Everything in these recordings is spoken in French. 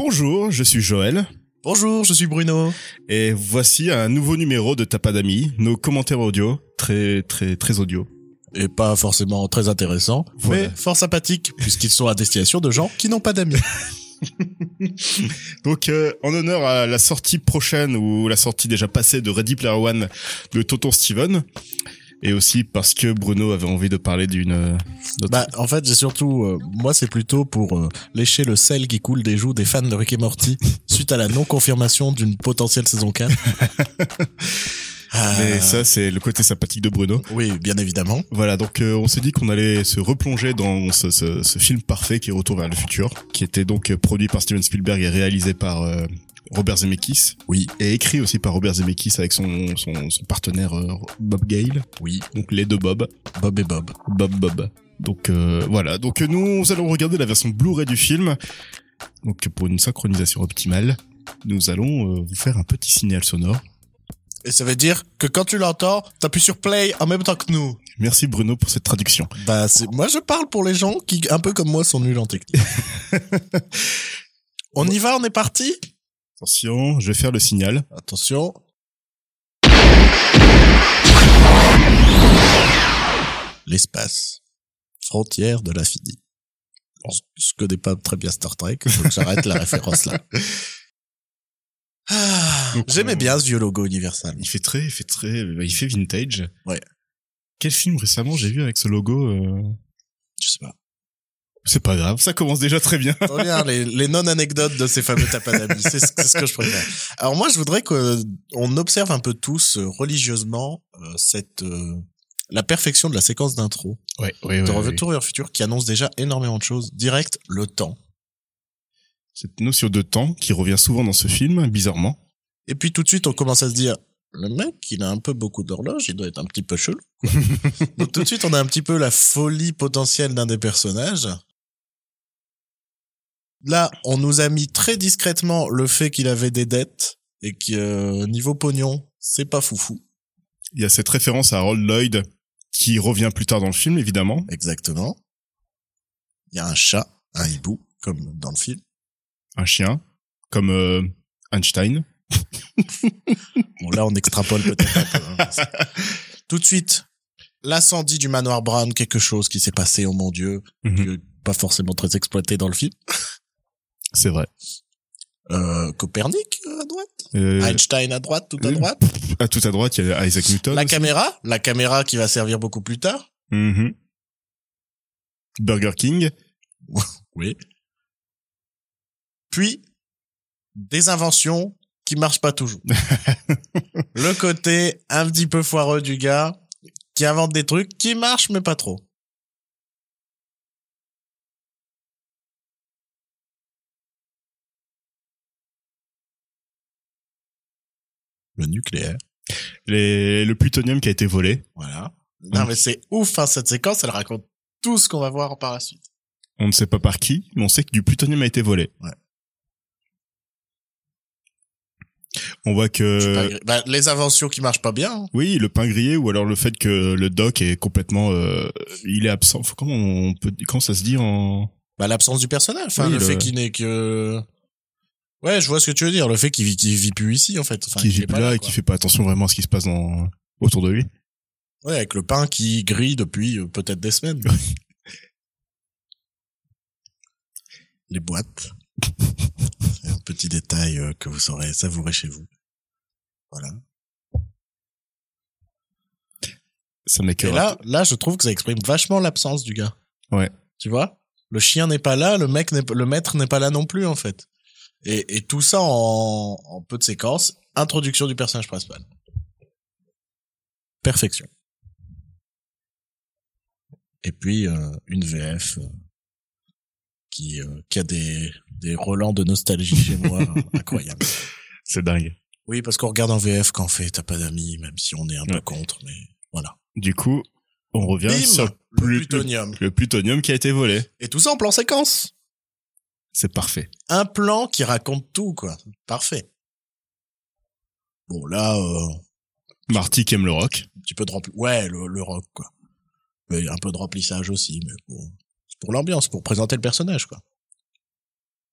Bonjour, je suis Joël. Bonjour, je suis Bruno. Et voici un nouveau numéro de d'amis, nos commentaires audio, très très très audio. Et pas forcément très intéressant, Voilà. mais fort sympathique, puisqu'ils sont à destination de gens qui n'ont pas d'amis. Donc euh, en honneur à la sortie prochaine ou la sortie déjà passée de Ready Player One de Tonton Steven, et aussi parce que Bruno avait envie de parler d'une... euh, bah, en fait, j'ai surtout, euh, moi, c'est plutôt pour euh, lécher le sel qui coule des joues des fans de Rick et Morty suite à la non-confirmation d'une potentielle saison 4. Ah, Mais ça c'est le côté sympathique de Bruno. oui, bien évidemment. Voilà, donc euh, on s'est dit qu'on allait se replonger dans ce, ce, ce film parfait qui est Retour vers le futur, qui était donc produit par Steven Spielberg et réalisé par euh, Robert Zemeckis. Oui. Et écrit aussi par Robert Zemeckis avec son, son, son partenaire euh, Bob Gale. Oui, Donc les deux Bob. Bob et Bob. Bob Bob. Donc euh, voilà, donc euh, nous allons regarder la version Blu-ray du film. Donc pour une synchronisation optimale, nous allons euh, vous faire un petit signal sonore. Et ça veut dire que quand tu l'entends, t'appuies sur play en même temps que nous. Merci Bruno pour cette traduction. Bah, c'est, moi, je parle pour les gens qui, un peu comme moi, sont nuls en technique. on y va, on est parti? Attention, je vais faire le signal. Attention. L'espace. Frontière de l'infini. Bon, je connais pas très bien Star Trek, donc j'arrête la référence là. Ah, J'aimais euh, bien ce vieux logo Universal. Il fait très, il fait très, euh, il fait vintage. Ouais. Quel film récemment j'ai vu avec ce logo euh, Je sais pas. C'est pas grave, ça commence déjà très bien. Regarde les, les non-anecdotes de ces fameux. C'est ce, c'est ce que je préfère. Alors moi, je voudrais qu'on observe un peu tous euh, religieusement euh, cette euh, la perfection de la séquence d'intro Ouais, ouais, de Retour vers le futur qui annonce déjà énormément de choses. Direct, le temps. Cette notion de temps qui revient souvent dans ce film, bizarrement. Et puis tout de suite, on commence à se dire, le mec, il a un peu beaucoup d'horloges, il doit être un petit peu chelou. Donc tout de suite, on a un petit peu la folie potentielle d'un des personnages. Là, on nous a mis très discrètement le fait qu'il avait des dettes et que euh, niveau pognon, c'est pas foufou. Il y a cette référence à Harold Lloyd qui revient plus tard dans le film, évidemment. Exactement. Il y a un chat, un hibou, comme dans le film. Un chien, comme euh, Einstein. Bon, là, on extrapole peut-être un peu. hein, Tout de suite, l'incendie du manoir Brown, quelque chose qui s'est passé, oh mon dieu, Mhm. pas forcément très exploité dans le film. C'est vrai. Euh, Copernic euh, à droite, Euh, Einstein à droite, tout à droite. à tout à droite, il y a Isaac Newton. La aussi. caméra, la caméra qui va servir beaucoup plus tard. Mhm. Burger King. Oui. Puis des inventions qui marchent pas toujours. Le côté un petit peu foireux du gars qui invente des trucs qui marchent mais pas trop. Le nucléaire. Les, le plutonium qui a été volé. Voilà. Non, mais c'est ouf, hein, cette séquence, elle raconte tout ce qu'on va voir par la suite. On ne sait pas par qui, mais on sait que du plutonium a été volé. Ouais. On voit que bah, les inventions qui marchent pas bien. hein. oui, le pain grillé ou alors le fait que le doc est complètement euh, il est absent. Comment on peut comment ça se dit en Bah, l'absence du personnage. Enfin, Oui, le, le- fait qu'il n'est que... Ouais, je vois ce que tu veux dire. Le fait qu'il vit, qu'il vit plus ici, en fait. Enfin, qu'il vit est pas plus là et quoi. qui fait pas attention vraiment à ce qui se passe dans autour de lui. Ouais, avec le pain qui grille depuis euh, peut-être des semaines. Les boîtes. Un petit détail euh, que vous saurez savourer chez vous. Voilà. Ça n'est que Et là, là, je trouve que ça exprime vachement l'absence du gars. Ouais. Tu vois? Le chien n'est pas là, le mec le maître n'est pas là non plus, en fait. Et, et tout ça en, en peu de séquences. Introduction du personnage principal. Perfection. Et puis, euh, une VF, euh, qui, euh, qui a des, des relents de nostalgie chez moi, incroyable. c'est dingue. Oui, parce qu'on regarde en VF quand on fait T'as pas d'amis, même si on est un peu contre, mais voilà. Du coup, on revient Bim, sur le plutonium. le plutonium qui a été volé. Et tout ça en plan séquence. C'est parfait. Un plan qui raconte tout, quoi. Parfait. Bon, là, euh, Marty qui aime le rock. un petit peu de rempli... Ouais, le, le rock, quoi. Mais un peu de remplissage aussi, mais bon. C'est pour l'ambiance, pour présenter le personnage, quoi.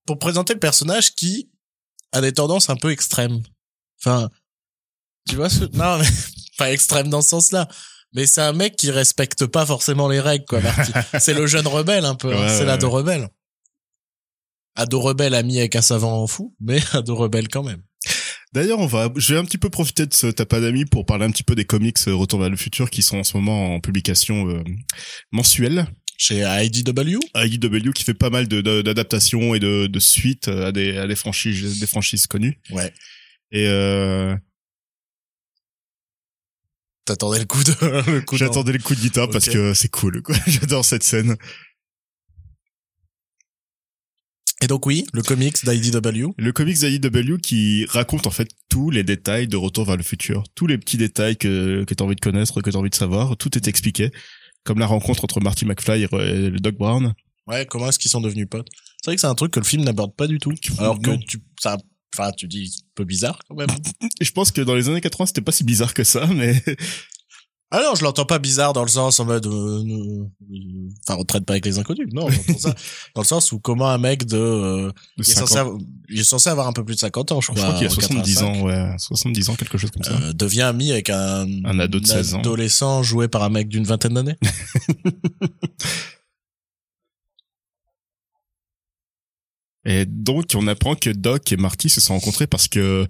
pour présenter le personnage qui a des tendances un peu extrêmes. Enfin, tu vois ce, non, mais pas extrême dans ce sens-là. Mais c'est un mec qui respecte pas forcément les règles, quoi, Marty. c'est le jeune rebelle, un peu. hein. Ouais, c'est ouais, l'ado ouais. rebelle. Ado rebelle ami avec un savant fou, mais ado rebelle quand même. D'ailleurs, on va, je vais un petit peu profiter de ce tapadami pour parler un petit peu des comics euh, Retour vers le futur qui sont en ce moment en publication euh, mensuelle. Chez IDW, IDW qui fait pas mal de- de- d'adaptations et de, de suites à des, à des franchises, des franchises connues. ouais. Et euh, T'attendais le coup de, le coup de- j'attendais le coup de guitare parce que c'est cool. Quoi. J'adore cette scène. Et donc oui, le comics d'IDW. Le comics d'IDW qui raconte en fait tous les détails de Retour vers le futur, tous les petits détails que que t'as envie de connaître, que t'as envie de savoir, tout est expliqué. Comme la rencontre entre Marty McFly et le Doc Brown. Ouais, comment est-ce qu'ils sont devenus potes? C'est vrai que c'est un truc que le film n'aborde pas du tout. Alors que tu, ça, enfin, tu dis un peu bizarre quand même. Je pense que dans les années 80, c'était pas si bizarre que ça, mais Ah non, je l'entends pas bizarre dans le sens en mode, euh, euh, euh, enfin, on traite pas avec les inconnus. Non, j'entends ça dans le sens où comment un mec de, euh, de il, est 50 censé avoir, il est censé avoir un peu plus de 50 ans, je je crois. crois qu'il a en 70 85, ans, ouais, 70 ans, quelque chose comme ça. devient ami avec un, Un ado de 16 ans. adolescent joué par un mec d'une vingtaine d'années. Et donc, on apprend que Doc et Marty se sont rencontrés parce que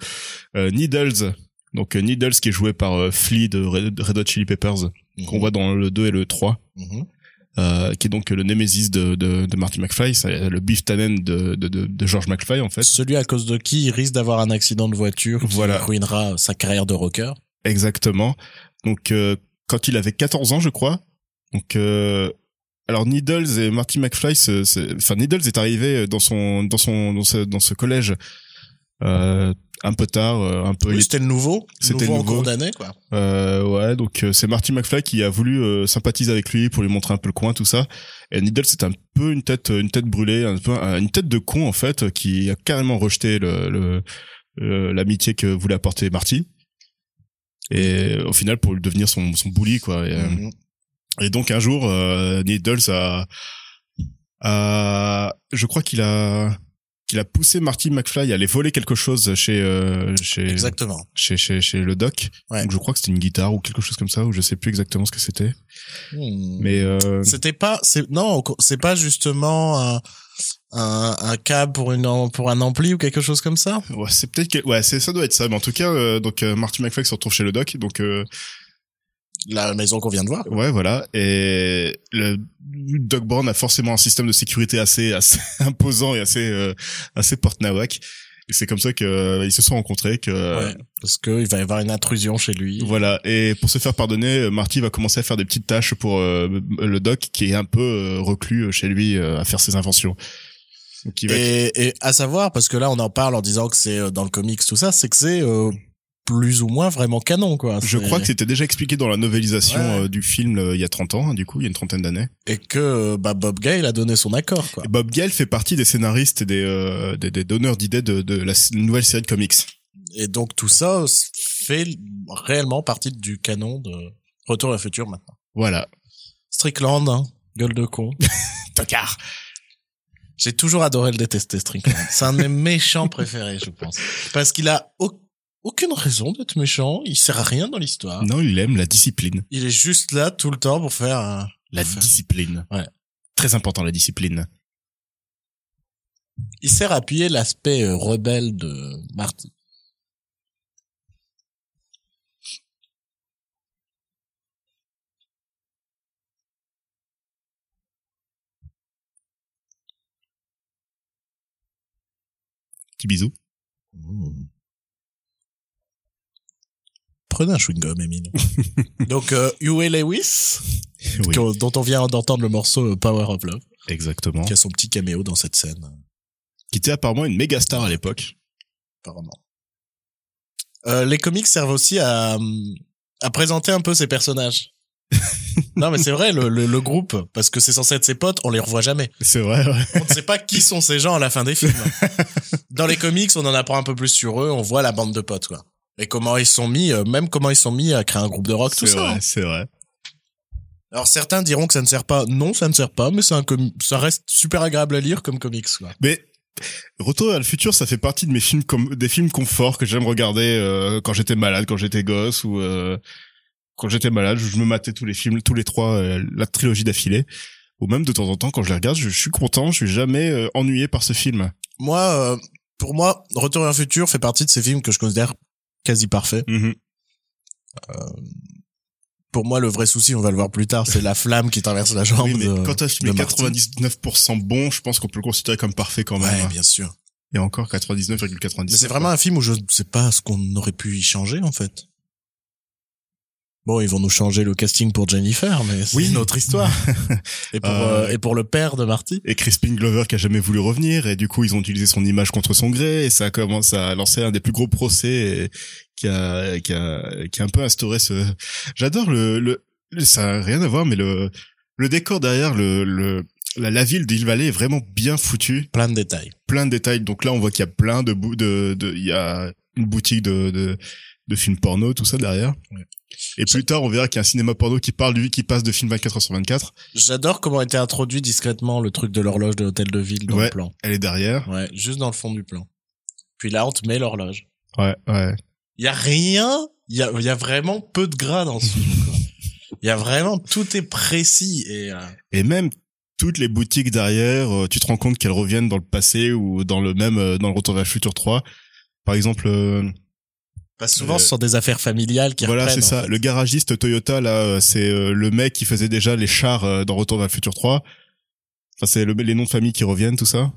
euh, Needles, donc euh, Needles qui est joué par euh, Flea de Red, Hot Chili Peppers, qu'on voit dans le 2 et le 3, Mhm. euh, qui est donc le némésis de, de, de Marty McFly, c'est le beef tannen de, de, de, de George McFly en fait. Celui à cause de qui il risque d'avoir un accident de voiture qui Voilà. ruinera sa carrière de rocker. Exactement. Donc euh, quand il avait 14 ans, je crois. Donc euh, alors Needles et Marty McFly, enfin Needles est arrivé dans son dans son dans ce, dans ce collège euh, un peu tard, euh, un peu Oui, c'était le nouveau. C'était nouveau en nouveau. cours d'année, quoi. Euh, ouais, donc euh, c'est Marty McFly qui a voulu euh, sympathiser avec lui pour lui montrer un peu le coin, tout ça. Et Needle c'est un peu une tête, une tête brûlée, un peu un- une tête de con en fait, qui a carrément rejeté le le- le- l'amitié que voulait apporter Marty. Et au final pour lui devenir son son bully quoi. Et, Mhm. et donc un jour, euh, Needles a, a, je crois qu'il a qu'il a poussé Marty McFly à aller voler quelque chose chez euh, chez Exactement. chez, chez, chez le doc. Ouais. Donc je crois que c'était une guitare ou quelque chose comme ça, ou je sais plus exactement ce que c'était. Hmm. Mais euh, C'était pas, c'est non, c'est pas justement un, un, un câble pour une pour un ampli ou quelque chose comme ça? ouais, c'est peut-être que ouais, c'est ça doit être ça. Mais en tout cas, euh, donc euh, Marty McFly se retrouve chez le doc. Donc euh, La maison qu'on vient de voir. ouais, voilà. Et le Doc Brown a forcément un système de sécurité assez assez imposant et assez euh, assez porte-nawak. Et c'est comme ça que euh, ils se sont rencontrés. Que Ouais, parce que il va y avoir une intrusion chez lui. Voilà. Et pour se faire pardonner, euh, Marty va commencer à faire des petites tâches pour euh, le doc qui est un peu euh, reclus chez lui euh, à faire ses inventions. Donc il va Et, et à savoir, parce que là on en parle en disant que c'est euh, dans le comics tout ça, c'est que c'est euh, plus ou moins vraiment canon quoi. Je crois que c'était déjà expliqué dans la novélisation Ouais. euh, du film euh, il y a 30 ans, hein, du coup, il y a une trentaine d'années. et que euh, bah, Bob Gale a donné son accord quoi. Et Bob Gale fait partie des scénaristes et des, euh, des, des donneurs d'idées de, de la nouvelle série de comics. Et donc tout ça fait réellement partie du canon de Retour à le futur maintenant. Voilà. Strickland, hein, gueule de con. Tocard J'ai toujours adoré le détester, Strickland. C'est un de mes méchants préférés, je pense. Parce qu'il a au- aucune raison d'être méchant, il sert à rien dans l'histoire. Non, il aime la discipline. Il est juste là tout le temps pour faire un... La discipline. Ouais. Très important, la discipline. Il sert à appuyer l'aspect euh, rebelle de Marty. Petit bisou. Prenez un chewing-gum, Emile. Donc, euh, Huey Lewis, Oui, dont on vient d'entendre le morceau euh, Power of Love, exactement. qui a son petit caméo dans cette scène. Qui était apparemment une méga star à l'époque. apparemment. Euh, les comics servent aussi à, à présenter un peu ces personnages. non, mais c'est vrai, le, le, le groupe, parce que c'est censé être ses potes, on les revoit jamais. C'est vrai, ouais. On ne sait pas qui sont ces gens à la fin des films. Dans les comics, on en apprend un peu plus sur eux, on voit la bande de potes, quoi. Et comment ils sont mis, euh, même comment ils sont mis à créer un groupe de rock, tout ça. hein. c'est vrai. Alors certains diront que ça ne sert pas. Non, ça ne sert pas, mais un ça reste super agréable à lire comme comics, quoi. Mais Retour vers le futur, ça fait partie de mes films comme des films confort que j'aime regarder euh, quand j'étais malade, quand j'étais gosse ou euh, quand j'étais malade, je me matais tous les films, tous les trois, euh, la trilogie d'affilée. Ou même de temps en temps, quand je les regarde, je, je suis content, je suis jamais euh, ennuyé par ce film. Moi, euh, pour moi, Retour vers le futur fait partie de ces films que je considère quasi parfaits. Mhm. Pour moi, le vrai souci, on va le voir plus tard, c'est la flamme qui traverse la jambe. Oui, mais de- quand un film de est Marty. 99% bon, je pense qu'on peut le considérer comme parfait quand même. Ouais, bien sûr. Et encore 99,90. Mais c'est vraiment un film où je ne sais pas ce qu'on aurait pu y changer, en fait. Bon, ils vont nous changer le casting pour Jennifer, mais c'est Oui. une autre histoire. et, pour, Euh, euh, et pour le père de Marty. et Crispin Glover qui a jamais voulu revenir et du coup ils ont utilisé son image contre son gré et ça commence à lancer un des plus gros procès et qui a qui a qui a un peu instauré ce j'adore le le ça a rien à voir mais le le décor derrière le le la, la ville d'Hill Valley est vraiment bien foutue Plein de détails. plein de détails donc là on voit qu'il y a plein de bou- de de il y a une boutique de de de films porno tout ça derrière Ouais. Et plus tard on verra qu'il y a un cinéma porno qui parle lui qui passe de films 24 heures sur 24 J'adore comment a été introduit discrètement le truc de l'horloge de l'hôtel de ville dans Ouais. le plan. elle est derrière Ouais, juste dans le fond du plan. Puis là, on te met l'horloge. ouais ouais Il y a rien, il y a, y a vraiment peu de gras dans ce film. Il y a vraiment, tout est précis et euh, Et même toutes les boutiques derrière, euh, tu te rends compte qu'elles reviennent dans le passé ou dans le même euh, dans le Retour vers le futur 3. Par exemple, pas souvent Euh, ce sont des affaires familiales qui voilà, c'est en ça. fait. Le garagiste Toyota là, euh, c'est euh, le mec qui faisait déjà les chars euh, dans Retour vers le futur 3. Enfin, c'est le- les noms de famille qui reviennent, tout ça.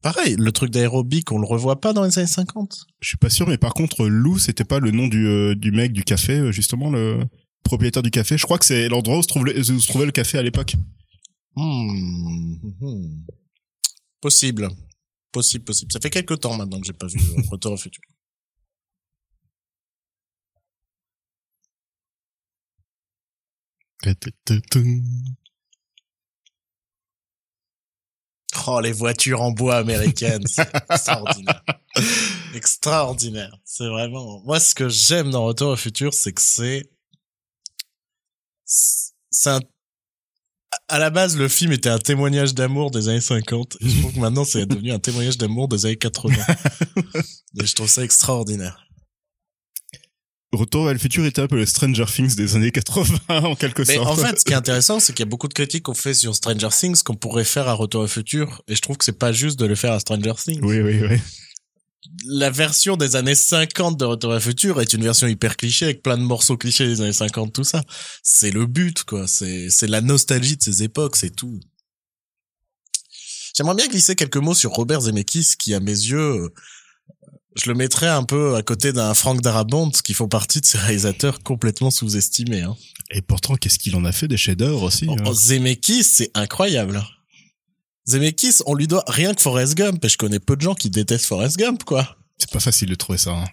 Pareil, le truc d'aérobic, on le revoit pas dans les années 50. Je suis pas sûr, mais par contre, Lou, c'était pas le nom du euh, du mec du café, justement le propriétaire du café. Je crois que c'est l'endroit où se, trouve le- où se trouvait le café à l'époque. Hmm, hmm. Possible. Possible, possible. Ça fait quelques temps maintenant que j'ai pas vu Retour au futur. Oh, les voitures en bois américaines, c'est extraordinaire. extraordinaire. C'est vraiment... Moi, ce que j'aime dans Retour au futur, c'est que c'est... C'est un... À la base, le film était un témoignage d'amour des années 50. Et je trouve que maintenant, c'est devenu un témoignage d'amour des années 80. et je trouve ça extraordinaire. Retour vers le futur était un peu le Stranger Things des années 80 en quelque Mais sorte. en fait, ce qui est intéressant, c'est qu'il y a beaucoup de critiques qu'on fait sur Stranger Things qu'on pourrait faire à Retour au futur. Et je trouve que c'est pas juste de le faire à Stranger Things. oui, oui, oui. La version des années 50 de Retour à le futur est une version hyper cliché avec plein de morceaux clichés des années 50, tout ça. C'est le but, quoi. C'est, c'est la nostalgie de ces époques, c'est tout. J'aimerais bien glisser quelques mots sur Robert Zemeckis qui, à mes yeux, je le mettrais un peu à côté d'un Frank Darabont qui font partie de ces réalisateurs complètement sous-estimés. Hein. Et pourtant, qu'est-ce qu'il en a fait des chefs-d'œuvre aussi Oh, hein? oh, Zemeckis, c'est incroyable. Zemeckis, on lui doit rien que Forrest Gump, et je connais peu de gens qui détestent Forrest Gump, quoi. C'est pas facile de trouver ça. Hein.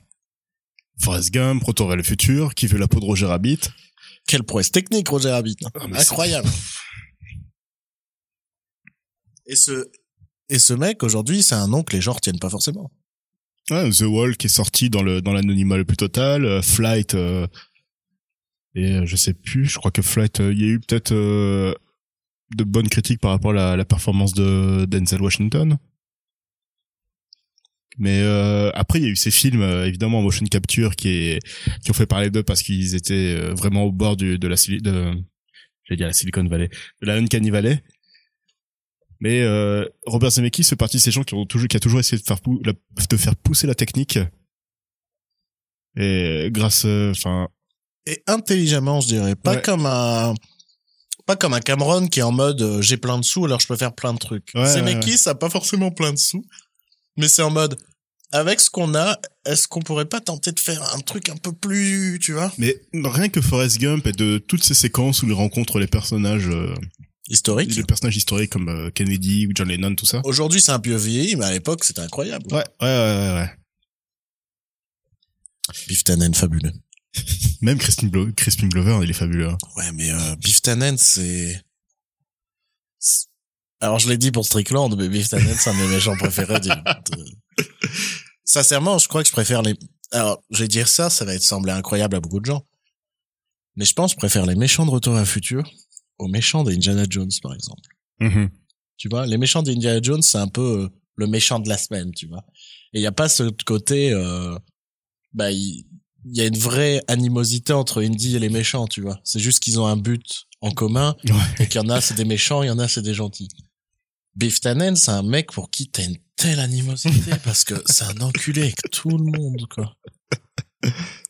Forrest Gump, Retour vers le futur, qui veut la peau de Roger Rabbit. Quelle prouesse technique, Roger Rabbit. Ah, Incroyable. Et ce, et ce mec, aujourd'hui, c'est un nom que les gens retiennent pas forcément. Ouais, The Wall qui est sorti dans le dans l'anonymat le plus total, euh, Flight euh, et euh, je sais plus, je crois que Flight il y a eu peut-être de bonnes critiques par rapport à la, la performance de Denzel Washington. Mais euh, après il y a eu ces films euh, évidemment en motion capture qui est qui ont fait parler d'eux parce qu'ils étaient euh, vraiment au bord du, de la de j'allais dire la Silicon Valley, de la Uncanny Valley. Mais euh, Robert Zemeckis fait partie de ces gens qui ont toujours qui a toujours essayé de faire la- de faire pousser la technique. Et grâce, enfin, Et intelligemment, je dirais. Pas Ouais. comme un, pas comme un Cameron qui est en mode, euh, j'ai plein de sous, alors je peux faire plein de trucs. Ouais, Zemeckis a pas forcément plein de sous, mais c'est en mode, avec ce qu'on a, est-ce qu'on pourrait pas tenter de faire un truc un peu plus, tu vois, mais rien que Forrest Gump et de toutes ces séquences où il rencontre les personnages, euh, historique. les personnages historiques comme euh, Kennedy ou John Lennon, tout ça. Aujourd'hui, c'est un peu vieilli, mais à l'époque, c'était incroyable. Ouais, ouais, ouais, ouais. ouais. Biff Tannen, fabuleux. Même Crispin, Crispin Glover, il est fabuleux. hein. Ouais, mais euh, Biff Tannen, c'est... Alors, je l'ai dit pour Strickland, mais Biff Tannen, c'est un de mes méchants préférés. de- Sincèrement, je crois que je préfère les. Alors, je vais dire ça, ça va être sembler incroyable à beaucoup de gens, mais je pense que je préfère les méchants de Retour à futur aux méchants d'Indiana Jones, par exemple. Mhm. Tu vois, les méchants d'Indiana Jones, c'est un peu euh, le méchant de la semaine, tu vois. Et il y a pas ce côté, euh, bah, il il y a une vraie animosité entre Indy et les méchants, tu vois. C'est juste qu'ils ont un but en commun Ouais. et qu'il y en a c'est des méchants, il y en a c'est des gentils. Biff Tannen, c'est un mec pour qui t'as une telle animosité parce que c'est un enculé avec tout le monde, quoi.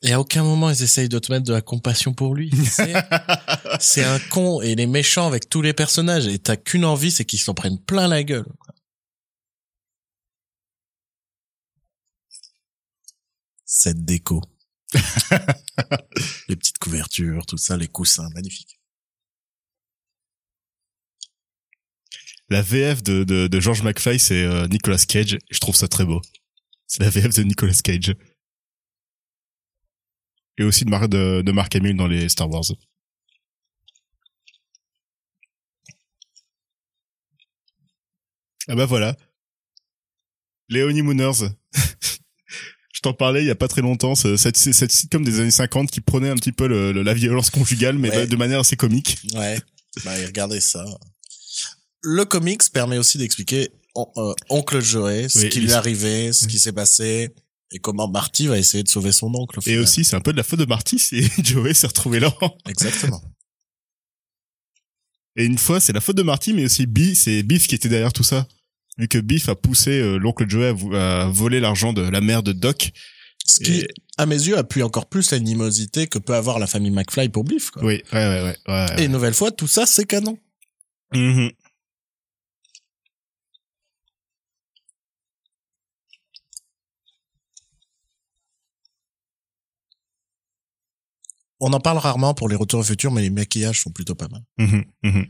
Et à aucun moment ils essayent de te mettre de la compassion pour lui. C'est, un con et les méchants avec tous les personnages et t'as qu'une envie, c'est qu'ils s'en prennent plein la gueule. Cette déco. les petites couvertures, tout ça, les coussins, magnifique. La VF de, George McFly, c'est euh, Nicolas Cage. Je trouve ça très beau. C'est la VF de Nicolas Cage. Et aussi de, Mar de, Mark Hamill dans les Star Wars. Ah bah voilà. Les Honeymooners. Je t'en parlais il y a pas très longtemps, ce- cette, cette sitcom des années 50 qui prenait un petit peu le, le- la violence conjugale, mais Ouais. de, manière assez comique. Ouais. Bah, regardez ça. Le comics permet aussi d'expliquer on- euh, Oncle Joey, ce Oui, qui lui est arrivé, ce qui s'est passé, et comment Marty va essayer de sauver son oncle. au Et aussi, c'est un peu de la faute de Marty si Joey s'est retrouvé là. Exactement. Et une fois, c'est la faute de Marty, mais aussi Biff, c'est Biff qui était derrière tout ça. Vu que Biff a poussé euh, l'oncle Joey à, voler l'argent de la mère de Doc. Ce qui, Et- à mes yeux, appuie encore plus l'animosité que peut avoir la famille McFly pour Biff. Quoi. Oui, ouais, ouais, ouais. ouais, Et une nouvelle fois, tout ça, c'est canon. Mhm. On en parle rarement pour les retours au futur, mais les maquillages sont plutôt pas mal. Mhm, mhm.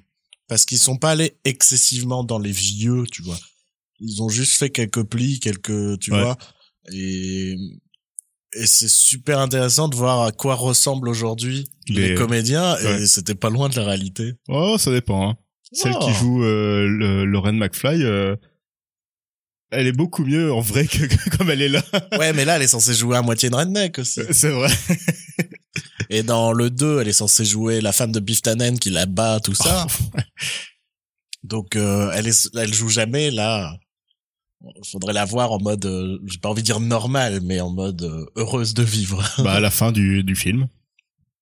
Parce qu'ils sont pas allés excessivement dans les vieux, tu vois. Ils ont juste fait quelques plis, quelques, tu Ouais. vois. Et, et c'est super intéressant de voir à quoi ressemblent aujourd'hui les, Les- comédiens, et ouais. c'était pas loin de la réalité. Oh, ça dépend. Hein. Celle Oh. qui joue euh, le, Lorraine McFly, euh, elle est beaucoup mieux en vrai que, que comme elle est là. Ouais, mais là, elle est censée jouer à moitié une redneck aussi. c'est vrai. Et dans le 2, elle est censée jouer la femme de Biff Tannen qui la bat, tout ça. Oh. Donc, euh, elle est, elle joue jamais, là. Faudrait la voir en mode, euh, j'ai pas envie de dire normal, mais en mode euh, heureuse de vivre. bah, à la fin du, du film.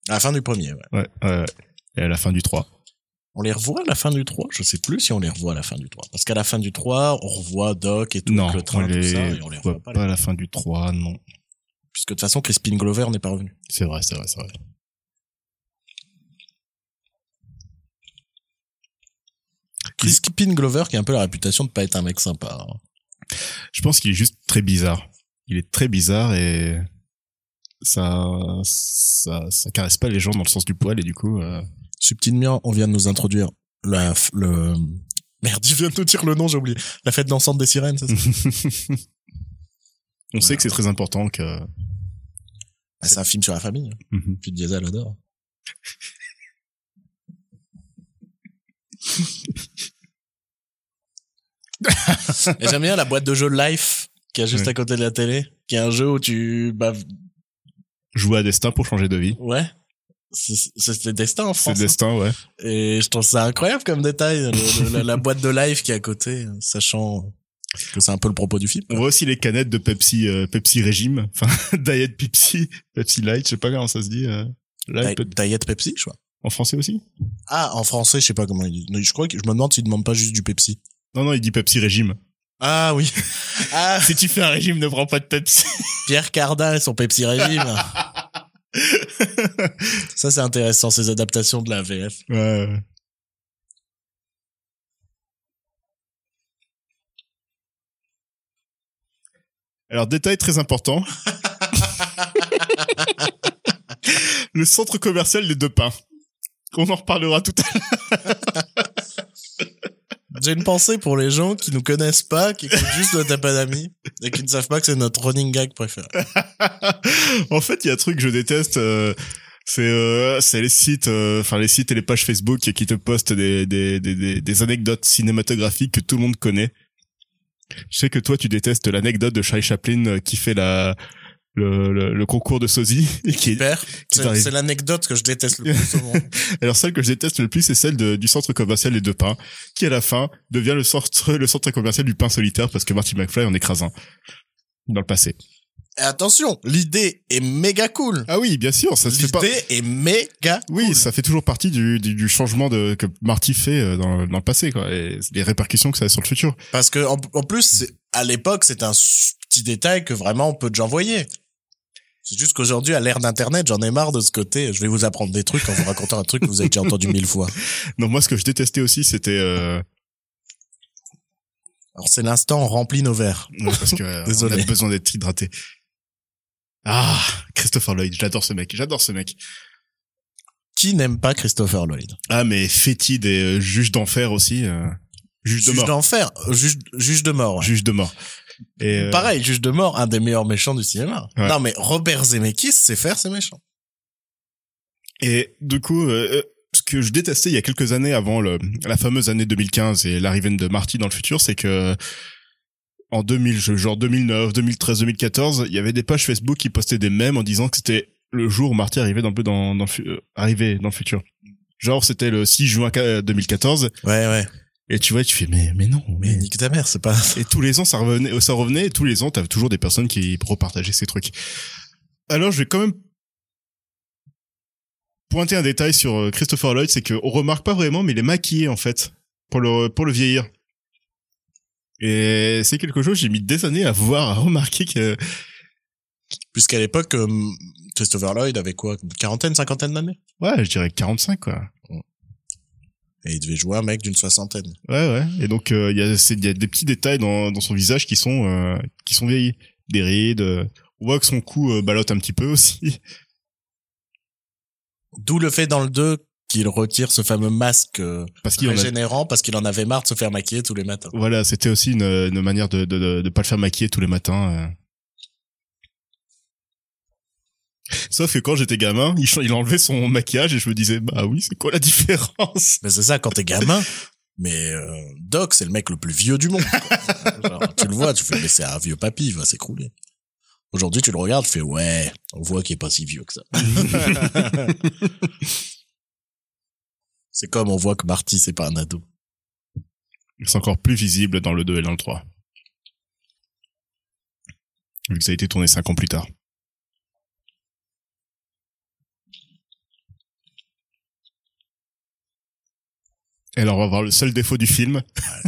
À la fin du premier, ouais. Ouais, ouais. Et à la fin du 3. On les revoit à la fin du 3 Je sais plus si on les revoit à la fin du 3. Parce qu'à la fin du 3, on revoit Doc et tout, Non, le train, on les, tout ça, et on les voit revoit pas. pas à la fin du 3, non. Puisque de toute façon, Crispin Glover n'est pas revenu. C'est vrai, c'est vrai, c'est vrai. Crispin Glover qui a un peu la réputation de pas être un mec sympa. hein. Je pense qu'il est juste très bizarre. Il est très bizarre et ça, ça, ça caresse pas les gens dans le sens du poil et du coup, euh, Subtilement, on vient de nous introduire la, le, merde, je viens de te dire le nom, j'ai oublié. La fête dansante des sirènes, c'est ça? on sait que c'est très important que. Ah, c'est un film sur la famille. hein. Mhm. Puis Diesel adore. Et j'aime bien la boîte de jeu Life qui est juste Ouais. à côté de la télé, qui est un jeu où tu bah Jouer à destin pour changer de vie. ouais, c'est c'est le destin en C'est France. hein. destin, ouais. Et je trouve ça incroyable comme détail, le- le- la, la boîte de Life qui est à côté, sachant que c'est un peu le propos du film. On voit aussi les canettes de Pepsi, euh, Pepsi régime, enfin Diet Pepsi, Pepsi Light, je sais pas comment ça se dit. Euh, Light, Di- Diet Pepsi, je crois. en français aussi? Ah, en français, je sais pas comment il dit. Non, Je crois que je me demande s'il demande pas juste du Pepsi. Non, non, il dit Pepsi régime. Ah oui. Ah, si tu fais un régime, ne prends pas de Pepsi. Pierre Cardin et son Pepsi Régime. Ça, c'est intéressant, ces adaptations de la VF. ouais, ouais. Alors, détail très important. le centre commercial des deux pins. On en reparlera tout à l'heure. J'ai une pensée pour les gens qui nous connaissent pas, qui écoutent juste tapas d'amis et qui ne savent pas que c'est notre running gag préféré. en fait, il y a un truc que je déteste. euh, c'est euh, les sites, euh, enfin les sites et les pages Facebook qui te postent des, des, des, des, des anecdotes cinématographiques que tout le monde connaît. Je sais que toi, tu détestes l'anecdote de Charlie Chaplin euh, qui fait la le, le, le concours de sosie qui est Super. qui C'est l'anecdote que je déteste le plus au monde. Alors celle que je déteste le plus, c'est celle de- du centre commercial Les Deux Pins, qui à la fin devient le centre, le centre commercial du pain solitaire parce que Marty McFly en écrase un dans le passé. Et attention, l'idée est méga cool. Ah oui, bien sûr, ça se fait pas. L'idée est méga Oui, cool. ça fait toujours partie du, du, du changement de que Marty fait euh, dans, dans le passé, quoi, et les répercussions que ça a sur le futur. Parce que en, en plus, à l'époque, c'est un petit détail que vraiment peu de gens voyaient. C'est juste qu'aujourd'hui, à l'ère d'Internet, j'en ai marre de ce côté. Je vais vous apprendre des trucs en vous racontant un truc que vous avez déjà entendu mille fois. Non, moi, ce que je détestais aussi, c'était euh, Alors c'est l'instant on remplit nos verres. parce que euh, on Désolé. a besoin d'être hydraté. Ah, Christopher Lloyd, j'adore ce mec, j'adore ce mec. Qui n'aime pas Christopher Lloyd? Ah, mais fétide et euh, juge d'enfer aussi, euh, juge de Juge mort, d'enfer, euh, juge, juge de mort. ouais. juge de mort. Et euh, Pareil, juge de mort, un des meilleurs méchants du cinéma. Ouais. Non mais Robert Zemeckis sait faire ses méchants. Et du coup, euh, euh, ce que je détestais il y a quelques années avant le, la fameuse année 2015 et l'arrivée de Marty dans le futur, c'est que en 2000, je- genre 2009, 2013, 2014, il y avait des pages Facebook qui postaient des mèmes en disant que c'était le jour où Marty arrivait dans le dans, dans euh, arrivait dans le futur. Genre c'était le 6 juin qua- 2014 Ouais ouais. Et tu vois tu fais mais mais non Mais mais nique ta mère, c'est pas. et tous les ans ça revenait ça revenait et tous les ans t'avais toujours des personnes qui repartageaient ces trucs. Alors je vais quand même pointer un détail sur euh, Christopher Lloyd, c'est qu'on remarque pas vraiment, mais il est maquillé en fait pour le pour le vieillir. Et c'est quelque chose j'ai mis des années à voir, à remarquer que Puisqu'à l'époque, euh, Christopher Lloyd avait quoi, une quarantaine, cinquantaine d'années? Ouais, je dirais 45 quoi. Et il devait jouer un mec d'une soixantaine. Ouais ouais. Et donc euh, il y a y des petits détails dans dans son visage qui sont euh, qui sont vieillis, des rides. euh, on voit que son cou euh, ballotte un petit peu aussi. D'où le fait dans le 2 qu'il retire ce fameux masque Parce qu'il a régénérant parce qu'il en avait marre de se faire maquiller tous les matins. Voilà, c'était aussi une, une manière de, de, de, de pas le faire maquiller tous les matins. euh. Sauf que quand j'étais gamin, il, enlevait son maquillage et je me disais, bah oui, c'est quoi la différence? Mais c'est ça quand t'es gamin. Mais euh, Doc, c'est le mec le plus vieux du monde. quoi. Genre, tu le vois, tu fais mais c'est un vieux papy, il va s'écrouler. Aujourd'hui, tu le regardes, tu fais ouais, on voit qu'il est pas si vieux que ça. c'est comme on voit que Marty c'est pas un ado. C'est encore plus visible dans le 2 et dans le 3. Vu que ça a été tourné 5 ans plus tard. Et alors, on va voir le seul défaut du film.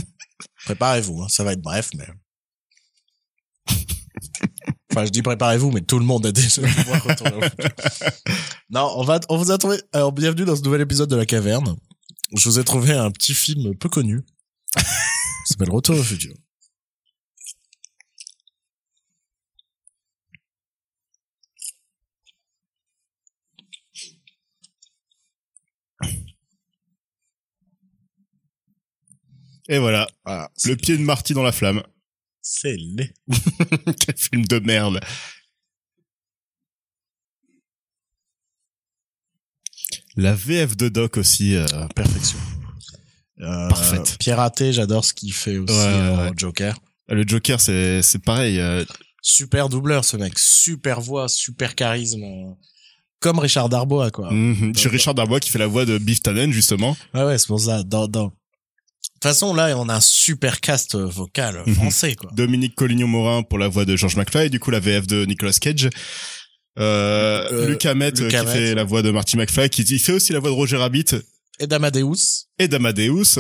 Préparez-vous, hein, ça va être bref, mais. Enfin, je dis préparez-vous, mais tout le monde a déjà. Non, on va, on vous a trouvé. Alors, bienvenue dans ce nouvel épisode de la caverne. Je vous ai trouvé un petit film peu connu. Ça s'appelle Retour au futur. Et voilà, Voilà. le pied de Marty dans la flamme. C'est laid. Quel film de merde. La VF de Doc aussi, euh, Perfection. Euh, Parfaite. Pierre Athé, j'adore ce qu'il fait aussi Ouais, ouais. Joker. le Joker, c'est c'est pareil. euh, Super doubleur, ce mec. Super voix, super charisme. euh, Comme Richard Darbois, quoi. mhm. Chez Richard Darbois qui fait la voix de Biff Tannen justement. Ouais, ouais, c'est pour ça. Dans, dans... De toute façon, là, on a un super cast euh, vocal Mhm. français, quoi. Dominique Collignon-Morin pour la voix de George McFly, du coup la VF de Nicolas Cage. Euh, Euh, Luc Hamet euh, qui Hamet. fait la voix de Marty McFly, qui il fait aussi la voix de Roger Rabbit Et d'Amadeus. et d'Amadeus.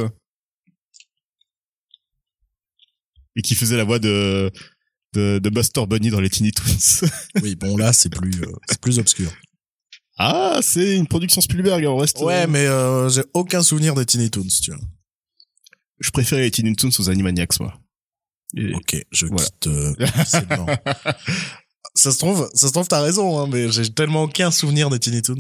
Et qui faisait la voix de, de, de Buster Bunny dans les Teeny Toons. Oui, bon, là, c'est plus, euh, c'est plus obscur. ah, c'est une production Spielberg, on reste... Ouais, mais euh, j'ai aucun souvenir des Tiny Toons, tu vois. Je préférais les Teeny Toons aux Animaniacs, moi. Et- Ok, je Voilà. quitte euh, ça se trouve, ça se trouve, t'as raison, hein, mais j'ai tellement aucun souvenir des Tiny Toons.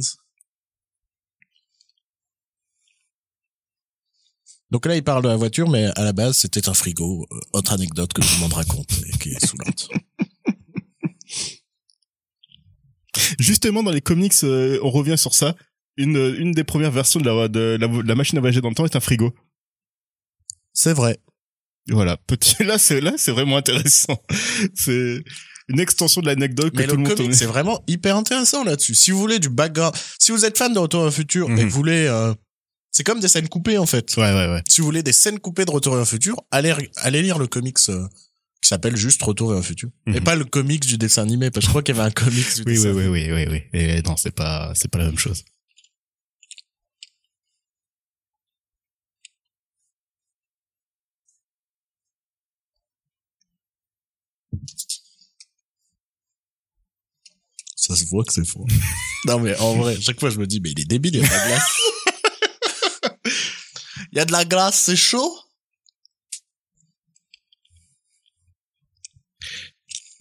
Donc là, il parle de la voiture, mais à la base, c'était un frigo. Euh, autre anecdote que tout le monde raconte et qui est saoulante. Justement, dans les comics, euh, on revient sur ça. Une, une des premières versions de la, de la, de la machine à voyager dans le temps est un frigo. C'est vrai. Voilà, petit. Là, c'est là, c'est vraiment intéressant. C'est une extension de l'anecdote que Mais tout le monde. c'est vraiment hyper intéressant là-dessus. Si vous voulez du background, si vous êtes fan de Retour vers le futur et Mhm. que vous voulez, euh, c'est comme des scènes coupées en fait. Ouais, ouais, ouais. Si vous voulez des scènes coupées de Retour vers le futur, allez, allez lire le comics euh, qui s'appelle juste Retour vers le futur. Et Mhm. pas le comics du dessin animé, parce que je crois qu'il y avait un comics du Oui, dessin oui, animé. oui, oui, oui, oui. Et non, c'est pas, c'est pas la même chose. Ça se voit que c'est faux. non mais en vrai, chaque fois je me dis, mais il est débile, il y a de la glace. Il y a de la glace, c'est chaud?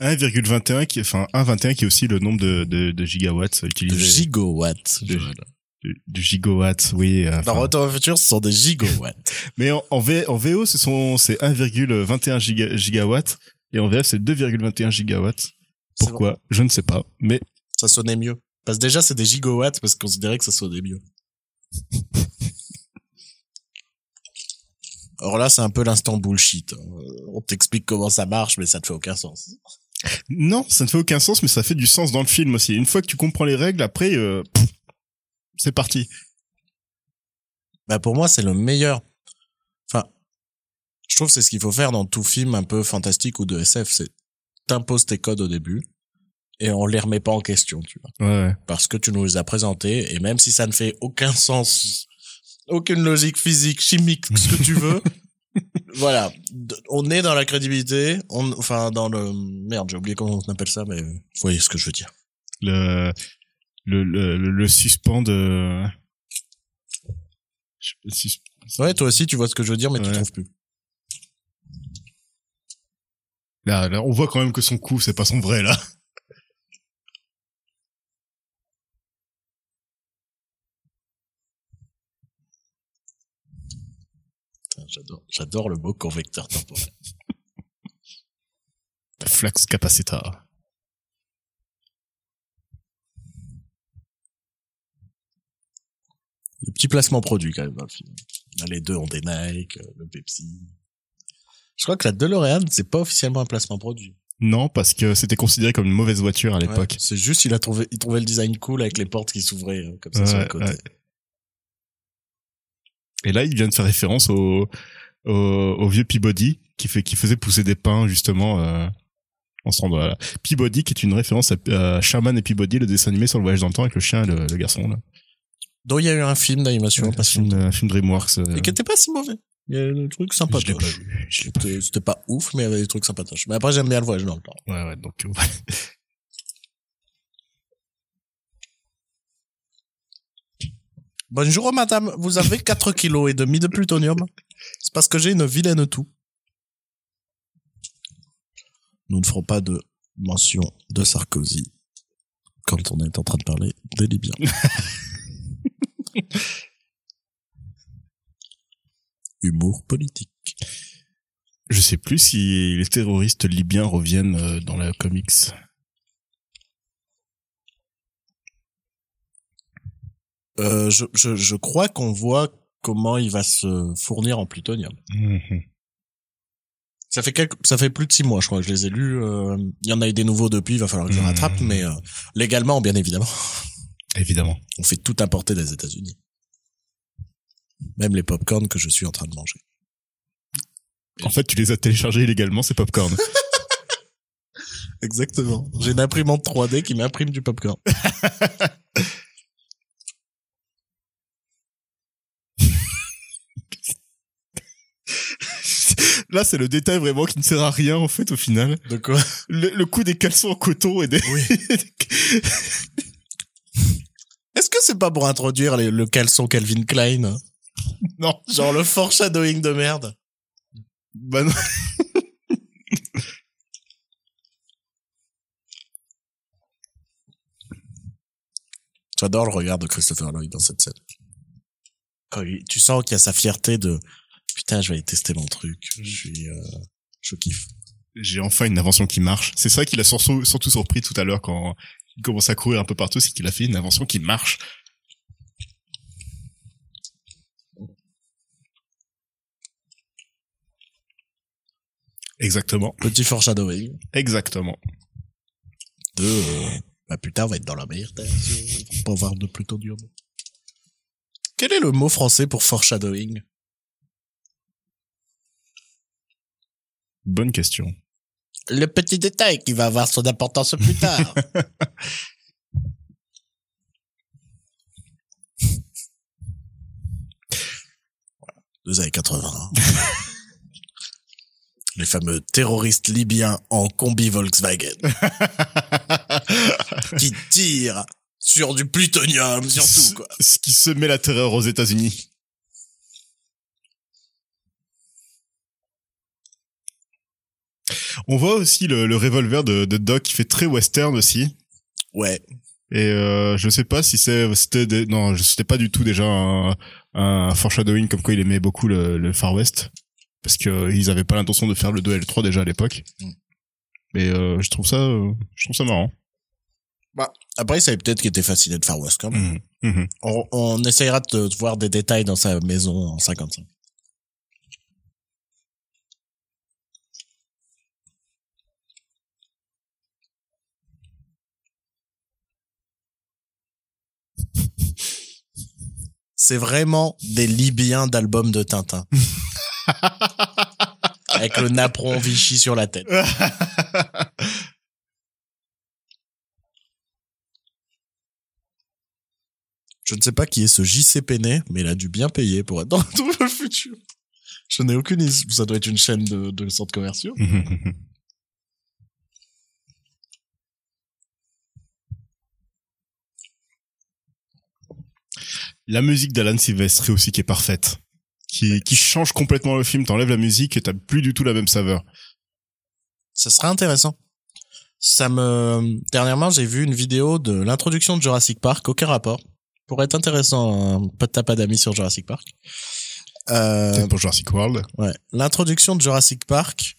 1,21 qui, enfin, 1,21 qui est aussi le nombre de, de, de gigawatts De utilisés. gigawatts. De- Joël. de, de gigawatts, oui. euh, Dans. Retour le futur, ce sont des gigawatts. Mais en, en, v, en VO, ce sont, c'est 1,21 giga, gigawatts. Et en VF, c'est 2,21 gigawatts. Pourquoi? Je ne sais pas. Mais ça sonnait mieux. Parce que déjà, c'est des gigawatts parce qu'on considérait que ça sonnait mieux. Alors là, c'est un peu l'instant bullshit. hein. On t'explique comment ça marche, mais ça te fait aucun sens. non, ça ne fait aucun sens, mais ça fait du sens dans le film aussi. Une fois que tu comprends les règles, après, euh, c'est parti. Bah pour moi, c'est le meilleur. Enfin, je trouve que c'est ce qu'il faut faire dans tout film un peu fantastique ou de SF. C'est t'imposes tes codes au début et on les remet pas en question, tu vois. Ouais, ouais. Parce que tu nous les as présentés et même si ça ne fait aucun sens, aucune logique physique, chimique, ce que tu veux, voilà, on est dans la crédibilité, on, enfin dans le merde, j'ai oublié comment on appelle ça, mais vous voyez ce que je veux dire. Le, le, le, le, le suspens de... Ouais, toi aussi, tu vois ce que je veux dire, mais tu Ouais. trouves plus. Là, là, on voit quand même que son coup, c'est pas son vrai, là. J'adore, j'adore le mot convecteur temporel. Flux capacitor. Le petit placement produit quand même dans le film. Là, les deux ont des Nike, euh, le Pepsi. Je crois que la DeLorean, c'est pas officiellement un placement produit. Non, parce que c'était considéré comme une mauvaise voiture à l'époque. Ouais, c'est juste, il a trouvé, il trouvait le design cool avec les portes qui s'ouvraient euh, comme ça sur Ouais, le côté. ouais. Et là, il vient de faire référence au, au, au vieux Peabody qui fait, qui faisait pousser des pins justement euh, en cet endroit-là. Peabody, qui est une référence à, à Sherman et Peabody, le dessin animé sur le voyage dans le temps avec le chien et le, le garçon. Là. Donc il y a eu un film d'animation, un, pas si film, un film DreamWorks. euh, Et qui était pas si mauvais. Il y a des trucs sympatoches. C'était pas ouf, mais il y avait des trucs sympatoches. Mais après, j'aime bien le voyage dans le temps. Ouais, ouais, donc, euh, ouais. Bonjour madame, vous avez 4 kilos et demi de plutonium. C'est parce que j'ai une vilaine toux. Nous ne ferons pas de mention de Sarkozy quand on est en train de parler des Libyens. Humour politique. Je sais plus si les terroristes libyens reviennent euh, dans la comics. Euh, je, je, je crois qu'on voit comment il va se fournir en plutonium. Ça fait quelques, ça fait plus de six mois, je crois que je les ai lus. euh, Il y en a eu des nouveaux depuis, il va falloir que je Mhm. rattrape, mais euh, légalement, bien évidemment. Évidemment. On fait tout importer des États-Unis. Même les popcorn que je suis en train de manger. En fait, tu les as téléchargés illégalement, ces popcorn. Exactement. J'ai une imprimante 3D qui m'imprime du popcorn. Là, c'est le détail vraiment qui ne sert à rien, en fait, au final. De quoi Le, le coup des caleçons en coton et des... Oui. Est-ce que c'est pas pour introduire les- le caleçon Calvin Klein hein non. Genre le foreshadowing de merde. Bah non. J'adore le regard de Christopher Lloyd dans cette scène. Quand il- tu sens qu'il y a sa fierté de putain, je vais aller tester mon truc. Je suis, euh, je kiffe. J'ai enfin une invention qui marche. C'est ça qui l'a surtout, surtout surpris tout à l'heure quand il commence à courir un peu partout, c'est qu'il a fait une invention qui marche. Exactement. Petit foreshadowing Exactement. de, euh, bah, plus tard, on va être dans la merde. hein, Pour voir de plutôt dur. Quel est le mot français pour foreshadowing? Bonne question. Le petit détail qui va avoir son importance plus tard. Deux années 80. Les fameux terroristes libyens en combi Volkswagen qui tirent sur du plutonium surtout quoi. Ce qui se met la terreur aux États-Unis. On voit aussi le, le revolver de, de Doc qui fait très western aussi. Ouais. Et euh, je sais pas si c'est c'était des- non, c'était pas du tout déjà un, un foreshadowing comme quoi il aimait beaucoup le, le Far West parce que euh, ils avaient pas l'intention de faire le 2 et le 3 déjà à l'époque. Mm. Mais euh, je trouve ça euh, je trouve ça marrant. Après, il savait peut-être qu'il était fasciné de Far West quand même. Mhm. Mhm. On, on essayera de voir des détails dans sa maison en 55. C'est vraiment des Libyens d'albums de Tintin. Avec le napperon Vichy sur la tête. Je ne sais pas qui est ce JC Penney, mais il a dû bien payer pour être dans le futur. Je n'ai aucune idée. Ça doit être une chaîne de, de centres commerciaux. La musique d'Alan Silvestri aussi qui est parfaite. Qui, qui change complètement le film, t'enlèves la musique et t'as plus du tout la même saveur. Ça serait intéressant. Ça me, dernièrement, j'ai vu une vidéo de l'introduction de Jurassic Park, aucun rapport. Pourrait être intéressant, un pas de tapas d'amis sur Jurassic Park. Euh, pour Jurassic World. ouais. L'introduction de Jurassic Park,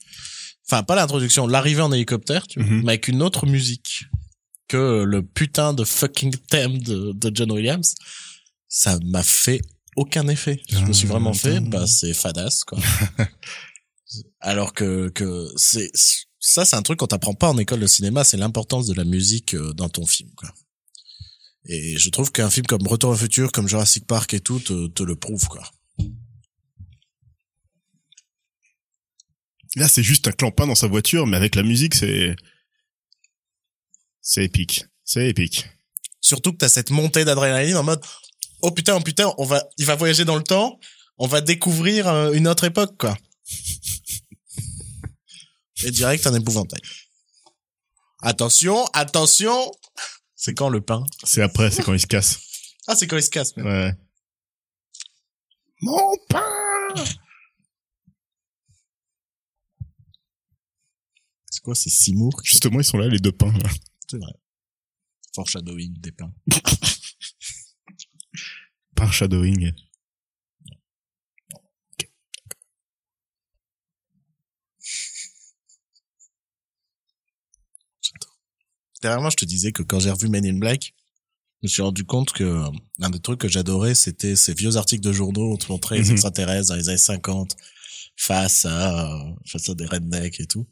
enfin, pas l'introduction, l'arrivée en hélicoptère, tu vois, Mhm. mais avec une autre musique que le putain de fucking thème de, de John Williams. Ça m'a fait aucun effet. Je me suis vraiment fait, bah, c'est fadasse, quoi. Alors que, que c'est, ça, c'est un truc qu'on t'apprend pas en école de cinéma, c'est l'importance de la musique euh, dans ton film, quoi. Et je trouve qu'un film comme Retour au futur, comme Jurassic Park et tout, te, te le prouve, quoi. Là, c'est juste un clampin dans sa voiture, mais avec la musique, c'est, c'est épique. C'est épique. Surtout que t'as cette montée d'adrénaline en mode, oh putain, oh putain, on va, il va voyager dans le temps, on va découvrir euh, une autre époque, quoi. Et direct, un épouvantail. Attention, attention! C'est quand le pain? C'est après, c'est quand il se casse. Ah, c'est quand il se casse, même. Ouais. Mon pain! C'est quoi, c'est Seymour? Justement, ils sont là, les deux pains. C'est vrai. Foreshadowing des pains. Pain shadowing. Dernièrement, je te disais que quand j'ai revu Men in Black, je me suis rendu compte que euh, un des trucs que j'adorais, c'était ces vieux articles de journaux où on te montrait les Mhm. extraterrestres dans les années 50 face à, euh, face à des rednecks et tout.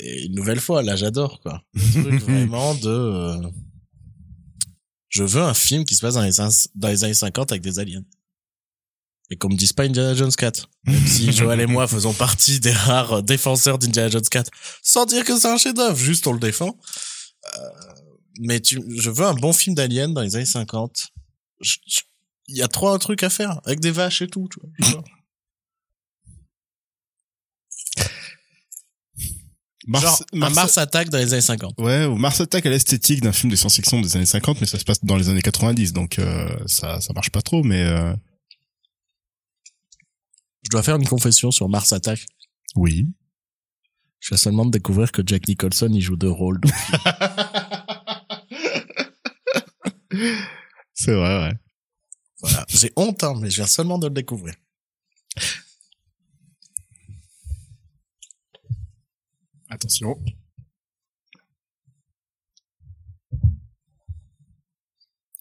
Et une nouvelle fois, là, j'adore, quoi. Le truc vraiment de, euh, je veux un film qui se passe dans les, dans les années 50 avec des aliens. Et qu'on me dise pas Indiana Jones 4. Même si Joël et moi faisons partie des rares défenseurs d'Indiana Jones 4. Sans dire que c'est un chef-d'œuvre, juste on le défend. Euh, mais tu, je veux un bon film d'Alien dans les années 50. Je- je- Il y a trop un truc à faire, avec des vaches et tout, tu vois. je sais pas. Mars, Genre, Mars Attack dans les années 50. Ouais, ou Mars Attack à l'esthétique d'un film de science-fiction des années 50, mais ça se passe dans les années 90, donc euh, ça ça marche pas trop, mais euh, Je dois faire une confession sur Mars Attack. oui. Je viens seulement de découvrir que Jack Nicholson y joue deux rôles. C'est vrai, ouais. voilà. J'ai honte, hein, mais je viens seulement de le découvrir. Attention.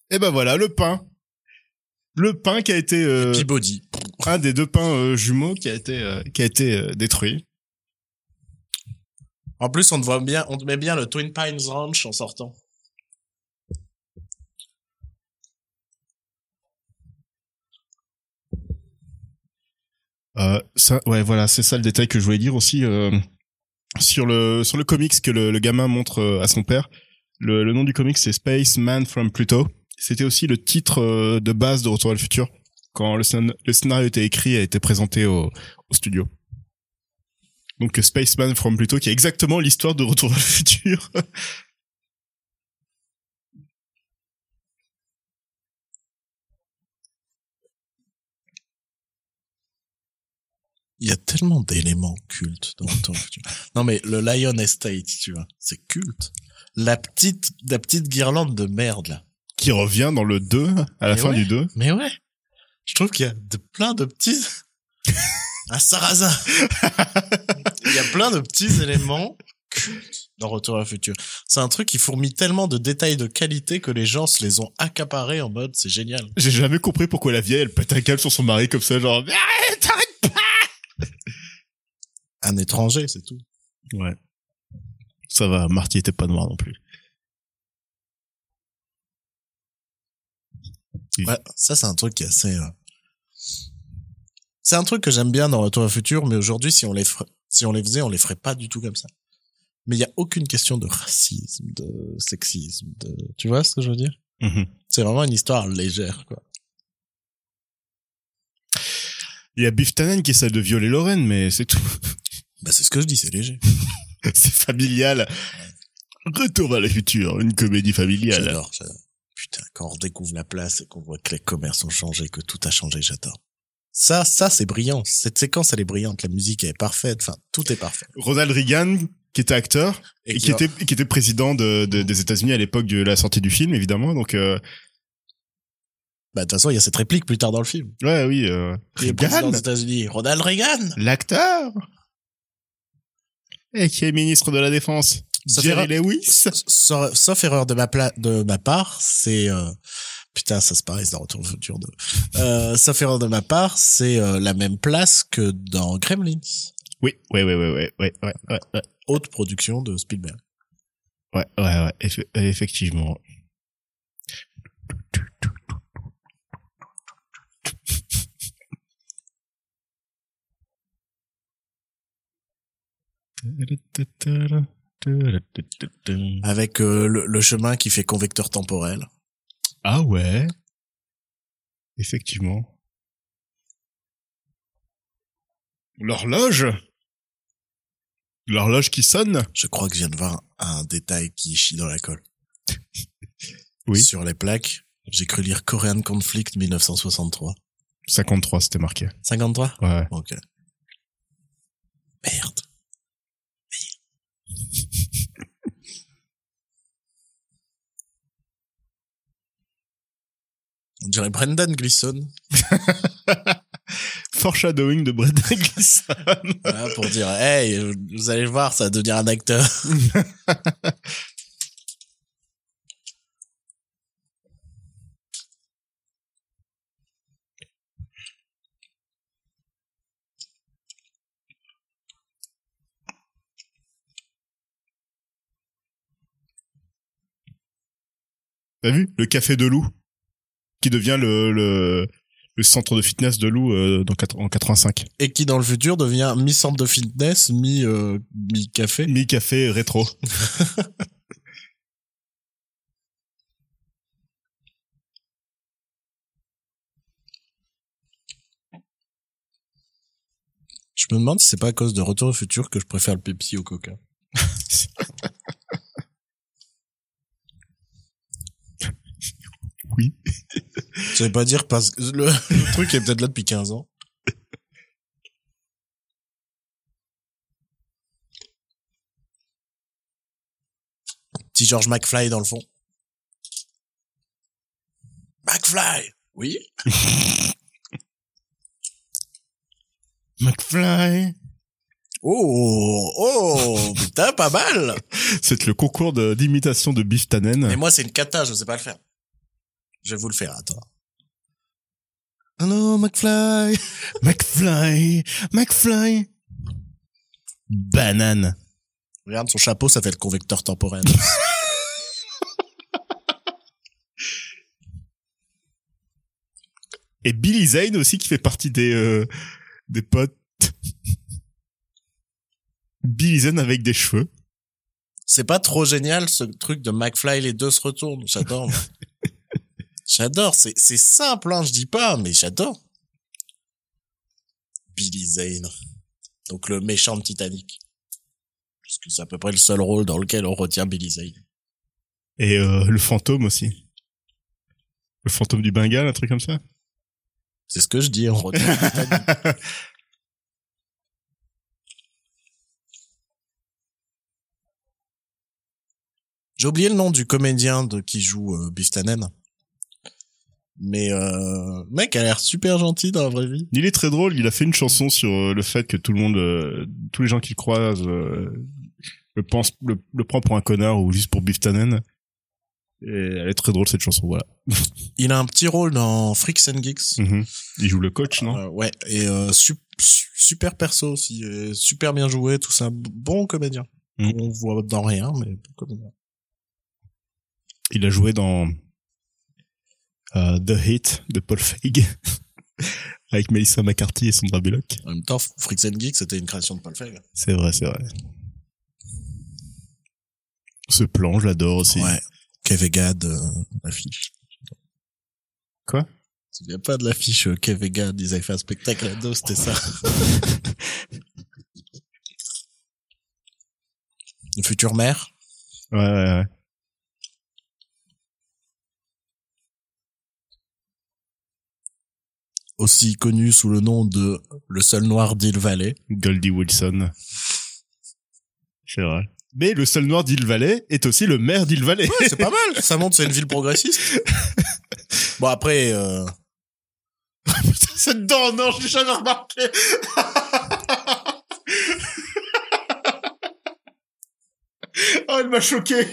Et ben voilà, le pain. Le pain qui a été euh, Peabody. un des deux pains euh, jumeaux qui a été euh, qui a été détruit. En plus, on te voit bien, on te met bien le Twin Pines Ranch en sortant. Euh, ça, ouais, voilà, c'est ça le détail que je voulais dire aussi euh, sur le sur le comics que le, gamin montre euh, à son père. Le, nom du comics c'est Space Man from Pluto. C'était aussi le titre euh, de base de Retour à le futur quand le scénario était écrit et a été présenté au, au studio. Donc Spaceman from Pluto qui est exactement l'histoire de Retour vers le futur. Il y a tellement d'éléments cultes dans Retour futur. Non mais le Lion Estate, tu vois, c'est culte. La petite, la petite guirlande de merde là. qui revient dans le 2 à la Mais fin ouais. du 2. Mais ouais, je trouve qu'il y a de, plein de petits, un sarrasin. Il y a plein de petits éléments cultes dans Retour vers le futur. C'est un truc qui fourmille tellement de détails de qualité que les gens se les ont accaparés en mode c'est génial. J'ai jamais compris pourquoi la vieille elle pète un câble sur son mari comme ça genre Mais arrête, arrête Un étranger, c'est tout. Ouais. Ça va, Marty était pas noir non plus. Ouais, ça c'est un truc qui est assez. euh, C'est un truc que j'aime bien dans Retour à futur, mais aujourd'hui, si on les ferait, si on les faisait, on les ferait pas du tout comme ça. Mais il y a aucune question de racisme, de sexisme, de. Tu vois ce que je veux dire? Mhm. C'est vraiment une histoire légère, quoi. Il y a Biff Tannen qui essaie de violer Lorraine, mais c'est tout. Bah c'est ce que je dis, c'est léger. c'est familial. Retour vers le futur, une comédie familiale. J'adore, j'adore. Putain, quand on redécouvre la place et qu'on voit que les commerces ont changé, que tout a changé, j'adore. Ça, ça c'est brillant. Cette séquence, elle est brillante. La musique elle est parfaite. Enfin, tout est parfait. Ronald Reagan, qui était acteur et, qui, était qui était président de, de- des États-Unis à l'époque de la sortie du film, évidemment. Donc euh, Bah de toute façon, il y a cette réplique plus tard dans le film. ouais, oui. Euh, est président Reagan, des États-Unis, Ronald Reagan. l'acteur, et qui est ministre de la Défense. Sauf Jerry Lewis. Sauf, erreur de ma, pla de ma part, c'est euh, putain, ça se pareil, c'est dans Retour au futur 2. Euh, sauf erreur de ma part, c'est euh, la même place que dans Gremlins. Oui, oui, oui, oui, oui, oui, ouais, ouais, ouais. Haute production de Spielberg. Ouais, ouais, ouais, effectivement. Avec euh, le, le chemin qui fait convecteur temporel. Ah ouais. Effectivement. L'horloge L'horloge qui sonne Je crois que je viens de voir un détail qui chie dans la colle. Oui. Sur les plaques, j'ai cru lire Korean Conflict 1963. 53, c'était marqué. 53 Ouais. Ok. Merde. On dirait Brendan Gleeson. Foreshadowing de Brendan Gleeson. Voilà, pour dire, hey, vous allez le voir, ça va devenir un acteur. T'as vu Le café de Lou qui devient le, le, le centre de fitness de Lou euh, dans, en 85. Et qui, dans le futur, devient mi-centre de fitness, mi, euh, mi-café. Mi-café rétro. Je me demande si c'est pas à cause de Retour au futur que je préfère le Pepsi au Coca. Oui. Je vais pas dire parce que le, le truc est peut-être là depuis 15 ans. Petit George McFly dans le fond. McFly! Oui? McFly Oh! Oh! Putain, pas mal! C'est le concours de- d'imitation de Biff Tannen. Mais moi, c'est une cata, je sais pas le faire. Je vais vous le faire, attends. Hello, McFly! McFly McFly Banane Regarde, son chapeau, ça fait le convecteur temporel. Et Billy Zane aussi qui fait partie des euh, des potes. Billy Zane avec des cheveux. C'est pas trop génial, ce truc de McFly, les deux se retournent. J'adore. J'adore. C'est, c'est simple, hein, je dis pas, mais j'adore. Billy Zane. Donc le méchant de Titanic. Puisque c'est à peu près le seul rôle dans lequel on retient Billy Zane. Et euh, le fantôme aussi. Le fantôme du Bengale, un truc comme ça. C'est ce que je dis, on retient Titanic. J'ai oublié le nom du comédien de qui joue euh, Biff Tannen. Mais euh, mec a l'air super gentil dans la vraie vie. Il est très drôle. Il a fait une chanson sur euh, le fait que tout le monde, euh, tous les gens qui le croisent, euh, le pense, le, le prend pour un connard ou juste pour Biff Tannen. Et elle est très drôle cette chanson. Voilà. Il a un petit rôle dans Freaks and Geeks. Mhm. Il joue le coach, non? Ouais, et euh, su- su- super perso aussi, super bien joué, tout ça. Bon comédien. Mm. On voit dans rien, mais bon comédien. Il a joué dans euh, The Hit de Paul Feig avec Melissa McCarthy et Sandra Bullock. En même temps, Freaks and Geeks, c'était une création de Paul Feig. C'est vrai, c'est vrai. Ce plan, je l'adore aussi. Ouais. Kev et Gad, euh, l'affiche. Quoi? Tu te souviens pas de l'affiche euh, Kev et Gad, ils avaient fait un spectacle à dos, c'était ça. Une future mère? Ouais, ouais, ouais. Aussi connu sous le nom de le seul noir d'Hill Valley. Goldie Wilson. C'est vrai. Mais le seul noir d'Hill Valley est aussi le maire d'Hill Valley. Ouais, c'est pas mal. Ça montre que c'est une ville progressiste. Bon après, euh, Cette dent, non, je l'ai jamais remarqué. oh, elle m'a choqué.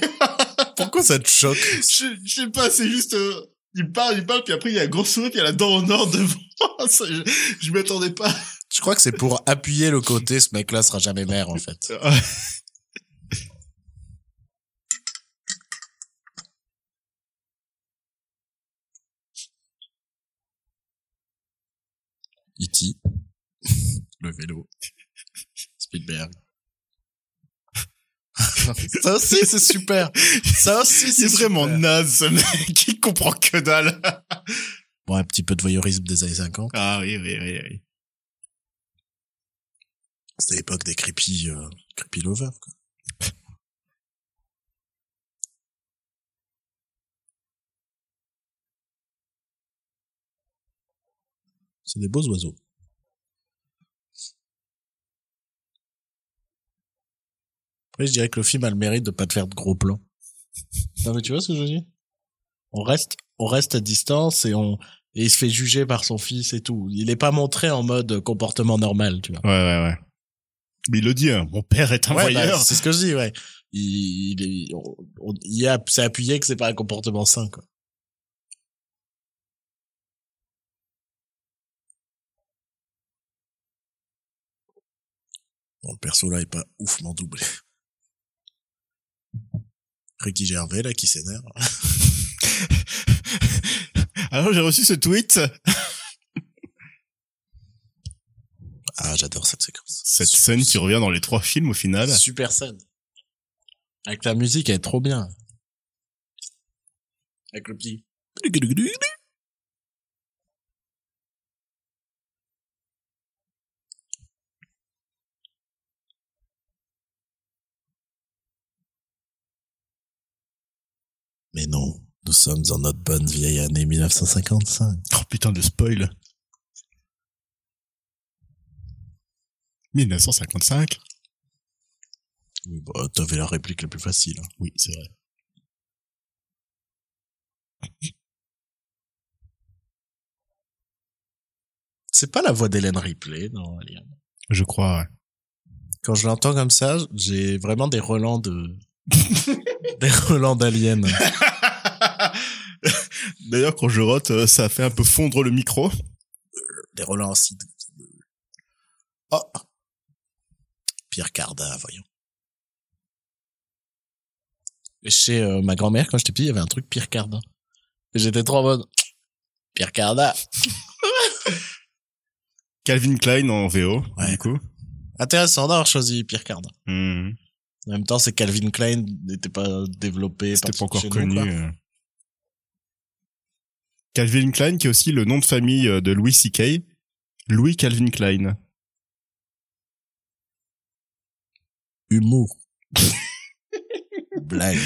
pourquoi ça te choque? Je, je sais pas, c'est juste, euh, il parle, il parle, puis après il y a un gros sourire, puis il y a la dent en or devant. Ça, je, je m'y attendais pas. Je crois que c'est pour appuyer le côté ce mec-là sera jamais maire en fait. E.T. le vélo. Spielberg. Ça aussi c'est super. Ça aussi C'est vraiment super. naze, ce mec. Il comprend que dalle. Bon, un petit peu de voyeurisme des années 50. Ah oui, oui, oui, oui. C'était l'époque des creepy, euh, creepy lovers, quoi. C'est des beaux oiseaux. Après, je dirais que le film a le mérite de pas te faire de gros plans. Non, mais tu vois ce que je veux dire? On reste, on reste à distance et on, et il se fait juger par son fils et tout. Il est pas montré en mode comportement normal, tu vois. Ouais, ouais, ouais. Mais il le dit, hein, mon père est un Ouais, bah, voyeur. c'est ce que je dis, ouais. Il, il, on- il a, c'est appuyé que c'est pas un comportement sain, quoi. Bon, le perso là est pas oufement doublé. Ricky Gervais là qui s'énerve. Alors j'ai reçu ce tweet. Ah, j'adore cette séquence. Cette Super- scène qui revient dans les trois films au final. Super scène. Avec la musique, elle est trop bien. Avec le petit. Mais non, nous sommes en notre bonne vieille année 1955. Oh putain de spoil. 1955. Oui, bah, t'avais la réplique la plus facile. hein. Oui, c'est vrai. C'est pas la voix d'Hélène Ripley, non, Alien. Je crois. ouais. Quand je l'entends comme ça, j'ai vraiment des relents de, des relents d'Alien. D'ailleurs, quand je rote, euh, ça fait un peu fondre le micro. Des relents aussi. de- Oh! Pierre Cardin, voyons. Chez euh, ma grand-mère, quand j'étais petit, il y avait un truc Pierre Cardin. Et j'étais trop en mode, Pierre Cardin. Calvin Klein en VO, Ouais. du coup. Intéressant d'avoir choisi Pierre Cardin. Mhm. En même temps, c'est Calvin Klein n'était pas développé. C'était pas encore nous, connu. euh. Calvin Klein, qui est aussi le nom de famille euh, de Louis C.K. Louis Calvin Klein. Humour. Blague.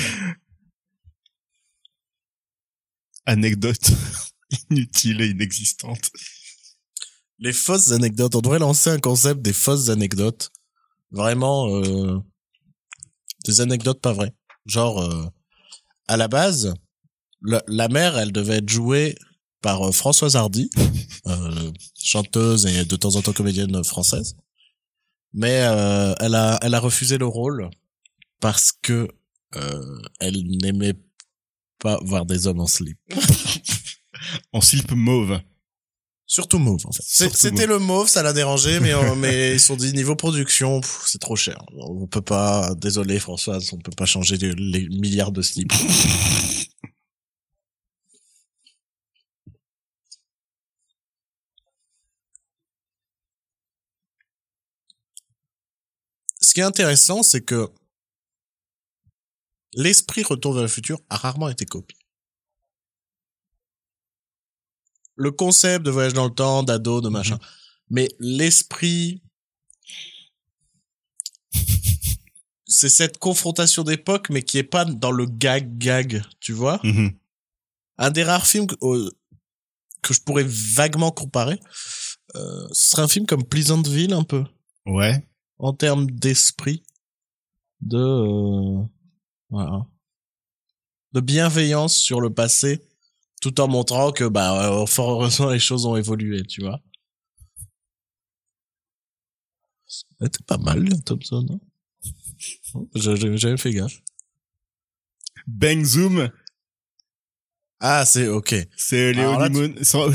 Anecdote inutile et inexistante. Les fausses anecdotes. On devrait lancer un concept des fausses anecdotes. Vraiment, euh, des anecdotes pas vraies. Genre, euh, à la base, la, la mère, elle devait être jouée par euh, Françoise Hardy, euh, chanteuse et de temps en temps comédienne française. Mais euh, elle a, elle a refusé le rôle parce que euh, elle n'aimait pas voir des hommes en slip. En slip mauve. Surtout mauve, en fait. C'était le mauve, ça l'a dérangé, mais, euh, mais ils se sont dit, niveau production, c'est trop cher. On peut pas, désolé Françoise, on peut pas changer les, les milliards de slips. Ce qui est intéressant, c'est que l'esprit Retour vers le futur a rarement été copié. Le concept de voyage dans le temps, d'ado, de machin. Mais l'esprit, c'est cette confrontation d'époque, mais qui est pas dans le gag-gag, tu vois Mhm. Un des rares films que, que je pourrais vaguement comparer, euh, ce serait un film comme Pleasantville, un peu Ouais. en termes d'esprit, de euh, voilà, de bienveillance sur le passé, tout en montrant que bah euh, fort heureusement les choses ont évolué, tu vois. C'était pas mal Thompson. Hein J'avais fait gaffe. Bang Zoom, Ah c'est ok. c'est Léonie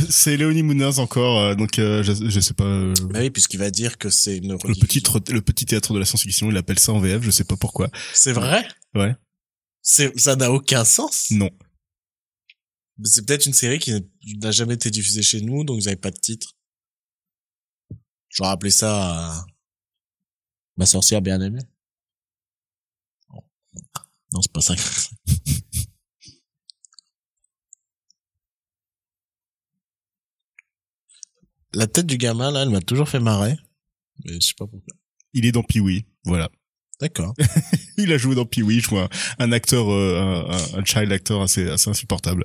c'est Léonie Mounaz encore, euh, donc euh, je, je sais pas. euh, Bah oui puisqu'il va dire que c'est une le petit le petit théâtre de la science-fiction, il appelle ça en VF, je sais pas pourquoi. C'est vrai? Ouais. C'est ça n'a aucun sens? Non. C'est peut-être une série qui n'a jamais été diffusée chez nous, donc vous avez pas de titre. J'aurais appelé ça euh, Ma sorcière bien aimée. Non, Non, c'est pas ça. La tête du gamin, là, elle m'a toujours fait marrer. Mais je sais pas pourquoi. Il est dans Pee-wee, voilà. D'accord. Il a joué dans Pee-wee, je vois un acteur, euh, un, un- un child actor assez, assez insupportable.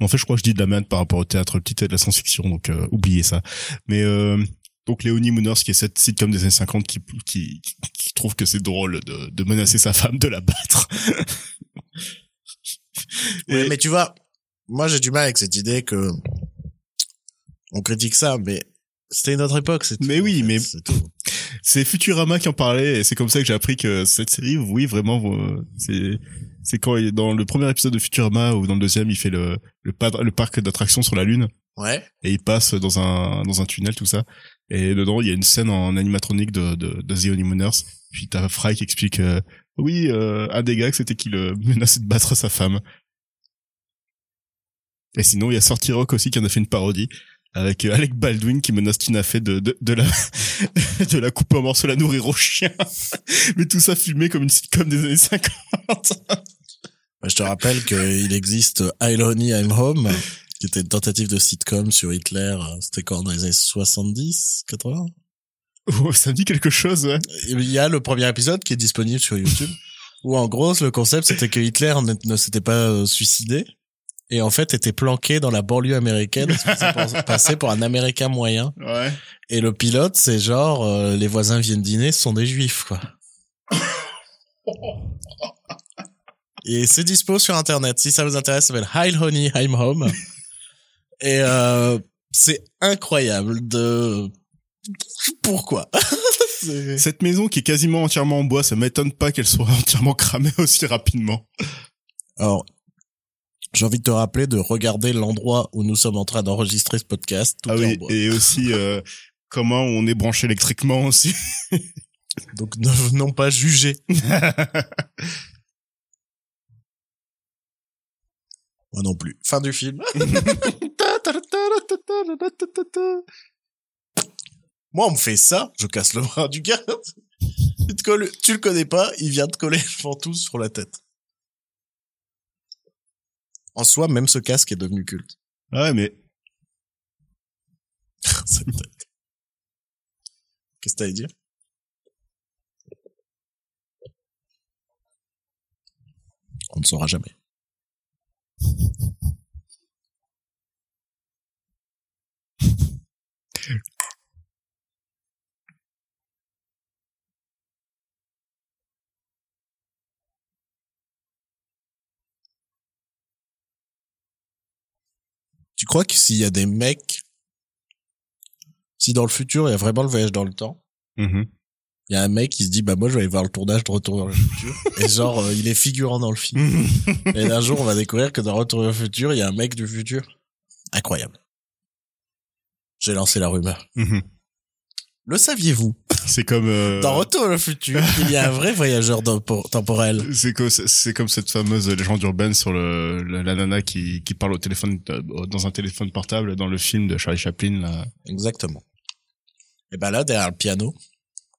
En fait, je crois que je dis de la merde par rapport au théâtre, le petit théâtre de la science-fiction, donc euh, oubliez ça. Mais euh, donc Léonie Mooners, qui est cette sitcom des années 50, qui, qui, qui, trouve que c'est drôle de, de menacer sa femme, de la battre. Ouais, Et- mais tu vois, moi j'ai du mal avec cette idée que on critique ça, mais c'était une autre époque, c'est tout. Mais oui, en fait, mais- c'est Futurama qui en parlait, et c'est comme ça que j'ai appris que cette série, oui, vraiment, euh, c'est c'est quand il, dans le premier épisode de Futurama ou dans le deuxième, il fait le le, pa- le parc d'attractions sur la lune. Ouais. et il passe dans un dans un tunnel tout ça et dedans il y a une scène en animatronique de de, de The Honeymooners puis t'as Fry qui explique euh, oui euh, un des gags c'était qu'il menaçait de battre sa femme et sinon il y a Sorty Rock aussi qui en a fait une parodie avec euh, Alec Baldwin qui menace Tina Fey de, de, de la de la couper en morceaux la nourrir au chien. Mais tout ça filmé comme une sitcom des années 50 Bah, Je te rappelle qu'il existe I'll Honey, I'm Home, qui était une tentative de sitcom sur Hitler. euh, C'était quand dans les années 70, 80 oh, ça me dit quelque chose ouais. Il y a le premier épisode qui est disponible sur YouTube, où en gros le concept c'était que Hitler ne, ne s'était pas euh, suicidé et en fait était planqué dans la banlieue américaine, se faisait pas- passer pour un Américain moyen. ouais Et le pilote, c'est genre, euh, les voisins viennent dîner, ce sont des juifs, quoi. Et c'est dispo sur Internet. Si ça vous intéresse, ça s'appelle Hi Honey, I'm Home. Et euh, c'est incroyable de... Pourquoi Cette maison qui est quasiment entièrement en bois, ça m'étonne pas qu'elle soit entièrement cramée aussi rapidement. Alors, j'ai envie de te rappeler de regarder l'endroit où nous sommes en train d'enregistrer ce podcast. Tout ah oui, et aussi euh, comment on est branché électriquement aussi. Donc ne venons pas juger. Moi non plus. Fin du film. Moi, on me fait ça, je casse le bras du gars. Tu, te colles- tu le connais pas, il vient te coller le ventouse sur la tête. En soi, même ce casque est devenu culte. Ah ouais, mais. Qu'est-ce que t'allais dire? On ne saura jamais. Tu crois que s'il y a des mecs, si dans le futur il y a vraiment le voyage dans le temps, Mhm. il y a un mec qui se dit bah moi je vais aller voir le tournage de Retour vers le futur. Et genre euh, il est figurant dans le film. Et un jour on va découvrir que dans Retour vers le futur il y a un mec du futur. Incroyable. J'ai lancé la rumeur. Mhm. Le saviez-vous c'est comme euh, dans Retour le futur il y a un vrai voyageur tempo- temporel c'est comme c'est c'est comme cette fameuse légende urbaine sur le la, la nana qui qui parle au téléphone euh, dans un téléphone portable dans le film de Charlie Chaplin là. exactement et ben là derrière le piano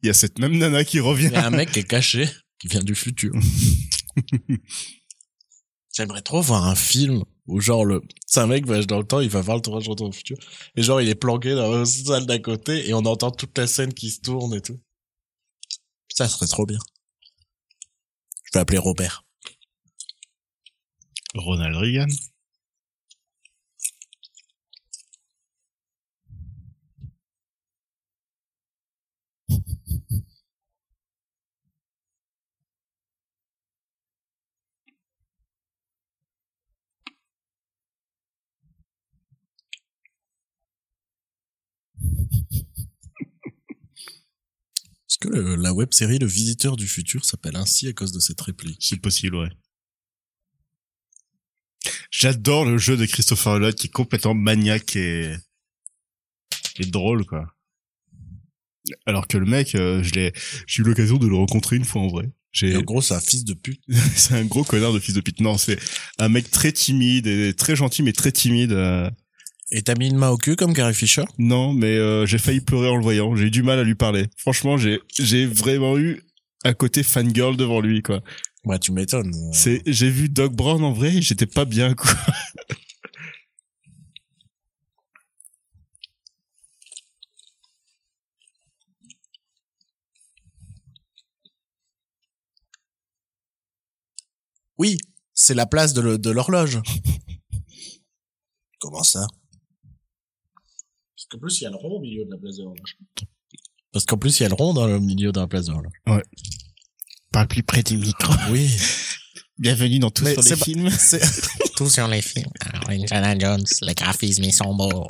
Il y a cette même nana qui revient. il y a un mec qui est caché qui vient du futur J'aimerais trop voir un film où genre le, c'est un mec voyage dans le temps, il va voir le tournage Retour au futur. Et genre il est planqué dans la salle d'à côté et on entend toute la scène qui se tourne et tout. Ça serait trop bien. Je vais appeler Robert. Ronald Reagan. Que le- la web série Le Visiteur du futur s'appelle ainsi à cause de cette réplique C'est possible, ouais. J'adore le jeu de Christopher Lloyd qui est complètement maniaque et, et drôle, quoi. Alors que le mec, euh, je l'ai, j'ai eu l'occasion de le rencontrer une fois en vrai. J'ai, En gros, c'est un fils de pute. c'est un gros connard de fils de pute. Non, c'est un mec très timide et très gentil, mais très timide. euh. Et t'as mis une main au cul comme Carrie Fisher? Non, mais euh, j'ai failli pleurer en le voyant. J'ai eu du mal à lui parler. Franchement, j'ai, j'ai vraiment eu un côté fangirl devant lui, quoi. Ouais, tu m'étonnes. C'est, j'ai vu Doc Brown en vrai, et j'étais pas bien, quoi. Oui, c'est la place de le- de l'horloge. Comment ça? Qu'en plus, il y a le rond au milieu de la place de l'horloge. Parce qu'en plus, il y a le rond dans le milieu de la place de l'horloge. Parle plus près du micro. Oui. Bienvenue dans Tous Mais sur les pas- films. Tout sur les films. Alors, Indiana Jones, les graphismes, ils sont beaux.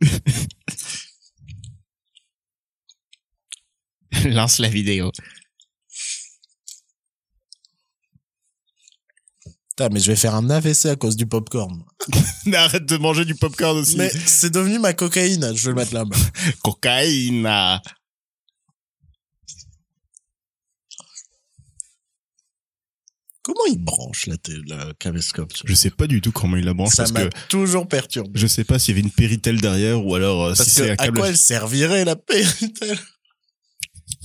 Lance la vidéo. Mais je vais faire un AVC à cause du popcorn. Arrête de manger du popcorn aussi. Mais c'est devenu ma cocaïne. Je vais le mettre là. Cocaïne. Comment il branche la, la caméscope Je sais pas du tout comment il la branche Ça m'a toujours perturbé. je sais pas s'il y avait une péritelle derrière ou alors euh, Parce si c'est à câble, quoi elle servirait la péritelle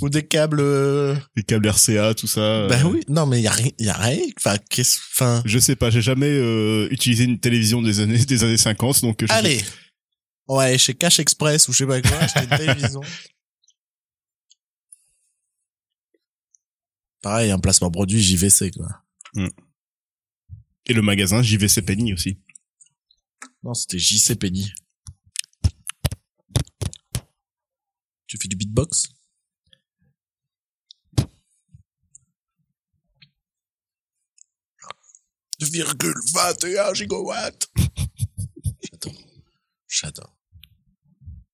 Ou des câbles euh, des câbles RCA, tout ça. Bah euh, oui, non mais il y a rien, y a rien. Enfin, qu'est-ce, enfin. Je sais pas, j'ai jamais euh, utilisé une télévision des années des années 50 donc je Allez, aller chez Cash Express ou je sais pas quoi, acheter une télévision. Pareil, un placement produit JVC quoi. Et le magasin JVC Penny aussi. Non, c'était JC Penny. Tu fais du beatbox? Virgule 21 gigawatts. J'adore. J'adore.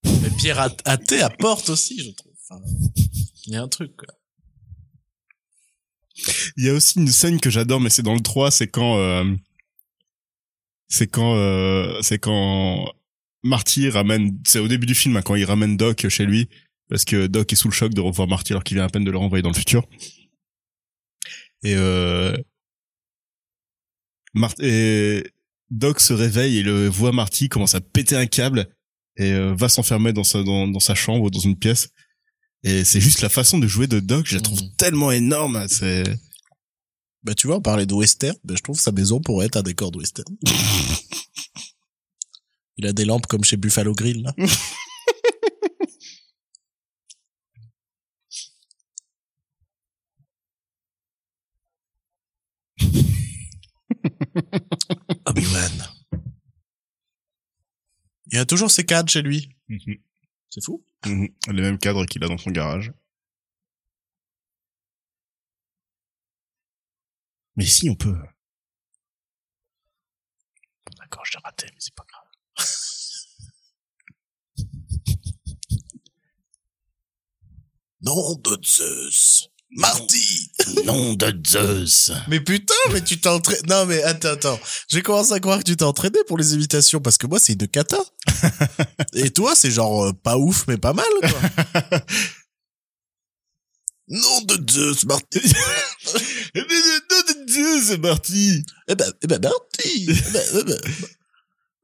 Mais Pierre At- Athé apporte aussi, je trouve. Enfin, il y a un truc, quoi. Il y a aussi une scène que j'adore mais c'est dans le 3, c'est quand euh, c'est quand euh, c'est quand Marty ramène c'est au début du film hein, quand il ramène Doc chez lui parce que Doc est sous le choc de revoir Marty alors qu'il vient à peine de le renvoyer dans le futur. Et euh, Mar- et Doc se réveille et le voit Marty commence à péter un câble et euh, va s'enfermer dans sa dans, dans sa chambre dans une pièce. Et c'est juste la façon de jouer de Doc, je la trouve Mhm. tellement énorme. C'est Bah, tu vois, on parlait de western. Bah, je trouve que sa maison pourrait être un décor de western. Il a des lampes comme chez Buffalo Grill, là. Obi-Wan. Il a toujours ses cadres chez lui. C'est fou. Mhm. les mêmes cadres qu'il a dans son garage. Mais si on peut. D'accord, je l'ai raté, mais c'est pas grave. Nom de Zeus. Marty. Nom de Zeus. Mais putain, mais tu t'es entraîné. Non, mais attends, attends. J'ai commencé à croire que tu t'es entraîné pour les imitations parce que moi, c'est une cata. Et toi, c'est genre euh, pas ouf, mais pas mal, quoi. Nom de Zeus, Marty. Nom de Zeus, Marty. eh ben, eh ben, Marty. Eh ben, eh ben,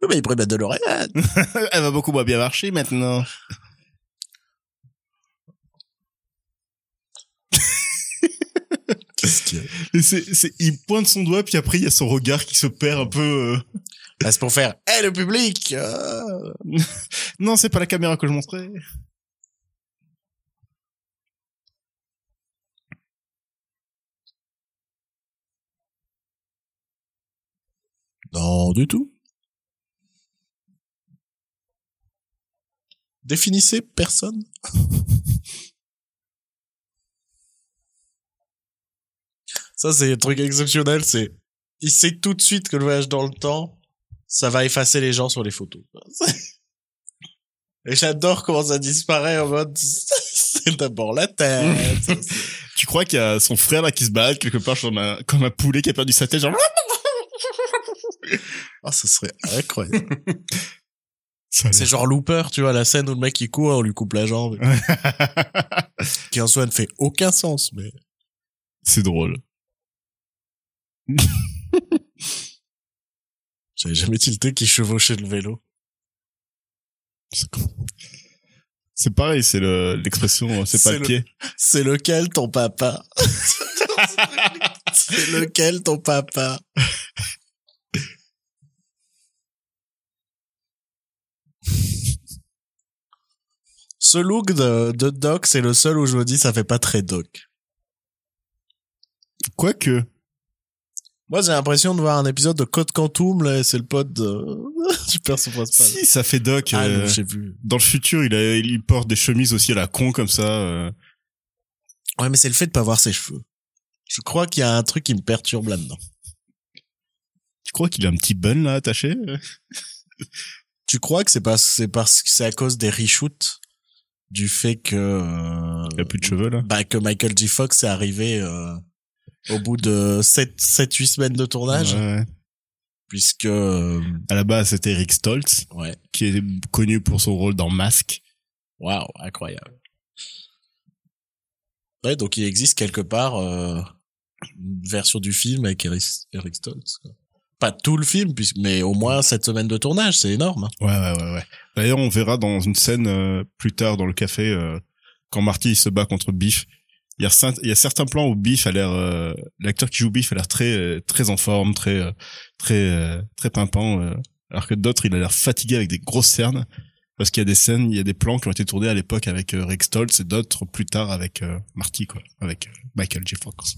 eh ben, il pourrait mettre de l'oreillette. Elle va beaucoup moins bien marcher maintenant. Qu'est-ce qu'il y a Et c'est, c'est, il pointe son doigt, puis après, il y a son regard qui se perd un peu. euh. Bah, c'est pour faire, eh, le public. euh. Non, c'est pas la caméra que je montrais. Non, du tout. Définissez personne. Ça, c'est un truc exceptionnel, c'est, il sait tout de suite que le voyage dans le temps, ça va effacer les gens sur les photos. Et j'adore comment ça disparaît en mode, c'est d'abord la tête. Tu crois qu'il y a son frère là qui se balade quelque part comme un, comme un poulet qui a perdu sa tête, genre. Ah, ça serait incroyable. C'est genre Looper, tu vois, la scène où le mec il court, on lui coupe la jambe. Qui en soi ne fait aucun sens, mais c'est drôle. j'avais jamais tilté qu'il chevauchait le vélo. C'est con. C'est pareil, c'est le, l'expression, c'est pas C'est le le- pied. C'est lequel ton papa? C'est lequel ton papa? Ce look de, de Doc, c'est le seul où je me dis ça fait pas très Doc. Quoique. Moi, j'ai l'impression de voir un épisode de Code Quantum, là, c'est le pote de... du perso principal. Si, ça fait Doc. Ah, euh, j'ai vu. dans le futur, il, a, il porte des chemises aussi à la con comme ça. euh. Ouais, mais c'est le fait de pas voir ses cheveux. Je crois qu'il y a un truc qui me perturbe là-dedans. Tu crois qu'il a un petit bun là attaché? Tu crois que c'est parce que c'est à cause des reshoots du fait que euh, Il a plus de cheveux là. bah que Michael J Fox est arrivé euh, au bout de 7 7 8 semaines de tournage Ouais. puisque À la base, c'était Eric Stoltz, ouais, qui est connu pour son rôle dans Mask. waouh, incroyable. Ouais, donc il existe quelque part euh, une version du film avec Eric, Eric Stoltz. quoi. Pas tout le film, puisque, mais au moins cette semaine de tournage, c'est énorme. hein. Ouais, ouais, ouais, ouais. D'ailleurs, on verra dans une scène euh, plus tard dans le café euh, quand Marty se bat contre Biff. Il y a, cer- il y a certains plans où Biff a l'air, euh, l'acteur qui joue Biff a l'air très, euh, très en forme, très, euh, très, euh, très pimpant, euh, alors que d'autres il a l'air fatigué avec des grosses cernes. Parce qu'il y a des scènes, il y a des plans qui ont été tournés à l'époque avec Rick Stoltz et d'autres plus tard avec Marty, quoi, avec Michael J. Fox.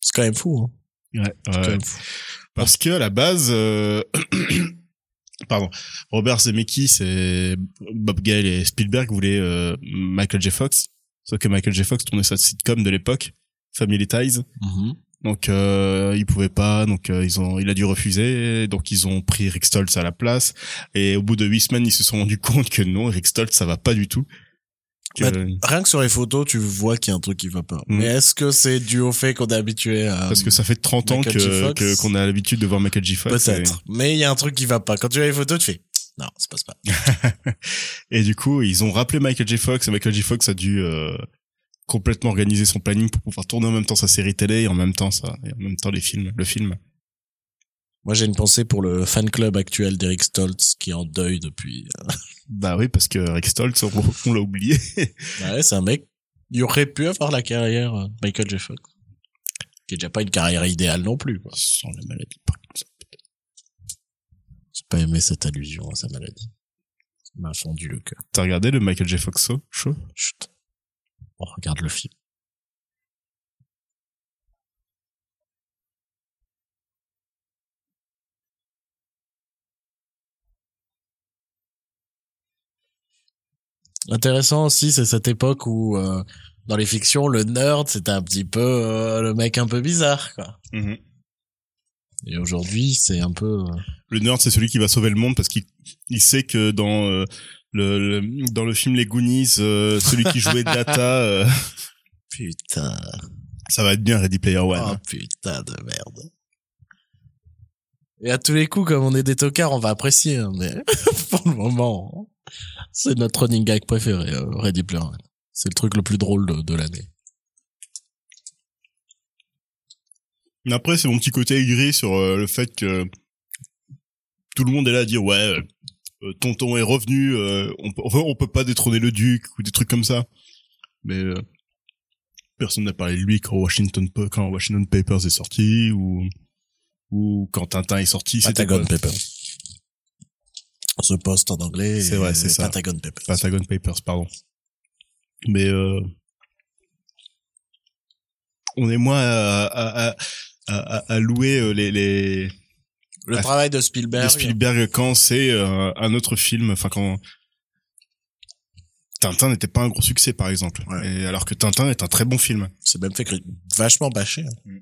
C'est quand même fou. Hein. Ouais, fou. Parce que à la base, euh, pardon, Robert Zemeckis et Bob Gale et Spielberg voulaient euh, Michael J. Fox, sauf que Michael J. Fox tournait sa sitcom de l'époque, Family Ties, Mhm. donc euh, il pouvait pas, donc euh, ils ont, il a dû refuser, donc ils ont pris Rick Stoltz à la place, et au bout de huit semaines ils se sont rendus compte que non, Rick Stoltz ça va pas du tout. Que- Bah, Rien que sur les photos, tu vois qu'il y a un truc qui va pas. Mhm. Mais est-ce que c'est dû au fait qu'on est habitué à... parce que ça fait 30 ans que que- qu'on a l'habitude de voir Michael J. Fox. et- Peut-être. Mais il y a un truc qui va pas. Quand tu vois les photos, tu fais... Non, ça passe pas. Et du coup, ils ont rappelé Michael J. Fox et Michael J. Fox a dû euh, complètement organisé son planning pour pouvoir tourner en même temps sa série télé et en même temps ça, et en même temps les films, le film. Moi, j'ai une pensée pour le fan club actuel d'Eric Stoltz qui est en deuil depuis. euh, Bah oui, parce que Rick Stoltz, on, on l'a oublié. Bah ouais, c'est un mec. Il aurait pu avoir la carrière euh, Michael J. Fox, qui est déjà pas une carrière idéale non plus. Quoi. Sans la maladie de Parkinson. J'ai pas aimé cette allusion à sa maladie. Ça m'a fondu le cœur. T'as regardé le Michael J. Fox show? Chut. On regarde le film. Intéressant aussi, c'est cette époque où euh, dans les fictions, le nerd c'était un petit peu euh, le mec un peu bizarre, quoi. Et aujourd'hui, c'est un peu. euh, Le nerd, c'est celui qui va sauver le monde parce qu'il il sait que dans euh, le, le- dans le film Les Goonies, euh, celui qui jouait Data, euh, Putain. ça va être bien Ready Player One. Oh putain de merde. Et à tous les coups, comme on est des tocards, on va apprécier, hein, mais pour le moment, c'est notre running gag préféré, euh, Ready Player One. C'est le truc le plus drôle de, de l'année. Mais Après, c'est mon petit côté aigri sur euh, le fait que tout le monde est là à dire ouais, euh, tonton est revenu, euh, on, peut, on peut pas détrôner le duc ou des trucs comme ça. Mais euh, personne n'a parlé de lui quand Washington quand Washington Papers est sorti ou ou quand Tintin est sorti. C'était Patagon quoi Papers. Ce poste en anglais. C'est vrai, c'est ça. Patagon Papers. Patagon Papers, pardon. Mais euh, on est moins à, à, à, à, à louer euh, les, les, Le travail de Spielberg. de Spielberg quand c'est euh, un autre film, enfin quand Tintin n'était pas un gros succès par exemple, Ouais. et alors que Tintin est un très bon film. C'est même fait cri- vachement bâché. hein.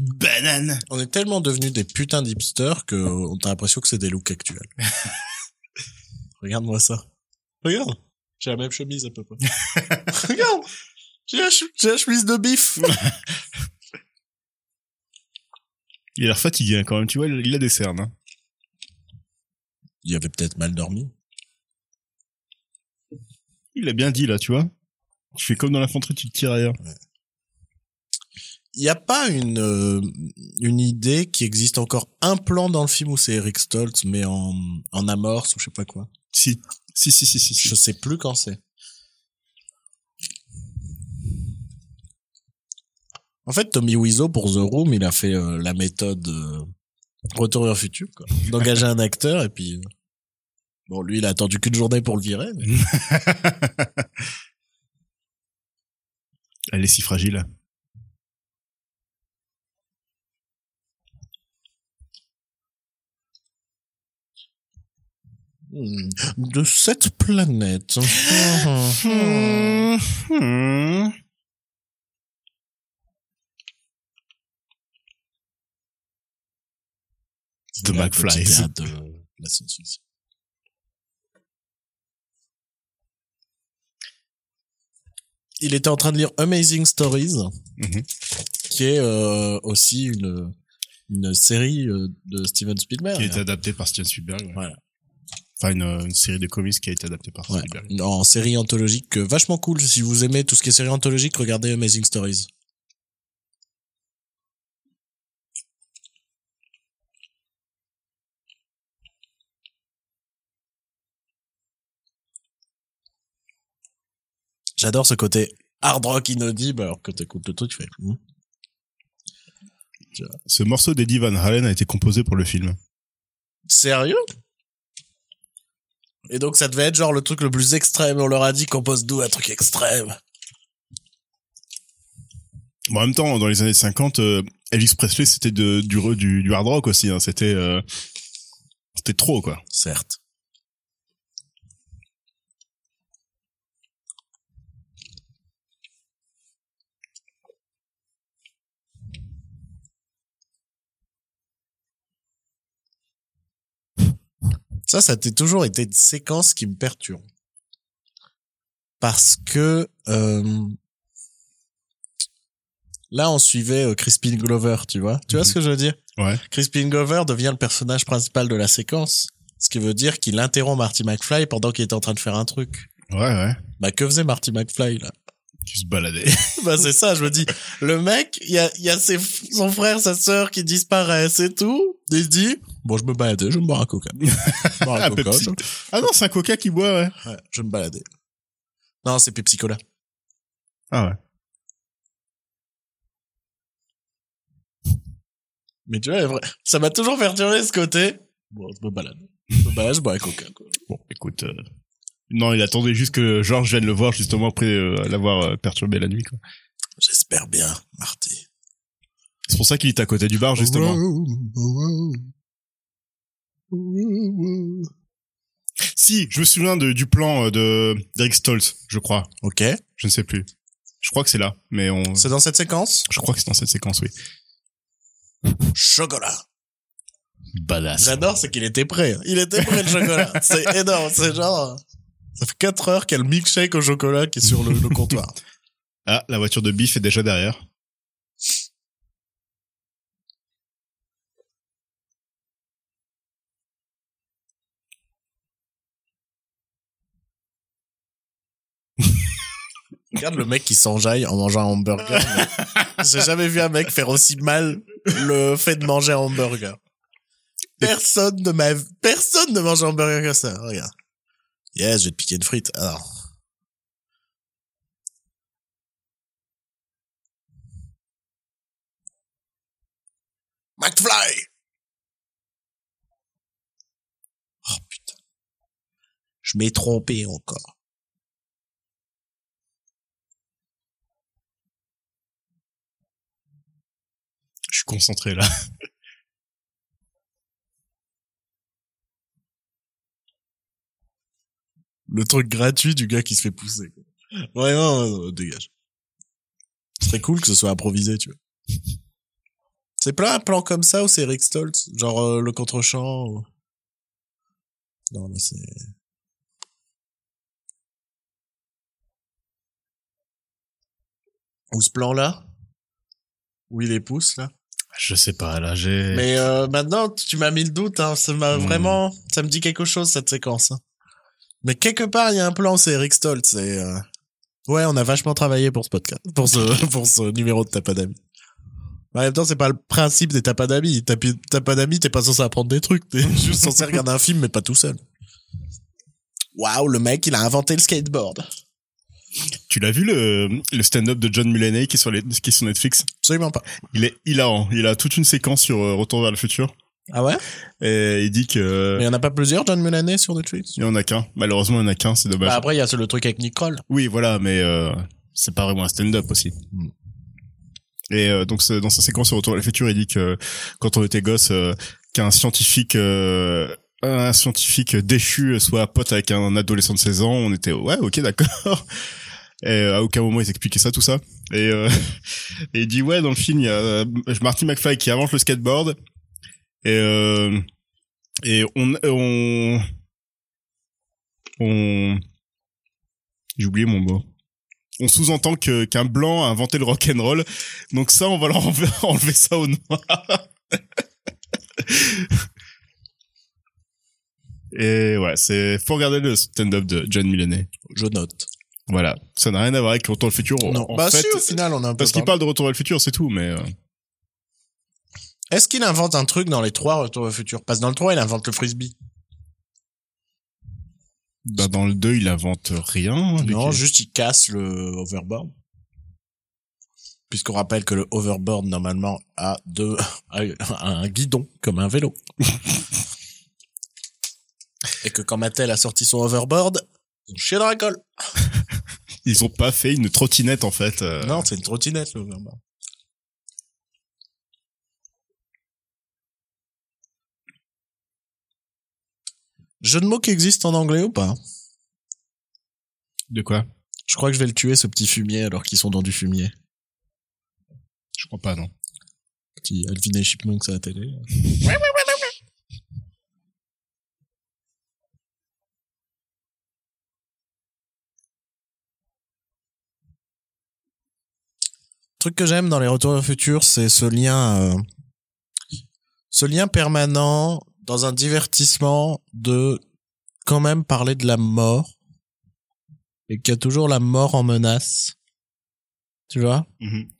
Banane. On est tellement devenus des putains d'hipsters que on a l'impression que c'est des looks actuels. Regarde-moi ça. Regarde. J'ai la même chemise à peu près. Regarde. J'ai la, chemise de bif. Il a l'air fatigué hein, quand même, tu vois, il il a des cernes. hein. Il avait peut-être mal dormi. Il a bien dit là, tu vois. Tu fais comme dans l'infanterie, tu te tires ailleurs. Il n'y a pas une euh, une idée qui existe encore un plan dans le film où c'est Eric Stoltz mais en en amorce ou je sais pas quoi? Si, si, si, si, si. si. Je sais plus quand c'est. En fait, Tommy Wiseau pour The Room, il a fait euh, la méthode euh, Retour vers futur, quoi. D'engager un acteur et puis euh, bon, lui, il a attendu qu'une journée pour le virer. mais- Elle est si fragile. De cette planète. Hmm. The McFly. petite théâtre de la science-fiction. Il était en train de lire Amazing Stories, Mhm. qui est euh, aussi une une série euh, de Steven Spielberg. Qui a été adapté par Steven Spielberg. ouais. Voilà. Enfin, une, une série de comics qui a été adaptée par Ouais. Spielberg. En série anthologique, euh, vachement cool. Si vous aimez tout ce qui est série anthologique, regardez Amazing Stories. J'adore ce côté hard rock inaudible alors que t'écoutes le truc, tu fais. hmm. Ce morceau d'Eddie Van Halen a été composé pour le film. Sérieux? Et donc ça devait être genre le truc le plus extrême. On leur a dit compose d'où un truc extrême. Bon, en même temps, dans les années 50, euh, Elvis Presley, c'était du, du hard rock aussi. Hein. C'était, euh, c'était trop, quoi. Certes. Ça, ça a toujours été une séquence qui me perturbe. Parce que euh, là, on suivait euh, Crispin Glover, tu vois. Tu vois Mhm. ce que je veux dire? Ouais. Crispin Glover devient le personnage principal de la séquence. Ce qui veut dire qu'il interrompt Marty McFly pendant qu'il était en train de faire un truc. Ouais, ouais. Bah, que faisait Marty McFly, là? Tu se baladais. bah, c'est ça, je me dis. Le mec, il y a, y a ses, son frère, sa sœur qui disparaissent et tout. Et il se dit, bon, je me baladais, je me boire un coca. Je boire un Un coca, je- Ah non, c'est un coca qui boit, ouais. ouais, je me balader. Non, c'est Pepsi Cola. Ah ouais. Mais tu vois, vrai- ça m'a toujours perturbé ce côté. Bon, je me balade. Je me balade, je bois un coca, quoi. Bon, écoute. euh, Non, il attendait juste que Georges vienne le voir justement après euh, l'avoir euh, perturbé la nuit. quoi. J'espère bien, Marty. C'est pour ça qu'il est à côté du bar justement. Si, je me souviens de, du plan euh, de d'Eric Stoltz, je crois. Ok. Je ne sais plus. Je crois que c'est là, mais on. C'est dans cette séquence? Je crois que c'est dans cette séquence, oui. Chocolat. Badass. J'adore, c'est qu'il était prêt. Il était prêt, le chocolat. C'est énorme. C'est genre, ça fait 4 heures qu'il y a le milkshake au chocolat qui est sur le, le comptoir. Ah, la voiture de Biff est déjà derrière. Regarde le mec qui s'enjaille en mangeant un hamburger. J'ai jamais vu un mec faire aussi mal le fait de manger un hamburger. Personne ne m'a, personne ne mange un hamburger comme ça. Regarde. Yes, je vais te piquer une frite. Alors. McFly! Oh putain. Je m'ai trompé encore. Je suis concentré là. le truc gratuit du gars qui se fait pousser. Vraiment, euh, dégage. Ce serait cool que ce soit improvisé, tu vois. C'est plein un plan comme ça ou c'est Rick Stoltz Genre euh, le contre-champ ou... Non, mais c'est... Ou ce plan-là? Où il les pousse, là? Je sais pas, là, j'ai... Mais euh, maintenant, tu m'as mis le doute, hein. Ça m'a Hmm. vraiment... Ça me dit quelque chose, cette séquence. hein. Mais quelque part, il y a un plan, c'est Eric Stoltz. Et, euh, Ouais, on a vachement travaillé pour ce podcast, pour ce, pour ce numéro de d'amis. En même temps, c'est pas le principe des pas d'amis, t'es pas censé apprendre des trucs. T'es juste censé regarder un film, mais pas tout seul. Waouh, le mec, il a inventé le skateboard. Tu l'as vu le, le stand-up de John Mulaney qui est sur les, qui est sur Netflix? Absolument pas. Il est hilarant. Il a toute une séquence sur euh, Retour vers le futur. Ah ouais? Et il dit que... Mais il y en a pas plusieurs, John Mulaney, sur Netflix? Il y en a qu'un. Malheureusement, il y en a qu'un, c'est dommage. Bah, après, il y a le truc avec Nicole. Oui, voilà, mais euh, c'est pas vraiment un stand-up aussi. Mm. Et euh, donc dans sa séquence sur Retour à le futur, il dit que quand on était gosse, euh, qu'un scientifique, euh, un scientifique déchu soit pote avec un adolescent de 16 ans, on était ouais, ok, d'accord. Et euh, à aucun moment ils expliquaient ça, tout ça. Et, euh, et il dit ouais, dans le film, il y a euh, Marty McFly qui invente le skateboard. Et euh, et on on on j'ai oublié mon mot. On sous-entend que qu'un blanc a inventé le rock and roll. Donc ça, on va leur enlever, enlever ça au noir. Et ouais, c'est faut regarder le stand-up de John Mulaney. Je note. Voilà, ça n'a rien à voir avec Retour vers le futur. Non. En bah, fait, si, au final, on a un peu parce qu'il parle de Retour vers le futur, c'est tout. Mais euh, Est-ce qu'il invente un truc dans les trois Retour au futur? Parce que dans le 3, il invente le frisbee. bah, dans le 2, il invente rien. vu non, juste il casse le overboard. Puisqu'on rappelle que le overboard, normalement, a deux, a un guidon, comme un vélo. Et que quand Mattel a sorti son overboard, ils ont chié dans la colle. ils ont pas fait une trottinette en fait. euh. Non, c'est une trottinette, le overboard. Jeu de mots qui existe en anglais ou pas De quoi Je crois que je vais le tuer, ce petit fumier, alors qu'ils sont dans du fumier. Je crois pas, non. Petit Alvin et Chipmunks à la télé. Truc que j'aime dans les Retours au futur, c'est ce lien, euh, ce lien permanent dans un divertissement de quand même parler de la mort et qu'il y a toujours la mort en menace. Tu vois? Mhm.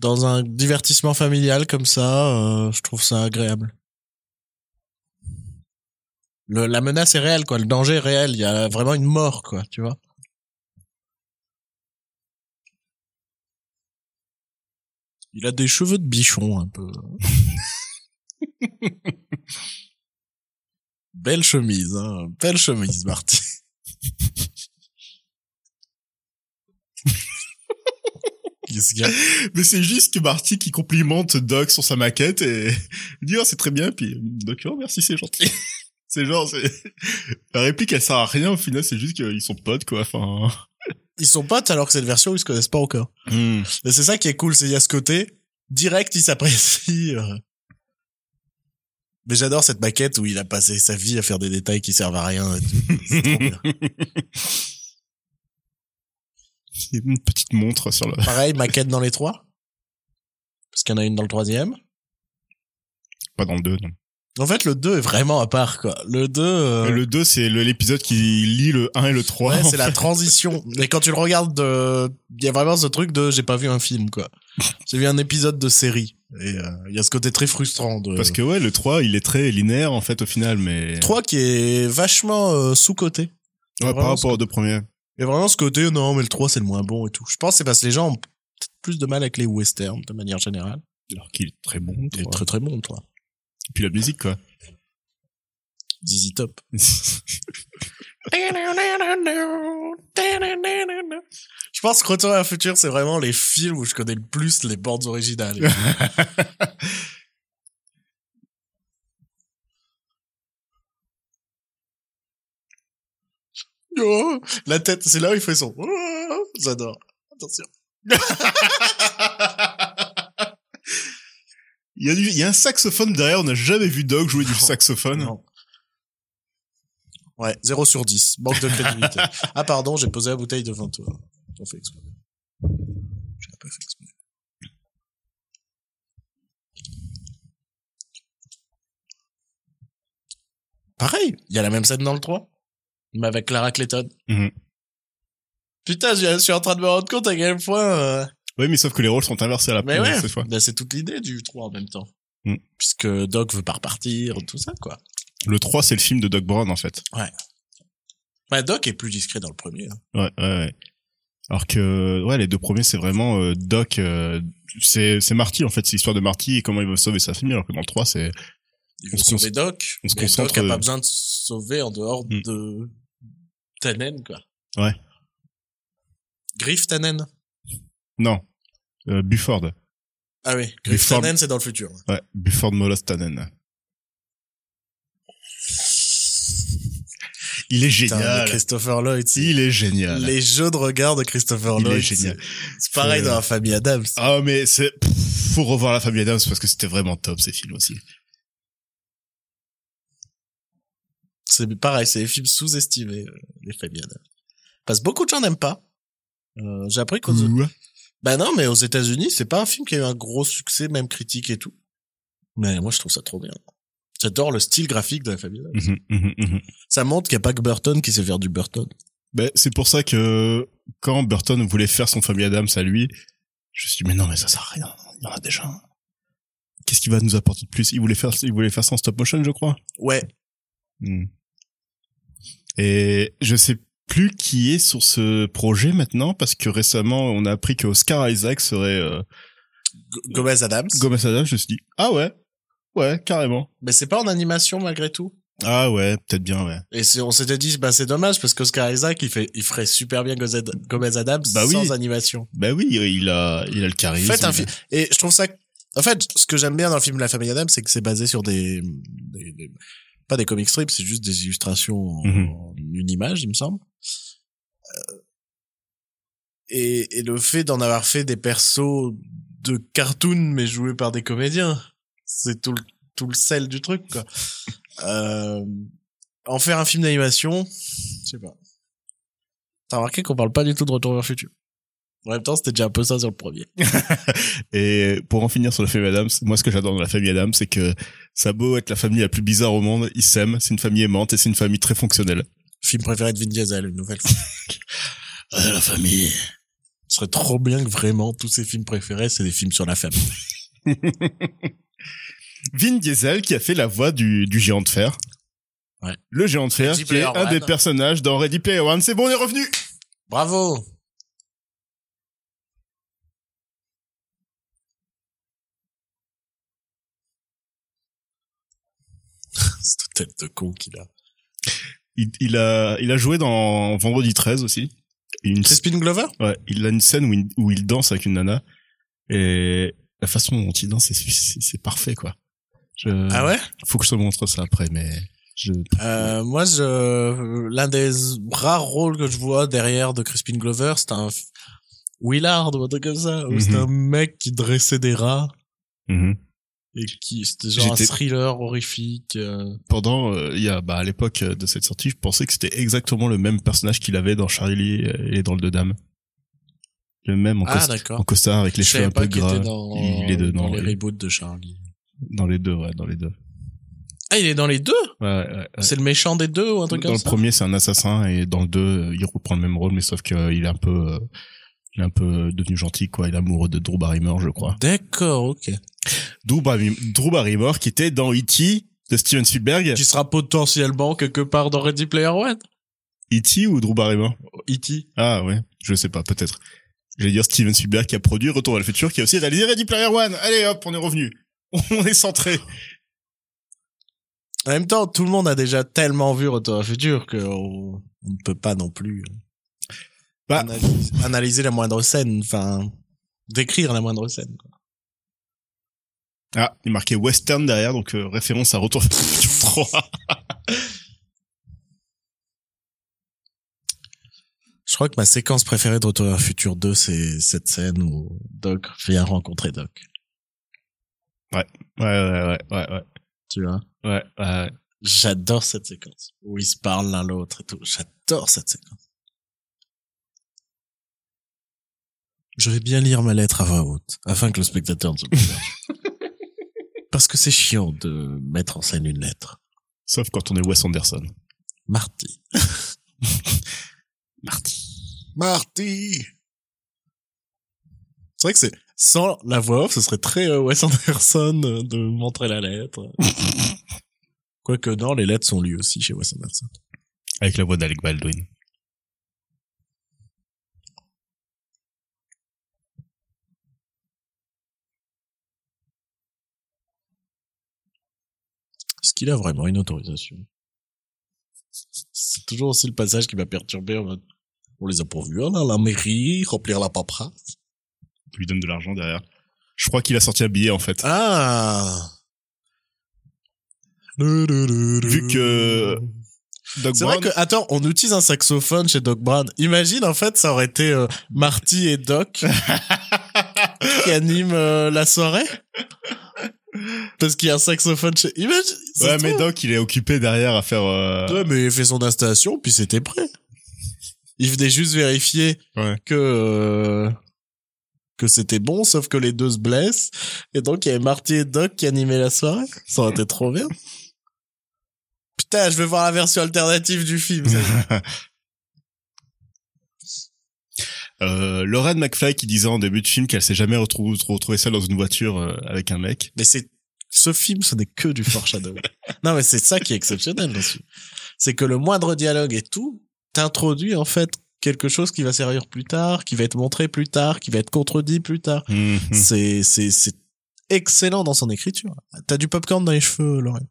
Dans un divertissement familial comme ça, euh, je trouve ça agréable. Le, la menace est réelle, quoi. Le danger est réel. Il y a vraiment une mort, quoi. Tu vois? Il a des cheveux de bichon, un peu. Belle chemise, hein. Belle chemise, Marty. Qu'est-ce qu'il y a? Mais c'est juste que Marty qui complimente Doc sur sa maquette et il dit oh, c'est très bien puis Doc oh merci c'est gentil. c'est genre c'est la réplique elle sert à rien au final c'est juste qu'ils sont potes quoi enfin. Ils sont potes alors que cette version, ils se connaissent pas encore. Mais c'est ça qui est cool, c'est il y a ce côté direct, il s'apprécie. Mais j'adore cette maquette où il a passé sa vie à faire des détails qui servent à rien. et tout. Trop bien. Une petite montre sur le. Pareil, maquette dans les trois? Parce qu'il y en a une dans le troisième? Pas dans le 2 non. En fait, le 2 est vraiment à part, quoi. Le 2, euh, Le 2 c'est l'épisode qui lit le 1 et le 3. ouais, c'est la transition. Mais quand tu le regardes, de... il y a vraiment ce truc de j'ai pas vu un film, quoi. J'ai vu un épisode de série. Et euh, il y a ce côté très frustrant de... Parce que ouais le 3 il est très linéaire en fait au final mais. 3 qui est vachement euh, sous-coté. Ouais, par rapport aux deux premiers. Il y a vraiment ce côté, non, mais le 3, c'est le moins bon et tout. Je pense que c'est parce que les gens ont peut-être plus de mal avec les westerns, de manière générale. Alors qu'il est très bon. Il est très très bon, toi. Et puis la musique quoi. Dizzy Top. Je pense que Retour à la futur, c'est vraiment les films où je connais le plus les bandes originales. Oh, la tête, c'est là où il fait son. Oh, J'adore. Attention. Il y a du, il y a un saxophone derrière, on n'a jamais vu Doc jouer du saxophone. Non. Ouais, 0 sur 10. Manque de crédibilité. ah, pardon, j'ai posé la bouteille devant toi. T'en fais exprès. J'ai pas fait exprès. Pareil, il y a la même scène dans le 3. Mais avec Clara Clayton. Mhm. Putain, je je suis en train de me rendre compte à quel point... euh, Oui, mais sauf que les rôles sont inversés à la Mais première ouais, cette fois. ben, c'est toute l'idée du 3 en même temps. Mm. Puisque Doc veut pas repartir, tout ça, quoi. Le 3, c'est le film de Doc Brown, en fait. Bah, Doc est plus discret dans le premier. hein. Ouais, ouais, ouais. Alors que, ouais, les deux premiers, c'est vraiment euh, Doc, euh, c'est, c'est Marty, en fait, c'est l'histoire de Marty et comment il va sauver sa famille, alors que dans le 3, c'est, Il veut sauver Doc, on se mais concentre, Doc a euh, pas besoin de sauver en dehors Mm. de Tannen, quoi. Ouais. Griff Tannen. Non, euh, Bufford. Ah oui, Griff Grifford. Tannen, c'est dans le futur. Ouais, Bufford Molos Tannen. Il est génial. Christopher Lloyd, Il est génial. les jeux de regard de Christopher Il est Lloyd, génial. c'est- pareil dans la famille Adams. Ah, mais c'est, faut revoir la famille Adams parce que c'était vraiment top, ces films aussi. C'est pareil, c'est des films sous-estimés, euh, les familles Adams. Parce que beaucoup de gens n'aiment pas. Euh, J'ai appris qu'aux. Bah non, mais aux États-Unis, c'est pas un film qui a eu un gros succès, même critique et tout. Mais moi, je trouve ça trop bien. J'adore le style graphique de la famille. Adams. Mhm. Ça montre qu'il n'y a pas que Burton qui sait faire du Burton. Ben, c'est pour ça que quand Burton voulait faire son famille Adams à lui, je me suis dit, mais non, mais ça sert à rien. Il y en a déjà. un. Qu'est-ce qu'il va nous apporter de plus? Il voulait faire, il voulait faire ça en stop motion, je crois. Ouais. Hmm. Et je sais plus qui est sur ce projet maintenant parce que récemment on a appris que Oscar Isaac serait euh, Gomez Adams. Gomez Adams. Je me suis dit, ah ouais, ouais, carrément. mais c'est pas en animation malgré tout? Ah ouais, peut-être bien, ouais. Et on s'était dit, bah c'est dommage parce qu'Oscar Isaac, il fait, il ferait super bien Gomez Adams Bah oui. sans animation. Ben oui, il a, il a le charisme. Faites un film. Et je trouve ça. En fait, ce que j'aime bien dans le film La Famille Adams, c'est que c'est basé sur des, des- des- pas des comic strips, c'est juste des illustrations en, Mhm. en une image, il me semble. Euh, Et, et le fait d'en avoir fait des persos de cartoon mais joués par des comédiens, c'est tout le tout le sel du truc quoi. Euh, en faire un film d'animation, je sais pas. T'as remarqué qu'on parle pas du tout de Retour vers le futur. En même temps, c'était déjà un peu ça sur le premier. Et pour en finir sur la famille Adams, moi ce que j'adore dans la famille Adams, c'est que ça a beau être la famille la plus bizarre au monde, ils s'aiment, c'est une famille aimante et c'est une famille très fonctionnelle. Film préféré de Vin Diesel, une nouvelle fois. la famille. Ce serait trop bien que vraiment tous ses films préférés, c'est des films sur la famille. Vin Diesel qui a fait la voix du, du géant de fer. Ouais. Le géant de fer Ready qui est un des personnages dans Ready Player One. C'est bon, on est revenu Bravo! Tête de con qu'il a. il, il a il a joué dans Vendredi 13 aussi. Une, Crispin Glover? ouais, il a une scène où il, où il danse avec une nana et la façon dont il danse, c'est- c'est c'est parfait quoi. Je, Ah ouais? Faut que je te montre ça après, mais je, Euh, moi, je, l'un des rares rôles que je vois derrière de Crispin Glover, c'est un Willard ou un truc comme ça, où Mhm. c'est un mec qui dressait des rats Mhm. Et qui, c'était genre un thriller horrifique. euh. pendant euh, il y a bah à l'époque de cette sortie, je pensais que c'était exactement le même personnage qu'il avait dans Charlie et dans le Deux Dames. Le même en, Ah, cost- d'accord. en costard avec les Je cheveux un peu gras. dans, il est dedans. dans les oui. reboots de Charlie. Dans les deux, ouais, dans les deux. Ah, il est dans les deux? Ouais, ouais, ouais. C'est le méchant des deux ou un truc Dans comme le ça? premier, c'est un assassin et dans le deux, euh, il reprend le même rôle, mais sauf qu'il est un peu, euh, il est un peu devenu gentil, quoi. Il est amoureux de Drew Barrymore, je crois. D'accord, ok. Drew, Barry- Drew Barrymore, qui était dans E.T. de Steven Spielberg. Qui sera potentiellement quelque part dans Ready Player One? E.T. ou Drew Barrymore E.T. Ah ouais, je sais pas, peut-être. J'allais dire Steven Spielberg qui a produit Retour à le futur, qui a aussi réalisé Ready Player One. Allez hop, on est revenu. On est centré. En même temps, tout le monde a déjà tellement vu Retour à le futur que on, on ne peut pas non plus euh, Bah. analyse- analyser la moindre scène, enfin décrire la moindre scène. quoi. Ah, il marquait western derrière, donc euh, référence à Retour à le futur 3. Je crois que ma séquence préférée de Retour à le futur 2, c'est cette scène où Doc vient rencontrer Doc. Ouais, ouais, ouais, ouais, ouais. Tu vois? Ouais, ouais. J'adore cette séquence où ils se parlent l'un l'autre et tout. J'adore cette séquence. Je vais bien lire ma lettre à voix haute afin que le spectateur ne se. Parce que c'est chiant de mettre en scène une lettre. Sauf quand on est Wes Anderson. Marty. Marty. Marty. C'est vrai que c'est sans la voix off, ce serait très euh, Wes Anderson euh, de montrer la lettre. Quoique non, les lettres sont lues aussi chez Wes Anderson. Avec la voix d'Alec Baldwin. Est-ce qu'il a vraiment une autorisation C'est toujours aussi le passage qui m'a perturbé. On les a pourvus hein, à la mairie, remplir la paperasse. On lui donne de l'argent derrière. Je crois qu'il a sorti un billet, en fait. Ah Vu que C'est vrai que, attends, on utilise un saxophone chez Doc Brown. Imagine, en fait, ça aurait été euh, Marty et Doc qui animent euh, la soirée. Parce qu'il y a un saxophone chez... Imagine Ouais, mais. Doc, il est occupé derrière à faire... euh, Ouais, mais il fait son installation, puis c'était prêt. Il venait juste vérifier Ouais. que euh, que c'était bon, sauf que les deux se blessent. Et donc, il y avait Marty et Doc qui animaient la soirée. Ça aurait été trop bien. Putain, je vais voir la version alternative du film. Euh, Lorraine McFly qui disait en début de film qu'elle s'est jamais retrouvée retrouvée seule dans une voiture euh, avec un mec. Mais c'est ce film, ce n'est que du foreshadow. non, mais c'est ça qui est exceptionnel dessus. C'est que le moindre dialogue et tout t'introduit en fait quelque chose qui va servir plus tard, qui va être montré plus tard, qui va être contredit plus tard. Mhm. C'est c'est c'est excellent dans son écriture. T'as du popcorn dans les cheveux, Lorraine.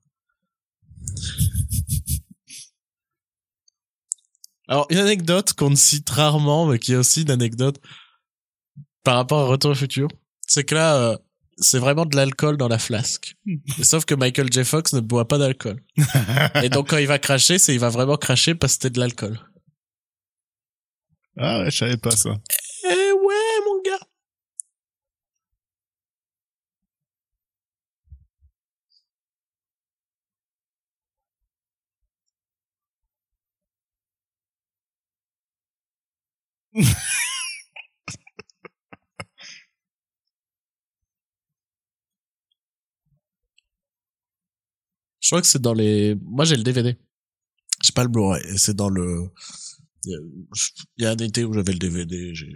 Alors, une anecdote qu'on ne cite rarement, mais qui est aussi une anecdote par rapport à Retour au futur, c'est que là, euh, c'est vraiment de l'alcool dans la flasque. Sauf que Michael J. Fox ne boit pas d'alcool. Et donc, quand il va cracher, c'est il va vraiment cracher parce que c'était de l'alcool. Ah ouais, je savais pas ça. Eh ouais, mon gars crois que c'est dans les. Moi, j'ai le DVD. J'ai pas le Blu-ray. Et c'est dans le. Il y a- un été où j'avais le DVD. J'ai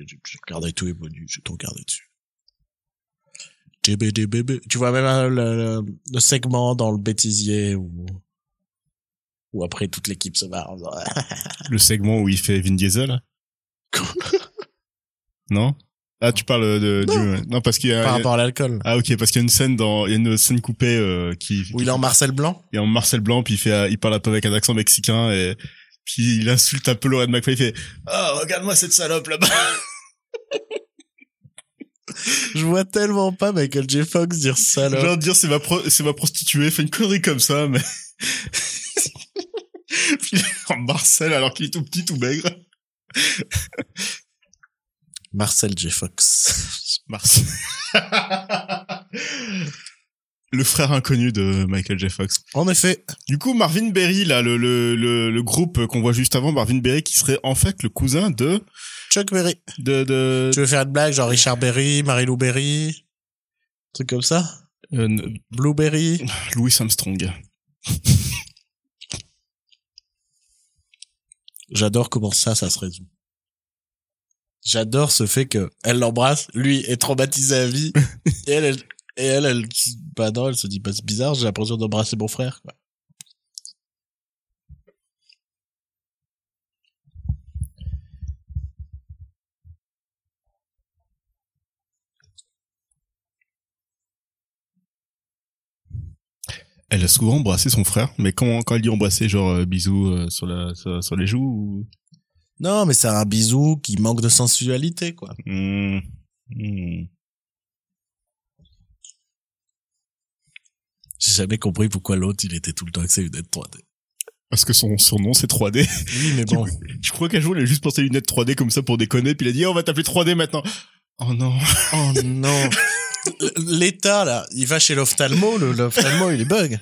regardé tous les bonus. J'ai tout regardé dessus. DBDBB. Tu vois même euh, le, le, le segment dans le bêtisier où où après toute l'équipe se barre. Le segment où il fait Vin Diesel. non? Ah, tu parles de du non parce qu'il y a Par rapport à l'alcool. ah ok parce qu'il y a une scène dans il y a une scène coupée euh, qui Où il est en Marcel Blanc. il est en Marcel Blanc puis il fait euh, il parle un peu avec un accent mexicain et puis il insulte un peu Lorraine McFly il fait ah regarde-moi cette salope là-bas Je vois tellement pas Michael J. Fox dire ça là. genre dire c'est ma pro- c'est ma prostituée fait une connerie comme ça mais puis il est en Marcel alors qu'il est tout petit tout maigre Marcel J. Fox. Marcel le frère inconnu de Michael J. Fox En effet. Du coup, Marvin Berry, là, le, le, le, le groupe qu'on voit juste avant, Marvin Berry, qui serait en fait le cousin de, Chuck Berry. de, de, Tu veux faire une blague genre Richard Berry, Marie-Lou Berry, truc comme ça? Euh, Blueberry. Louis Armstrong. J'adore comment ça, ça se résout. J'adore ce fait que elle l'embrasse, lui est traumatisé à vie, et elle, elle, et elle, elle, bah non, elle se dit, bah c'est bizarre, j'ai l'impression d'embrasser mon frère, quoi. Elle a souvent embrassé son frère, mais quand, quand elle dit embrasser, genre euh, bisous euh, sur, la, sur, sur les joues ou... Non, mais c'est un bisou qui manque de sensualité, quoi. Hmm. Hmm. J'ai jamais compris pourquoi l'autre, il était tout le temps avec ses lunettes 3D. Parce que son surnom c'est 3D. Oui, mais bon. Je crois qu'un jour il a juste porté des lunettes 3D comme ça pour déconner, puis il a dit oh, on va t'appeler 3D maintenant. Oh non. Oh non. L'état, là, il va chez l'ophtalmo, l'ophtalmo, il est bug.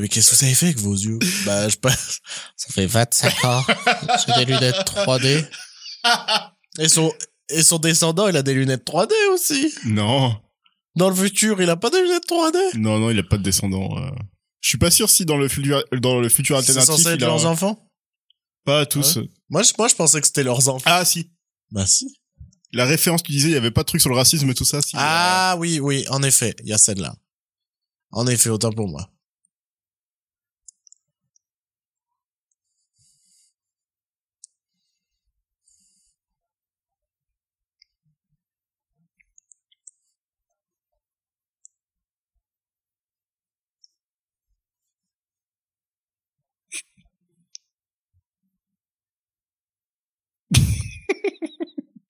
Mais qu'est-ce que avez fait avec vos yeux? Bah, je passe. Ça fait 25 ans. J'ai des lunettes 3D. Et son, et son descendant, il a des lunettes 3D aussi. Non. Dans le futur, il a pas de lunettes 3D. Non, non, il a pas de descendant. euh. Je suis pas sûr si dans le futur, dans le futur C'est alternatif, censé être a leurs enfants? pas tous. Moi, je, moi, je pensais que c'était leurs enfants. Ah si. Bah, si. La référence, tu disais, il y avait pas de truc sur le racisme et tout ça. Si, Ah, oui, oui, en effet, il y a celle-là. En effet, autant pour moi.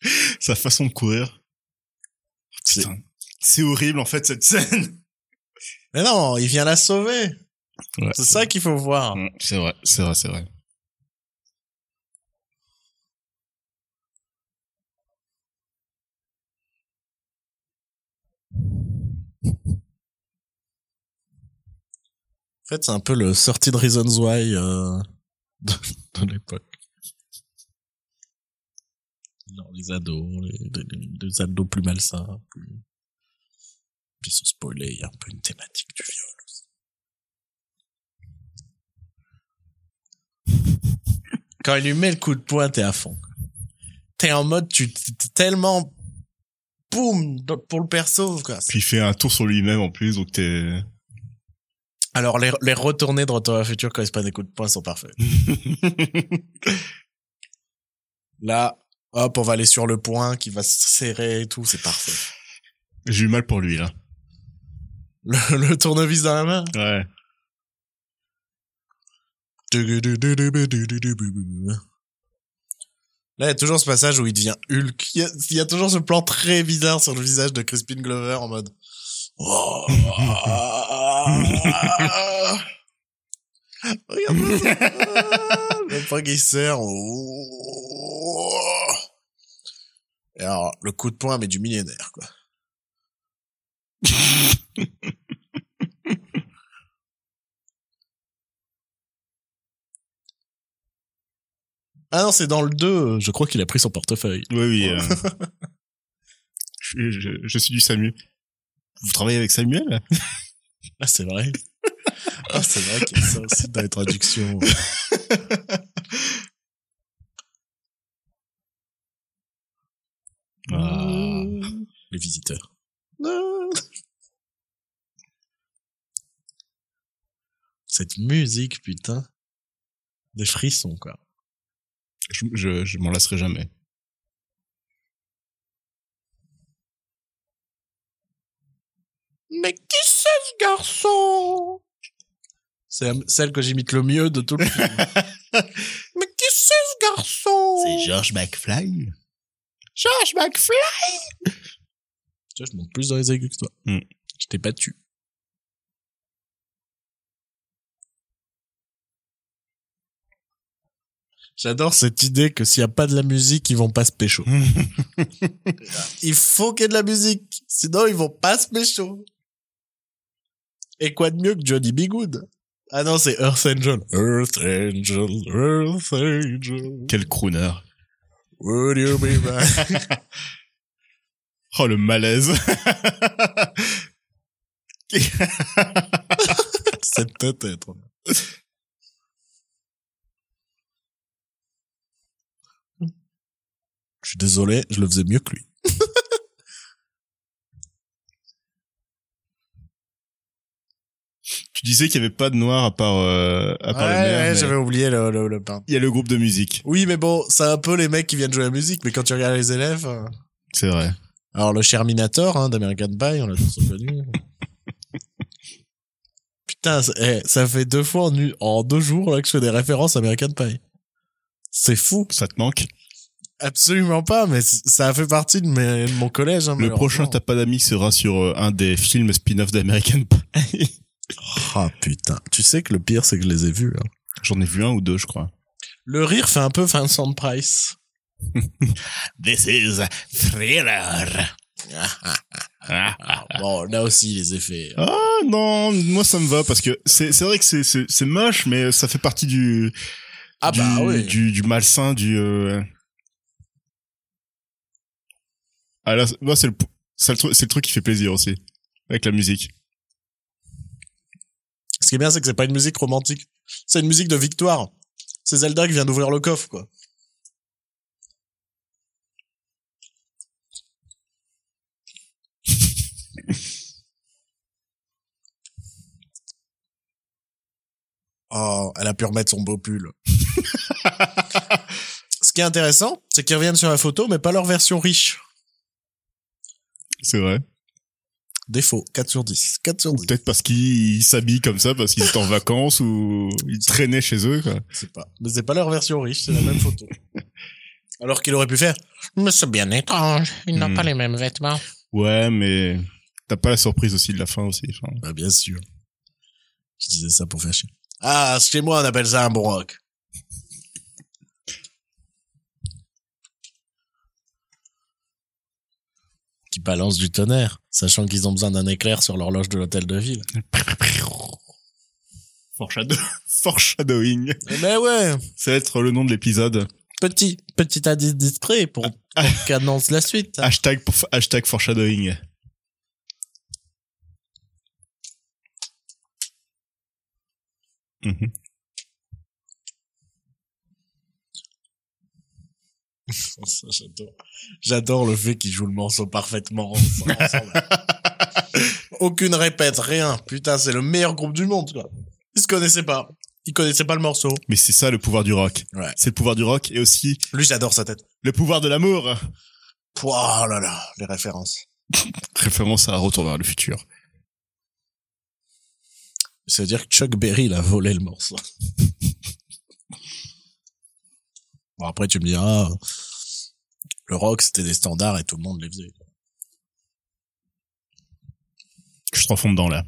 euh, sa façon de courir. C'est- Putain. C'est horrible, en fait, cette scène. Mais non, il vient la sauver. Ouais. C'est ça qu'il faut voir. Mm, C'est vrai, c'est vrai, c'est vrai. En fait, c'est un peu le sortie de Reasons Why euh, de, de l'époque. Genre les ados, les, les- les ados plus malsains. Plus... Puis sans spoiler, il y a un peu une thématique du viol aussi. Quand il lui met le coup de poing, t'es à fond. T'es en mode, tu t'es tellement... Boum Pour le perso, quoi. Puis il fait un tour sur lui-même en plus, donc t'es... Alors, les, les retournées de Retour à futur quand il se prend des coups de poing sont parfaits. Là, hop, on va aller sur le point qui va se serrer et tout, c'est parfait. J'ai eu mal pour lui, là. Le, le tournevis dans la main. Ouais. Là, il y a toujours ce passage où il devient Hulk. Il y a, il y a toujours ce plan très bizarre sur le visage de Crispin Glover en mode... Regarde ça. Le point qui sert. Oh. Et alors, le coup de poing, mais du millénaire, quoi. Ah non, c'est dans le 2. Je crois qu'il a pris son portefeuille. Oui, oui. euh. je, je- je suis du Samu. Vous travaillez avec Samuel? Ah, c'est vrai. Ah, c'est vrai qu'il y a ça aussi dans les traductions. Ah. Les visiteurs. Cette musique, putain. Des frissons, quoi. Je, je, je m'en lasserai jamais. Mais qui c'est ce garçon? C'est celle que j'imite le mieux de tout le film. Mais qui c'est ce garçon? George McFly. George McFly Tu vois, je monte plus dans les aigus que toi. Hmm. Je t'ai battu. J'adore cette idée que s'il n'y a pas de la musique, ils vont pas se pécho. Il faut qu'il y ait de la musique. Sinon, ils vont pas se pécho. Et quoi de mieux que Johnny B. Good? Ah non, c'est Earth Angel. Earth Angel, Earth Angel. Quel crooner. Would you be back? Oh, le malaise. C'est peut-être. Je suis désolé, je le faisais mieux que lui. Tu disais qu'il y avait pas de noir à part, euh, à part le maire. mais j'avais oublié le, le, le pain. Il y a le groupe de musique. Oui, mais bon, c'est un peu les mecs qui viennent jouer la musique, mais quand tu regardes les élèves... euh, C'est vrai. Alors, le Sherminator, hein, d'American Pie, on l'a tous reconnu. Putain, ça, eh, ça fait deux fois en, deux jours là, que je fais des références à American Pie. C'est fou. Ça te manque? Absolument pas, mais ça a fait partie de, mes- de mon collège. Hein, Le prochain. T'as pas d'amis sera sur euh, un des films spin-off d'American Pie. Ah putain. Tu sais que le pire, c'est que je les ai vus. hein. J'en ai vu un ou deux, je crois. Le rire fait un peu Vincent Price. This is Thriller. Bon, là aussi, les effets. Ah non, moi ça me va parce que c'est c'est vrai que c'est c'est c'est moche, mais ça fait partie du Ah du, bah oui. du du malsain du. euh, Ah là, moi c'est le c'est le, truc- c'est le truc qui fait plaisir aussi avec la musique. Qui est bien, c'est que c'est pas une musique romantique. C'est une musique de victoire. C'est Zelda qui vient d'ouvrir le coffre, quoi. Oh, elle a pu remettre son beau pull. Ce qui est intéressant, c'est qu'ils reviennent sur la photo, mais pas leur version riche. C'est vrai. Défaut, 4 sur 10. 4 sur 10. Peut-être parce qu'ils s'habillent comme ça parce qu'ils étaient en vacances ou ils traînaient chez eux. Quoi. C'est pas. Mais c'est pas leur version riche, c'est la même photo. Alors qu'il aurait pu faire. Mais c'est bien étrange. Ils n'ont Hmm. pas les mêmes vêtements. Ouais, mais t'as pas la surprise aussi de la fin aussi. enfin. Ah, bien sûr. Je disais ça pour faire chier. Ah, chez moi, on appelle ça un bon rock. Qui balance du tonnerre, sachant qu'ils ont besoin d'un éclair sur l'horloge de l'hôtel de ville. Foreshadow- Foreshadowing. Eh ben ouais, Ça va être le nom de l'épisode. petit, petit indice discret pour, pour qu'annonce la suite. Hashtag, hashtag foreshadowing. Mhm. J'adore. J'adore le fait qu'ils jouent le morceau parfaitement ensemble. Aucune répète, rien. Putain, c'est le meilleur groupe du monde, quoi. Ils se connaissaient pas. Ils connaissaient pas le morceau. Mais c'est ça le pouvoir du rock. Ouais. C'est le pouvoir du rock et aussi Lui, j'adore sa tête. le pouvoir de l'amour. Pouah, oh là là, les références. Référence à Retour vers le futur. Ça veut dire que Chuck Berry, il a volé le morceau. Bon, après, tu me diras, le rock, c'était des standards et tout le monde les faisait. Je te refonds dedans là.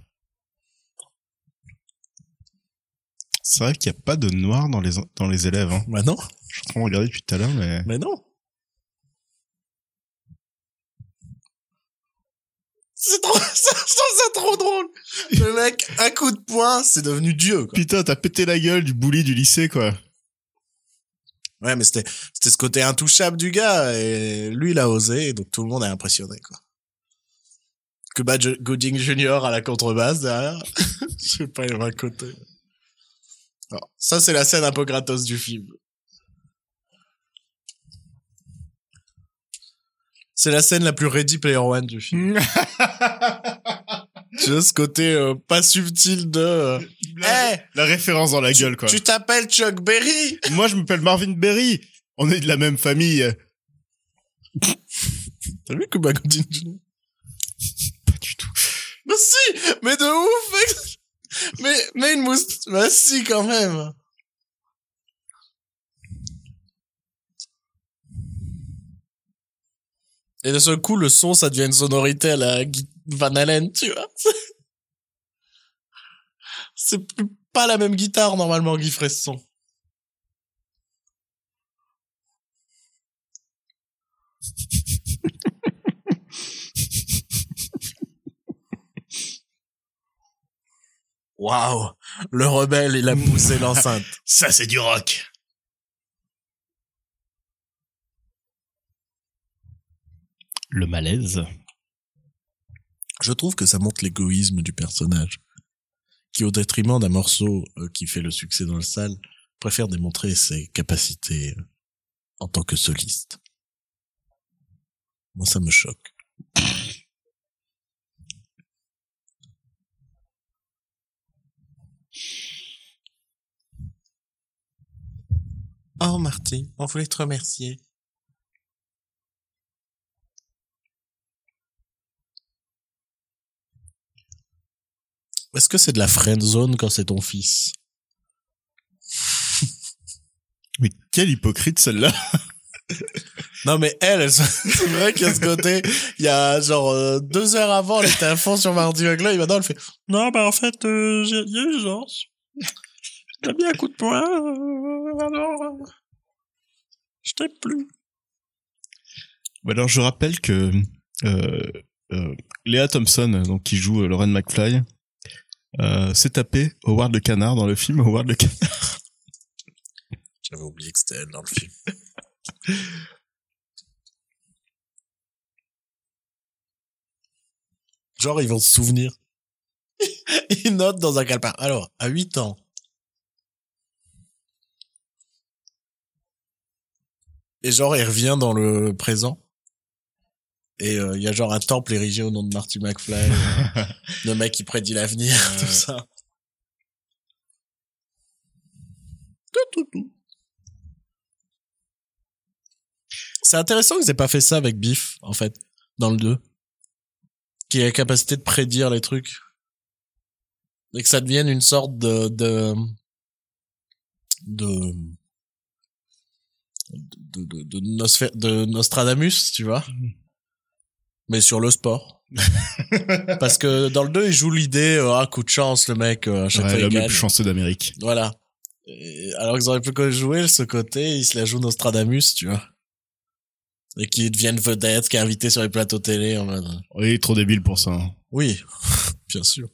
C'est vrai qu'il n'y a pas de noir dans les dans les élèves. Hein. Bah non, Je suis en train de regarder depuis tout à l'heure, mais mais non. C'est trop, ça, trop drôle. Le mec, un coup de poing, c'est devenu Dieu, quoi. putain, t'as pété la gueule du bully du lycée quoi. Ouais, mais c'était, c'était ce côté intouchable du gars, et lui, il a osé, donc tout le monde est impressionné, quoi. Cuba Jo- Gooding Jr. à la contrebasse derrière. Je sais pas, il va à côté. Alors, ça, c'est la scène un peu gratos du film. C'est la scène la plus Ready Player One du film. tu vois, ce côté euh, pas subtil de... euh, Eh, La référence dans la gueule, quoi. tu t'appelles Chuck Berry Moi, je m'appelle Marvin Berry. On est de la même famille. T'as vu Cuba Gooding. Pas du tout. Mais si Mais de ouf Mais, mais une mousse... Bah si, quand même Et de ce coup, le son, ça devient une sonorité à la Guy- Van Halen, tu vois C'est pas la même guitare, normalement, Guy Fresson. Waouh Le rebelle, il a poussé l'enceinte. Ça, c'est du rock. Le malaise. Je trouve que ça montre l'égoïsme du personnage, qui au détriment d'un morceau euh, qui fait le succès dans le salle, préfère démontrer ses capacités euh, en tant que soliste. Moi, ça me choque. Oh, Marty, on voulait te remercier. Est-ce que c'est de la friend zone quand c'est ton fils? Mais quel hypocrite, celle-là. Non mais elle, c'est vrai a ce côté, il y a genre euh, deux heures avant, elle était à fond sur Marty McFly, et maintenant elle fait non bah en fait euh, j'ai a urgence, t'as mis un coup de poing, euh, alors euh, je t'aime plus. Alors, je rappelle que euh, Léa Thompson, donc qui joue Lauren McFly, s'est tapé Howard le canard dans le film Howard le canard. J'avais oublié que c'était elle dans le film. Genre ils vont se souvenir. ils notent dans un calepin. Alors à 8 ans. Et genre, il revient dans le présent. Et euh, il y a genre un temple érigé au nom de Marty McFly. euh, le mec qui prédit l'avenir, tout ça. Tout, tout, tout. C'est intéressant qu'ils aient pas fait ça avec Biff, en fait, dans le 2. Qui a la capacité de prédire les trucs. Et que ça devienne une sorte de, de, de, de, de, de, Nosfer- de Nostradamus, tu vois. Mais sur le sport. Parce que dans le 2, il joue l'idée, euh, ah, coup de chance, le mec, euh, à chaque Ouais, fois il le plus chanceux d'Amérique. Voilà. Et alors qu'ils auraient pu que jouer ce côté, ils se la jouent Nostradamus, tu vois. Et qu'ils deviennent vedettes, qui est invité sur les plateaux télé en mode... Oui, trop débile pour ça. hein. Oui, bien sûr.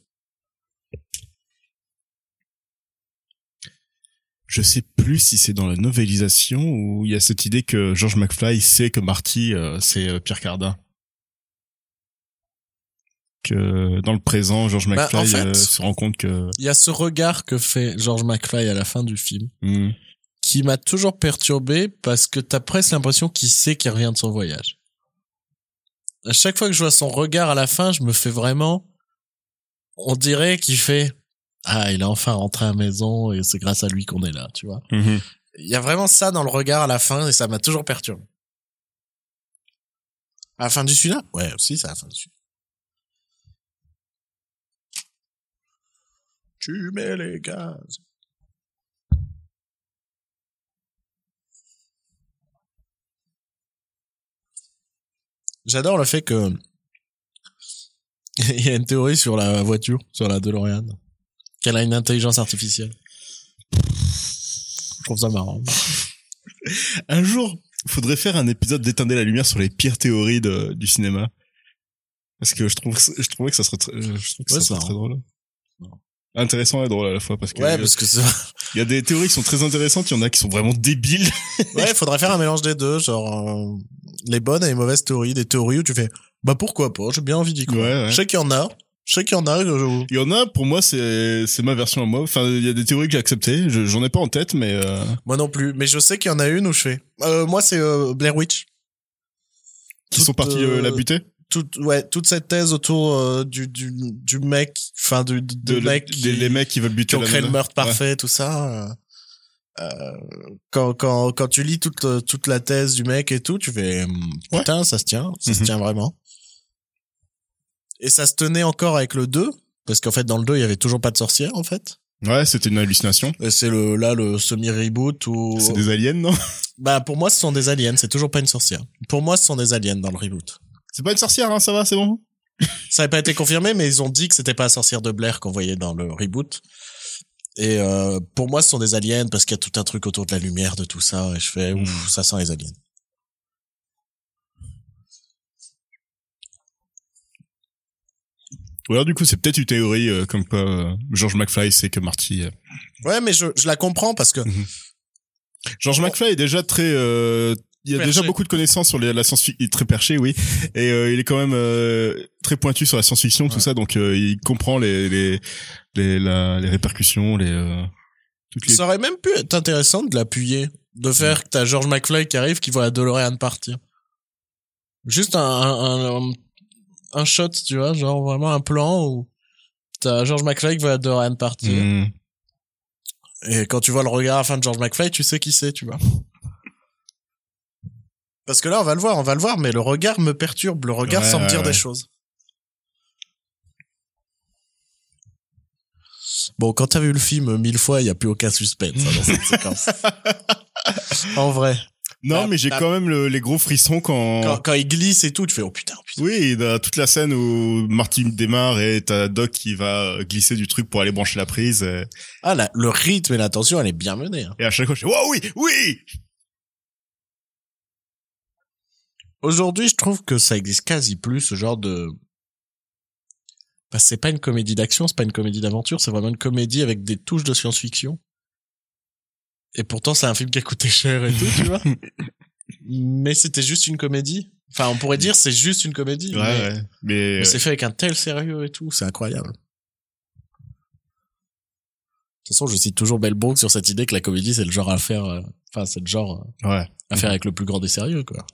Je sais plus si c'est dans la novélisation ou il y a cette idée que George McFly sait que Marty euh, c'est euh, Pierre Cardin. Que dans le présent, George Bah, McFly en fait- euh, se rend compte que Il y a ce regard que fait George McFly à la fin du film, Hmm. qui m'a toujours perturbé parce que t'as presque l'impression qu'il sait qu'il revient de son voyage. À chaque fois que je vois son regard à la fin, je me fais vraiment, on dirait qu'il fait, ah, il est enfin rentré à la maison et c'est grâce à lui qu'on est là, tu vois. Mhm. Il y a vraiment ça dans le regard à la fin et ça m'a toujours perturbé. À la fin du celui-là Ouais, aussi, c'est à la fin du celui Tu mets les gaz. J'adore le fait que il y a une théorie sur la voiture, sur la DeLorean, qu'elle a une intelligence artificielle. Je trouve ça marrant. Un jour, faudrait faire un épisode d'éteindre la lumière sur les pires théories de, du cinéma. Parce que je trouve, je trouvais que ça serait, très, je trouve que Ouais, ça c'est serait marrant. très drôle. Intéressant et drôle à la fois parce que Ouais, parce que c'est... il y a des théories qui sont très intéressantes, il y en a qui sont vraiment débiles. Ouais, il faudrait faire un mélange des deux, genre euh, les bonnes et les mauvaises théories, des théories où tu fais Bah pourquoi pas, j'ai bien envie d'y croire. Ouais, ouais. Je sais qu'il y en a. Je sais qu'il y en a. je- Il y en a, pour moi, c'est c'est ma version à moi. Enfin, il y a des théories que j'ai acceptées. Je- J'en ai pas en tête, mais euh, Moi non plus. Mais je sais qu'il y en a une où je fais. Euh, moi, c'est euh, Blair Witch. qui Toute, sont partis euh, euh, la buter. Toute, ouais, toute cette thèse autour euh, du, du, du mec, enfin, du, du De, mec les, qui, les mecs qui veulent qui buter ont la créé le meurtre parfait, tout ça. euh, euh, quand, quand, quand tu lis toute, toute la thèse du mec et tout, tu fais, hum, Ouais. putain, ça se tient, ça se Mhm. tient vraiment. Et ça se tenait encore avec le 2, parce qu'en fait, dans le 2, il y avait toujours pas de sorcière, en fait. Ouais, c'était une hallucination. Et c'est le, là, le semi-reboot où, C'est des aliens, non? Bah, pour moi, ce sont des aliens, c'est toujours pas une sorcière. Pour moi, ce sont des aliens dans le reboot. C'est pas une sorcière, hein, ça va, c'est bon? Ça n'avait pas été confirmé, mais ils ont dit que c'était pas la sorcière de Blair qu'on voyait dans le reboot. Et euh, pour moi, ce sont des aliens parce qu'il y a tout un truc autour de la lumière, de tout ça. Et je fais, ouf, ça sent les aliens. Ou alors, du coup, c'est peut-être une théorie euh, comme quoi euh, George McFly, c'est que Marty... euh, Ouais, mais je, je la comprends parce que George Bon. McFly est déjà très... il y a Perché. déjà beaucoup de connaissances sur les- la science-fiction. Il est très perché, oui. Et euh, il est quand même euh, très pointu sur la science-fiction, tout Ouais. ça. Donc, euh, il comprend les les les, la- les répercussions, les... euh, les... ça aurait même pu être intéressant de l'appuyer, de faire que t'as George McFly qui arrive, qui voit la DeLorean partir. Juste un, un, un, un shot, tu vois, genre vraiment un plan où t'as George McFly qui voit la DeLorean partir. Hmm. Et quand tu vois le regard à la fin de George McFly, tu sais qui c'est, tu vois. Parce que là, on va le voir, on va le voir, mais le regard me perturbe. Le regard Ouais, semble dire ouais. des choses. Bon, quand t'as vu le film mille fois, il y a plus aucun suspense hein, dans cette séquence. en vrai. Non, mais j'ai quand même le- les gros frissons quand... Quand, quand il glisse et tout, tu fais, oh putain, oh putain. Oui, dans toute la scène où Marty démarre et t'as Doc qui va euh, glisser du truc pour aller brancher la prise. Et, Ah, là, le rythme et l'attention, elle est bien menée. hein. et à chaque fois, je fais, wow, oui, oui! Aujourd'hui, je trouve que ça existe quasi plus, ce genre de... Bah, c'est pas une comédie d'action, c'est pas une comédie d'aventure, c'est vraiment une comédie avec des touches de science-fiction. Et pourtant, c'est un film qui a coûté cher et tout, tu vois. Mais c'était juste une comédie. Enfin, on pourrait dire c'est juste une comédie. Ouais, mais, ouais. Mais, mais c'est fait avec un tel sérieux et tout, c'est incroyable. De toute façon, je cite toujours Bell Brooks sur cette idée que la comédie, c'est le genre à faire, euh, enfin, c'est le genre euh, ouais. à faire avec le plus grand des sérieux, quoi.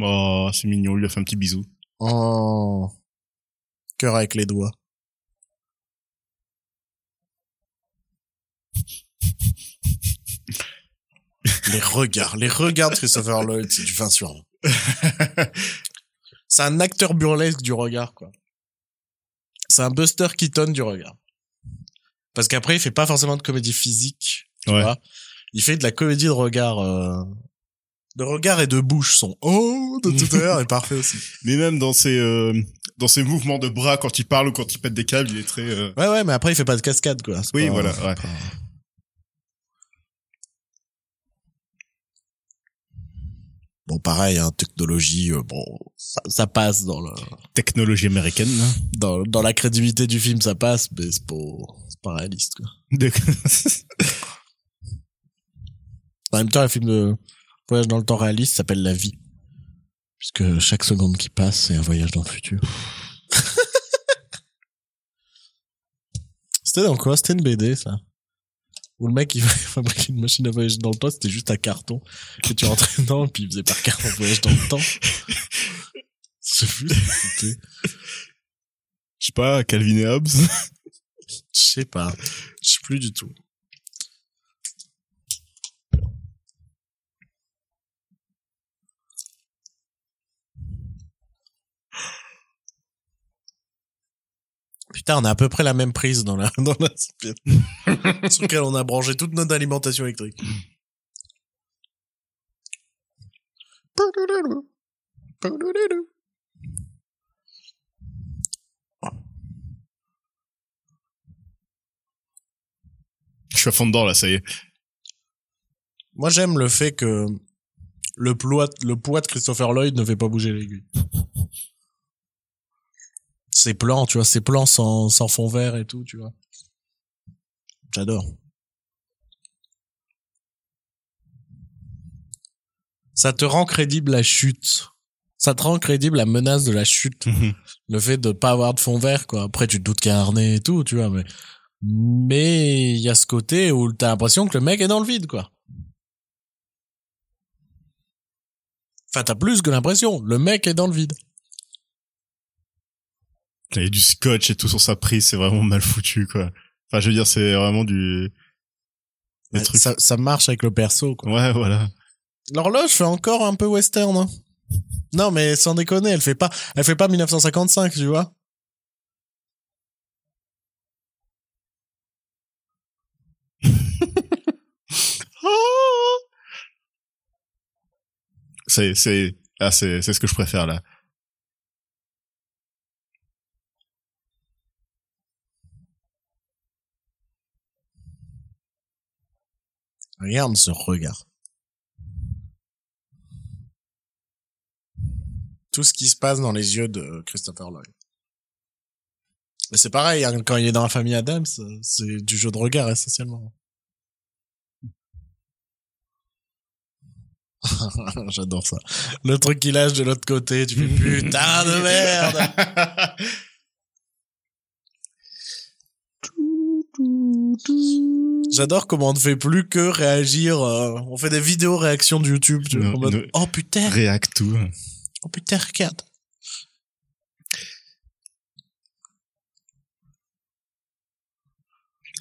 Oh, c'est mignon, il lui a fait un petit bisou. Oh. Cœur avec les doigts. les regards, les regards de Christopher Lloyd, c'est du vin sur un. C'est un acteur burlesque du regard, quoi. C'est un Buster Keaton du regard. Parce qu'après, il fait pas forcément de comédie physique, tu Ouais. vois. Il fait de la comédie de regard, euh, de regard et de bouche sont oh de tout à l'heure est parfait aussi. Mais même dans ses, euh, dans ses mouvements de bras quand il parle ou quand il pète des câbles, il est très, euh, Ouais, ouais, mais après, il fait pas de cascade, quoi. Oui, pas- voilà, ouais. pas- Bon, pareil, hein, technologie, euh, bon, ça, ça passe dans le, technologie américaine, hein. dans, dans la crédibilité du film, ça passe, mais c'est pas, c'est pas réaliste, quoi. En même temps, un film de voyage dans le temps réaliste s'appelle La Vie. Puisque chaque seconde qui passe, c'est un voyage dans le futur. C'était dans quoi? C'était une BD, ça. Où le mec, il fabriquait une machine à voyager dans le temps, c'était juste un carton que tu rentrais dedans, et puis il faisait par carte un voyage dans le temps. C'est fou, c'était- Je sais pas, Calvin et Hobbes. Je sais pas. Je sais plus du tout. Putain, on a à peu près la même prise dans la, dans la sur laquelle on a branché toute notre alimentation électrique. Je suis à fond dedans, là, ça y est. Moi, j'aime le fait que le poids, le poids de Christopher Lloyd ne fait pas bouger l'aiguille. Ses plans, tu vois, ses plans sans, sans fond vert et tout, tu vois. J'adore. ça te rend crédible la chute. Ça te rend crédible la menace de la chute. Mhm. Le fait de pas avoir de fond vert, quoi. Après, tu te doutes qu'il y a un harnais et tout, tu vois, mais, mais il y a ce côté où t'as l'impression que le mec est dans le vide, quoi. Enfin, t'as plus que l'impression. Le mec est dans le vide. Il y a du scotch et tout sur sa prise, c'est vraiment mal foutu, quoi. Enfin, je veux dire, c'est vraiment du... Des Ouais, trucs... Ça, ça marche avec le perso, quoi. Ouais, voilà. L'horloge fait encore un peu western, hein. Non, mais sans déconner, elle fait pas, elle fait pas 1955, tu vois. C'est, c'est, ah, c'est, c'est ce que je préfère, là. Regarde ce regard. Tout ce qui se passe dans les yeux de Christopher Lloyd. Mais c'est pareil, hein, quand il est dans la famille Adams, euh, c'est du jeu de regard essentiellement. J'adore ça. Le truc qu'il lâche de l'autre côté, tu fais putain de merde. J'adore comment on ne fait plus que réagir. euh, on fait des vidéos réactions de YouTube. Tu vois, Non, en mode, oh putain, React tout. oh putain, regarde.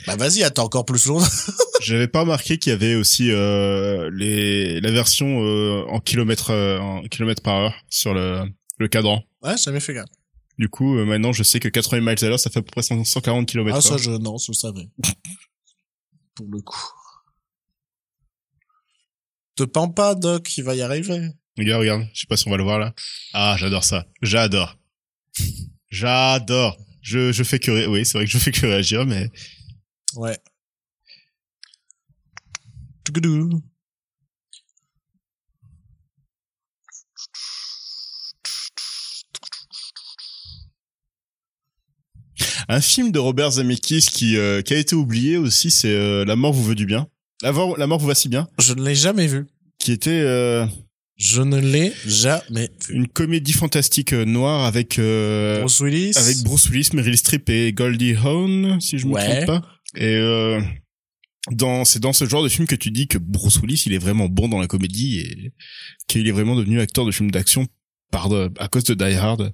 Bah vas-y, attends encore plus longtemps. J'avais pas remarqué qu'il y avait aussi euh, les la version euh, en kilomètres en kilomètres par heure sur le le cadran. ouais, j'ai jamais fait gaffe. Du coup, euh, maintenant, je sais que 80 miles à l'heure, ça fait à peu près 100 140 km Ah ça, je non, je savais. Pour le coup. Te pends pas, Doc, il va y arriver. Regarde, regarde. Je sais pas si on va le voir là. Ah, j'adore ça. J'adore. J'adore. Je, je fais que, ré- oui, c'est vrai que je fais que réagir, mais Ouais. Tougoudou. Un film de Robert Zemeckis qui, euh, qui a été oublié aussi, c'est euh, La mort vous veut du bien. La mort, la mort vous va si bien, Je ne l'ai jamais vu. qui était euh, Je ne l'ai jamais vu. une comédie fantastique euh, noire avec euh, Bruce Willis. avec Bruce Willis, Meryl Streep et Goldie Hawn, si je me Ouais. trompe pas. Et euh, dans c'est dans ce genre de film que tu dis que Bruce Willis, il est vraiment bon dans la comédie et qu'il est vraiment devenu acteur de films d'action par de- à cause de Die Hard.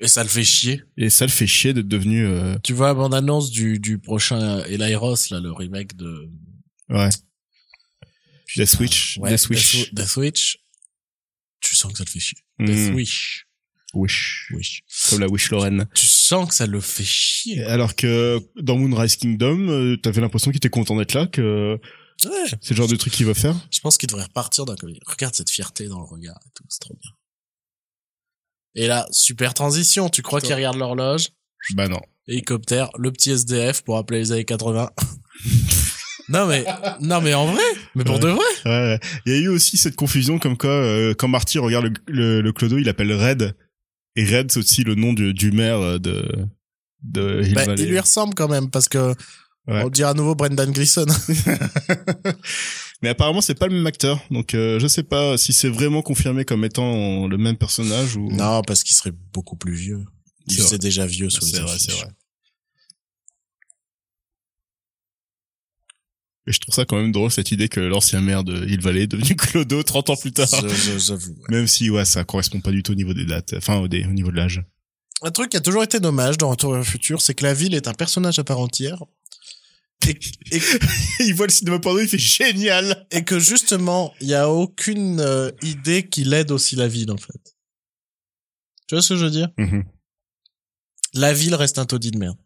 Et ça le fait chier. Et ça le fait chier d'être devenu euh, Tu vois la bande-annonce du, du prochain Eli Ross, là, le remake de... ouais. Putain, Death Wish, Ouais, Death Wish. Death Wish. Tu sens que ça le fait chier. Mm. Death Wish. Wish. Wish. Comme la Wish Lorraine. Tu sens que ça le fait chier. Alors que dans Moonrise Kingdom, euh, t'avais l'impression qu'il était content d'être là, que Ouais. c'est le genre de truc qu'il veut faire. Je pense qu'il devrait repartir d'un. Regarde cette fierté dans le regard et tout, c'est trop bien. Et là, super transition. Tu crois qu'il regarde l'horloge? Bah non. Hélicoptère, le petit SDF pour appeler les années 80. non mais, non mais en vrai, mais pour Ouais. de vrai. Ouais. Il y a eu aussi cette confusion comme quoi, euh, quand Marty regarde le, le, le clodo, il appelle Red. Et Red, c'est aussi le nom du, du maire de, de Hill Bah, il lui ressemble quand même parce que Ouais. on dirait à nouveau Brendan Gleeson. Mais apparemment, c'est pas le même acteur. Donc, euh, je sais pas si c'est vraiment confirmé comme étant le même personnage ou... non, parce qu'il serait beaucoup plus vieux. Il c'est déjà vieux sur les C'est vrai, c'est vrai. Et je trouve ça quand même drôle, cette idée que l'ancien maire de Hill Valley est devenu Clodo 30 ans plus tard. J'avoue. ouais. Même si, ouais, ça correspond pas du tout au niveau des dates. Enfin, au, des- au niveau de l'âge. Un truc qui a toujours été dommage dans Retour vers le futur, c'est que la ville est un personnage à part entière. Et, et, il voit le cinéma porno, il fait génial! et que justement, il y a aucune euh, idée qui l'aide aussi la ville, en fait. Tu vois ce que je veux dire? Mhm. La ville reste un taudis de merde.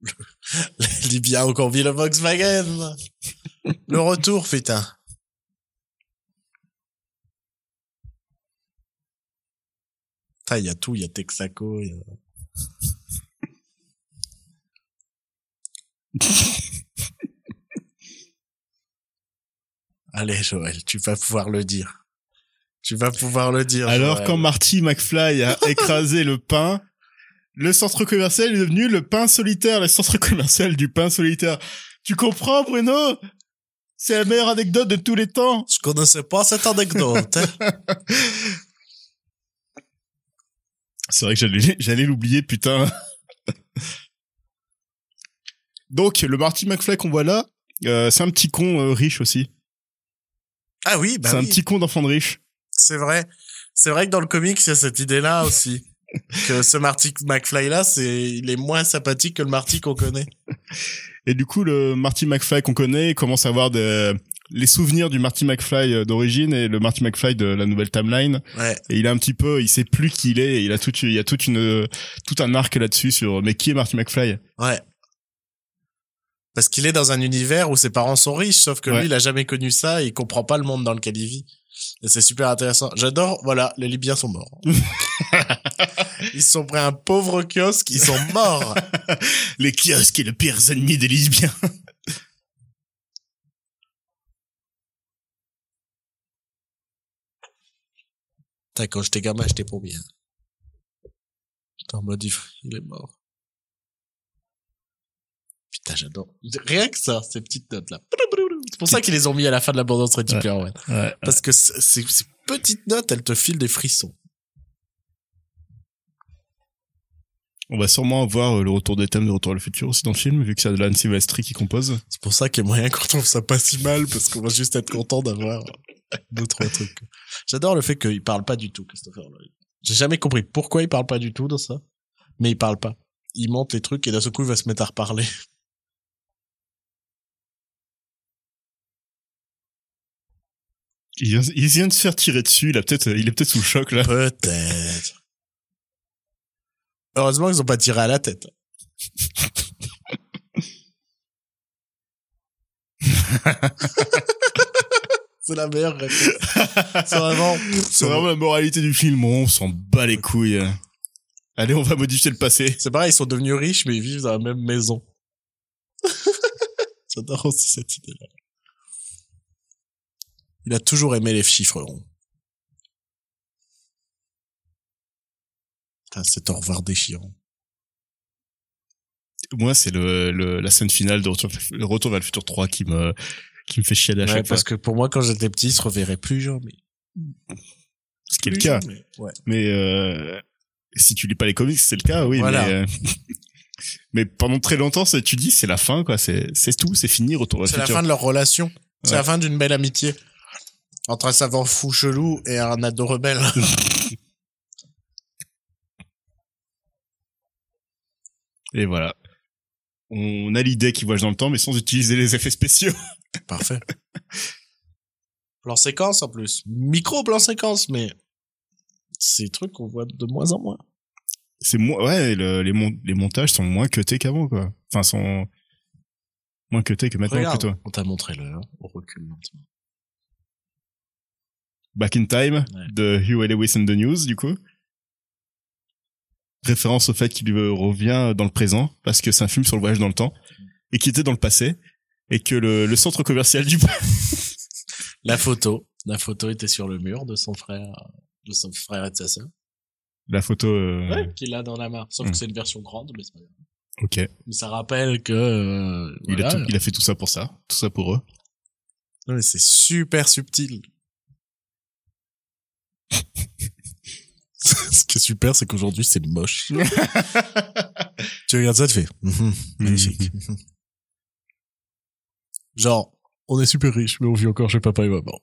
Le Libyen a encore vu le Volkswagen. Le retour, putain. Il y a tout, il y a Texaco, il y a... Allez, Joël, tu vas pouvoir le dire. Tu vas pouvoir le dire. Alors, Joël. quand Marty McFly a écrasé le pain, le centre commercial est devenu le pain solitaire, le centre commercial du pain solitaire. Tu comprends, Bruno? C'est la meilleure anecdote de tous les temps. Je connaissais pas cette anecdote. C'est vrai que j'allais, j'allais l'oublier, putain. Donc, le Marty McFly qu'on voit là, euh, c'est un petit con euh, riche aussi. ah oui, bah c'est un petit con d'enfant de riche. c'est vrai. C'est vrai que dans le comics, il y a cette idée-là aussi. que ce Marty McFly là, c'est, il est moins sympathique que le Marty qu'on connaît. Et du coup, le Marty McFly qu'on connaît commence à avoir des, les souvenirs du Marty McFly euh, d'origine et le Marty McFly de la nouvelle timeline. Ouais. Et il a un petit peu, il sait plus qui il est. Et il a tout, il y a toute une, tout un arc là-dessus sur, mais qui est Marty McFly? Ouais. Parce qu'il est dans un univers où ses parents sont riches, sauf que Ouais. lui, il a jamais connu ça et il comprend pas le monde dans lequel il vit. Et c'est super intéressant. J'adore, voilà, les Libyens sont morts. ils sont pris un pauvre kiosque, ils sont morts. Les kiosques est le pire ennemi des lesbiens. Quand j'étais gamin, j'étais pas bien. J'étais en mode, il est mort. Putain, j'adore. Rien que ça, ces petites notes-là. C'est pour ça qu'ils les ont mis à la fin de l'abondance réticulaire, ouais. Ouais. Parce que ces petites notes, elles te filent des frissons. On va sûrement avoir euh, le retour des thèmes de Retour à le futur aussi dans le film, vu que c'est Alan Silvestri qui compose. C'est pour ça qu'il y a moyen qu'on trouve ça pas si mal, parce qu'on va juste être content d'avoir deux, trois trucs. J'adore le fait qu'il parle pas du tout, Christopher Lloyd. J'ai jamais compris pourquoi il parle pas du tout dans ça. Mais il parle pas. Il monte les trucs et d'un seul coup, il va se mettre à reparler. Il vient, il vient de se faire tirer dessus, il a peut-être, il est peut-être sous le choc, là. Peut-être. Heureusement qu'ils ont pas tiré à la tête. c'est la meilleure réponse. C'est vraiment, la moralité du film. On s'en bat les couilles. Allez, on va modifier le passé. C'est pareil, ils sont devenus riches, mais ils vivent dans la même maison. J'adore aussi cette idée-là. Il a toujours aimé les chiffres ronds. Putain, c'est au revoir déchirant. Moi, c'est le, le, la scène finale de Retour, le Retour vers le futur 3 qui me, qui me fait chialer à Ouais, chaque fois. parce que pour moi, quand j'étais petit, il se reverrait plus jamais. Ce qui est le cas. Ouais. Mais, euh, si tu lis pas les comics, c'est le cas, oui. Voilà. Mais, euh, mais pendant très longtemps, tu dis, c'est la fin, quoi. C'est, c'est tout, c'est fini, Retour vers le C'est la futur. fin de leur relation. C'est Ouais. la fin d'une belle amitié. Entre un savant fou chelou et un ado rebelle. Et voilà. On a l'idée qu'ils voyagent dans le temps, mais sans utiliser les effets spéciaux. Parfait. plan séquence en plus. Micro plan séquence, mais c'est des trucs qu'on voit de moins en moins. C'est moins, ouais, le- les, mon- les montages sont moins cutés qu'avant, quoi. Enfin, sont moins cutés que maintenant, Regarde, plutôt. on t'a montré l'heure, on recule maintenant. Back in Time Ouais. de Hugh Lewis and the News, du coup. Référence au fait qu'il revient dans le présent, parce que c'est un film sur le voyage dans le temps, et qui était dans le passé, et que le, le centre commercial du La photo, la photo était sur le mur de son frère, de son frère et de sa sœur. la photo, euh, Ouais, qu'il a dans la main. Sauf Hmm. que c'est une version grande, mais c'est pas grave. ok. Mais ça rappelle que, euh, Il, voilà. a tout- il a fait tout ça pour ça, tout ça pour eux. Non, mais c'est super subtil. Ce qui est super, c'est qu'aujourd'hui, c'est moche. tu regardes ça, tu fais, Mhm, magnifique. Genre, on est super riche, mais on vit encore chez papa et maman.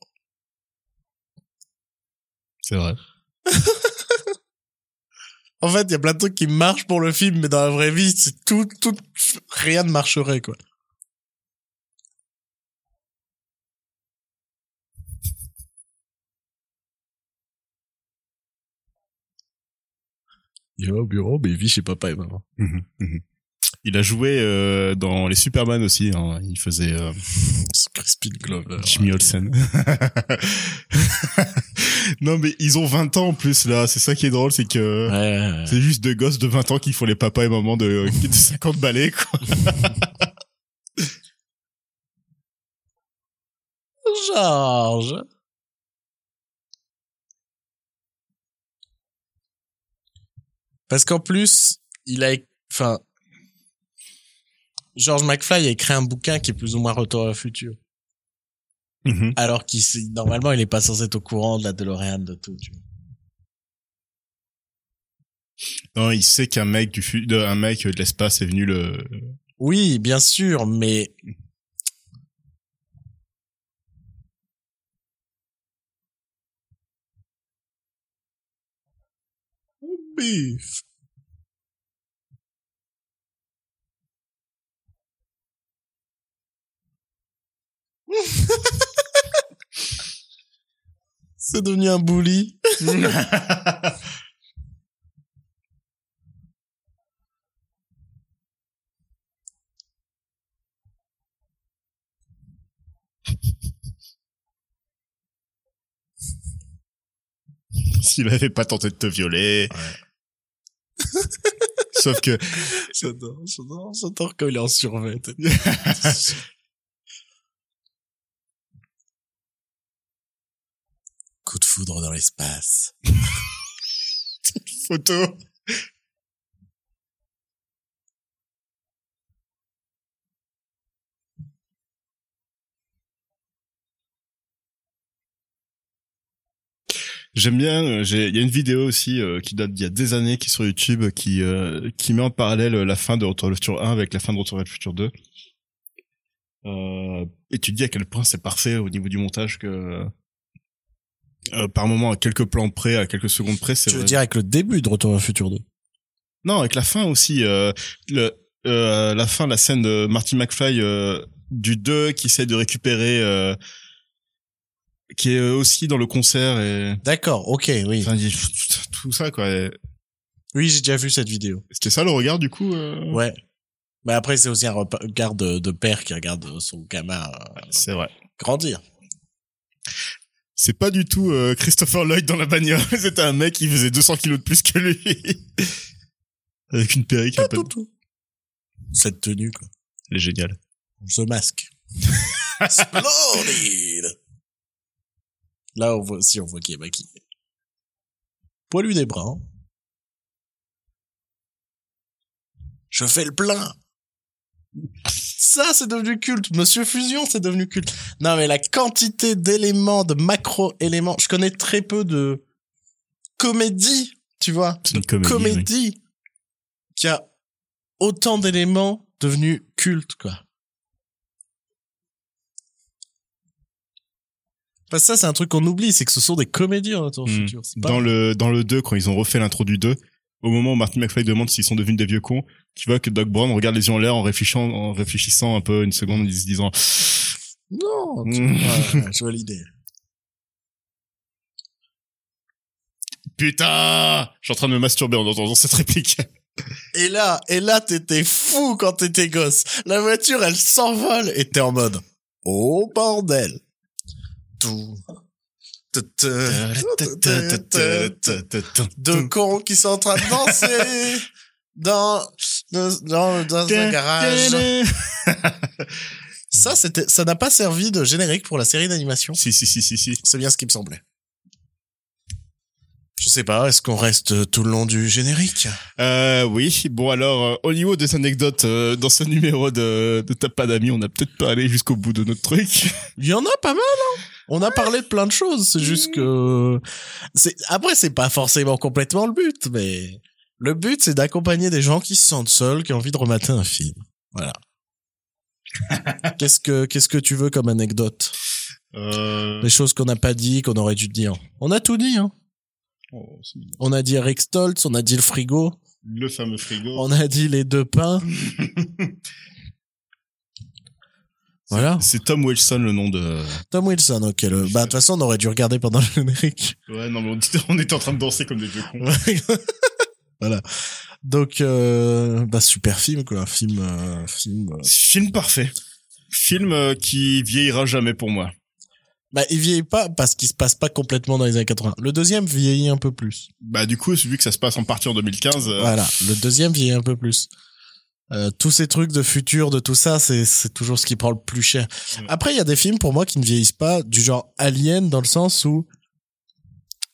C'est vrai. En fait, il y a plein de trucs qui marchent pour le film, mais dans la vraie vie, c'est tout, tout, rien ne marcherait, quoi. Il va au bureau, mais il vit chez papa et maman. Mhm, mhm. Il a joué euh, dans les Superman aussi. hein. Il faisait euh, Crispin Glover. Jimmy Olsen. non mais ils ont 20 ans en plus là. C'est ça qui est drôle, c'est que Ouais, ouais, ouais. c'est juste deux gosses de 20 ans qui font les papas et mamans de, de 50 balais quoi. Georges. Parce qu'en plus, il a, enfin, George McFly a écrit un bouquin qui est plus ou moins Retour à le futur. Mhm. Alors qu'il, normalement, il est pas censé être au courant de la DeLorean de tout, tu vois. Non, il sait qu'un mec du un mec de l'espace est venu le. Oui, bien sûr, mais Beef. C'est devenu un bully. S'il avait pas tenté de te violer. Sauf que J'adore, j'adore, j'adore quand il est en survêt. Coup de foudre dans l'espace. photo. J'aime bien. euh, Il y a une vidéo aussi euh, qui date d'il y a des années qui est sur YouTube qui euh, qui met en parallèle la fin de Retour vers le futur 1 avec la fin de Retour vers le futur 2. Euh, et tu te dis à quel point c'est parfait au niveau du montage que euh, par moment à quelques plans près, à quelques secondes près, c'est Tu veux vrai- dire avec le début de Retour vers le futur 2 non, avec la fin aussi. Euh, le, euh, la fin, la scène de Marty McFly euh, du 2 qui essaie de récupérer, euh, qui est aussi dans le concert et D'accord, ok, oui. enfin, il- tout, tout ça quoi. Et Oui, j'ai déjà vu cette vidéo. C'était ça le regard du coup. euh Ouais. Mais après, c'est aussi un regard de, de père qui regarde son gamin euh, C'est vrai. grandir. C'est pas du tout euh, Christopher Lloyd dans la bagnole. C'était un mec qui faisait 200 kilos de plus que lui. Avec une perruque peu. Tout, tout. Cette tenue, quoi. Elle est géniale. Mask. Splendid Là, on voit, si on voit qu'il est maquillé. Poilu des bras. Je fais le plein. Ça, c'est devenu culte. Monsieur Fusion, c'est devenu culte. Non, mais la quantité d'éléments, de macro-éléments. Je connais très peu de comédie, tu vois. C'est une comédie, comédie qui a autant d'éléments devenus cultes, quoi. Parce que ça, c'est un truc qu'on oublie, c'est que ce sont des comédies en retour Hmm. futur. Pas- Dans le dans le 2 quand ils ont refait l'intro du 2, au moment où Martin McFly demande s'ils sont devenus des vieux cons, tu vois que Doc Brown regarde les yeux en l'air en réfléchissant en réfléchissant un peu une seconde en se disant Non, ouais, ouais, je vois l'idée. putain, je suis en train de me masturber en entendant cette réplique. Et là, et là, t'étais fou quand t'étais gosse. La voiture, elle s'envole et t'es en mode, oh bordel. Deux cons qui sont en train de danser dans, dans, dans un garage. Ça, c'était, ça n'a pas servi de générique pour la série d'animation. si si si si si. C'est bien ce qui me semblait. Je sais pas, est-ce qu'on reste tout le long du générique? Euh, oui, bon alors euh, au niveau des anecdotes euh, dans ce numéro de de T'as pas d'amis, on a peut-être pas allé jusqu'au bout de notre truc. Il y en a pas mal, hein On a parlé de plein de choses, c'est juste que... c'est Après, c'est pas forcément complètement le but, mais... Le but, c'est d'accompagner des gens qui se sentent seuls, qui ont envie de remater un film. Voilà. qu'est-ce que qu'est-ce que tu veux comme anecdote? Euh... Les choses qu'on n'a pas dit, qu'on aurait dû dire. On a tout dit, hein. Oh. On a dit Eric Stoltz, on a dit le frigo, le fameux frigo. on a dit les deux pains. voilà. C'est Tom Wilson le nom de. Tom Wilson, ok. Le... Bah, de toute façon, on aurait dû regarder pendant le générique. Ouais, non mais on, était- on était en train de danser comme des vieux cons. voilà. Donc, euh, bah, super film, quoi. Un film, euh, film. euh. Film parfait. Film euh, qui vieillira jamais pour moi. Bah, il vieillit pas parce qu'il se passe pas complètement dans les années 80. Le deuxième vieillit un peu plus. Bah du coup, vu que ça se passe en partie en 2015, euh, Voilà. Le deuxième vieillit un peu plus. Euh, tous ces trucs de futur, de tout ça, c'est c'est toujours ce qui prend le plus cher. Ouais. Après, il y a des films pour moi qui ne vieillissent pas, du genre Alien, dans le sens où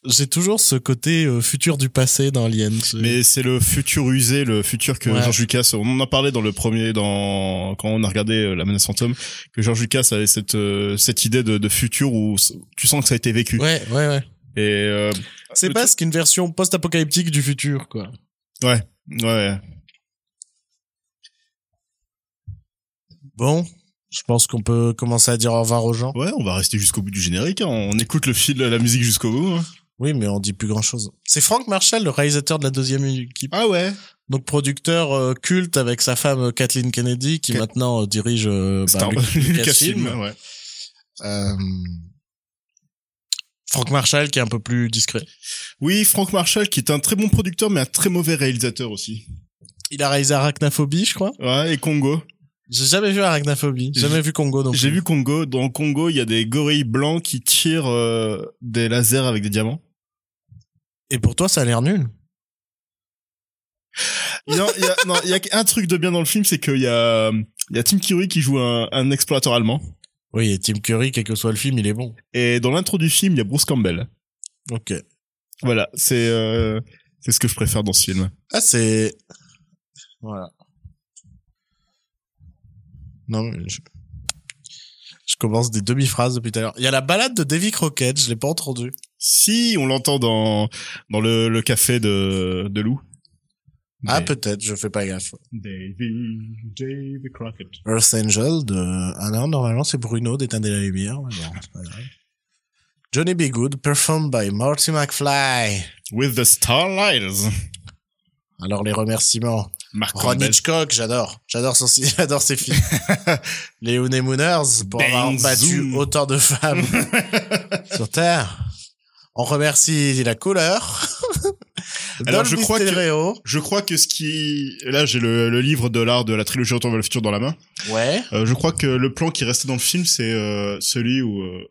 j'ai toujours ce côté euh, futur du passé dans Alien. Mais c'est le futur usé, le futur que Ouais. George Lucas. On en a parlé dans le premier, dans quand on a regardé euh, La Menace Fantôme, que George Lucas avait cette euh, cette idée de, de futur où tu sens que ça a été vécu. Ouais, ouais, ouais. Et C'est le presque une version post-apocalyptique du futur, quoi. Ouais, ouais. Bon, je pense qu'on peut commencer à dire au revoir aux gens. Ouais, on va rester jusqu'au bout du générique. hein. On écoute le fil, la musique jusqu'au bout. hein. Oui, mais on dit plus grand chose. C'est Frank Marshall, le réalisateur de la deuxième équipe. Ah ouais. Donc producteur euh, culte avec sa femme euh, Kathleen Kennedy, qui maintenant euh, dirige euh, bah, Lucasfilm. Lucasfilm. Ouais. Euh, Frank Marshall qui est un peu plus discret. Oui, Frank Marshall, qui est un très bon producteur, mais un très mauvais réalisateur aussi. Il a réalisé Arachnaphobie, je crois. Ouais, et Congo. J'ai jamais vu Arachnaphobie, J'ai- jamais vu Congo non J'ai vu Congo. Dans Congo, il y a des gorilles blancs qui tirent euh, des lasers avec des diamants. Et pour toi, ça a l'air nul. Il y a, il y a- non, il y a un truc de bien dans le film, c'est qu'il y a, il y a Tim Curry qui joue un, un explorateur allemand. Oui, et Tim Curry, quel que soit le film, il est bon. Et dans l'intro du film, il y a Bruce Campbell. Ok. Voilà, c'est euh, c'est ce que je préfère dans ce film. Ah, c'est... Voilà. Non, mais je... Je commence des demi-phrases depuis tout à l'heure. Il y a la balade de Davy Crockett, je l'ai pas entendu. Si, on l'entend dans dans le, le café de de Lou. Ah, peut-être, je fais pas gaffe. Davy, Davy Crockett. Earth Angel de... Ah non, normalement, c'est Bruno d'Éteindre la lumière. bon, c'est pas grave. Johnny B. Good, performed by Marty McFly. With the Starlighters. Alors, les remerciements. Mark Ron Campbell. Hitchcock, j'adore. J'adore son, j'adore ses films. les Mooners, pour avoir battu autant de femmes sur Terre. On remercie la couleur. Alors, je crois que-. Je crois que ce qui là j'ai le, le livre de l'art de la trilogie Retour vers le futur dans la main. Ouais. Euh, je crois que le plan qui restait dans le film c'est euh, celui où euh,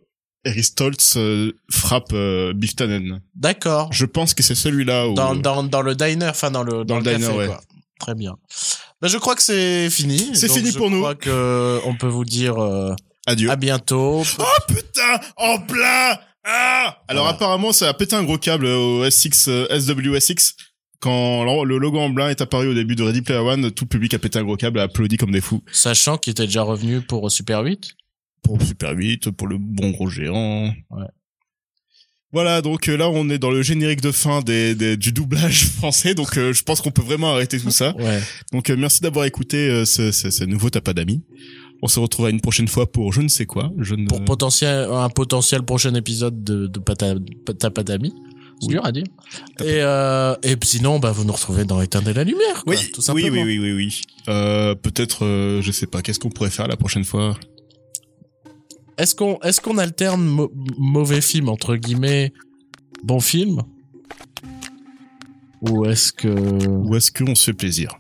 Eric Stoltz euh, frappe Biff Tannen. D'accord. Je pense que c'est celui-là où Dans, dans, dans le diner, enfin, dans le, dans, le le, diner, café, ouais. quoi. Très bien. Ben, je crois que c'est fini. C'est fini je pour nous. crois que on peut vous dire Adieu. à bientôt. Oh putain, en plein. Ah Alors Voilà. apparemment ça a pété un gros câble au S6 euh, SWSX quand le logo en blanc est apparu au début de Ready Player One, tout le public a pété un gros câble, a applaudi comme des fous. Sachant qu'il était déjà revenu pour Super 8. pour Super 8, pour le bon gros géant. Ouais. Voilà, donc euh, là on est dans le générique de fin des, des- du doublage français, donc euh, je pense qu'on peut vraiment arrêter tout ça. Ouais. Donc euh, merci d'avoir écouté euh, ce, ce, ce nouveau Tapas d'amis. On se retrouvera une prochaine fois pour je ne sais quoi. Je ne... Pour potentiel, un potentiel prochain épisode de, de Pata, Tapadami. C'est Oui. dur à dire. Et, euh, et sinon, bah, vous nous retrouvez dans Éteindre la lumière, quoi, oui, tout oui, simplement. oui, oui, oui, oui. Euh, peut-être, euh, je sais pas, qu'est-ce qu'on pourrait faire la prochaine fois? Est-ce qu'on, qu'on alterne mo- mauvais film, entre guillemets, bon film? Ou est-ce que, Ou est-ce qu'on se fait plaisir?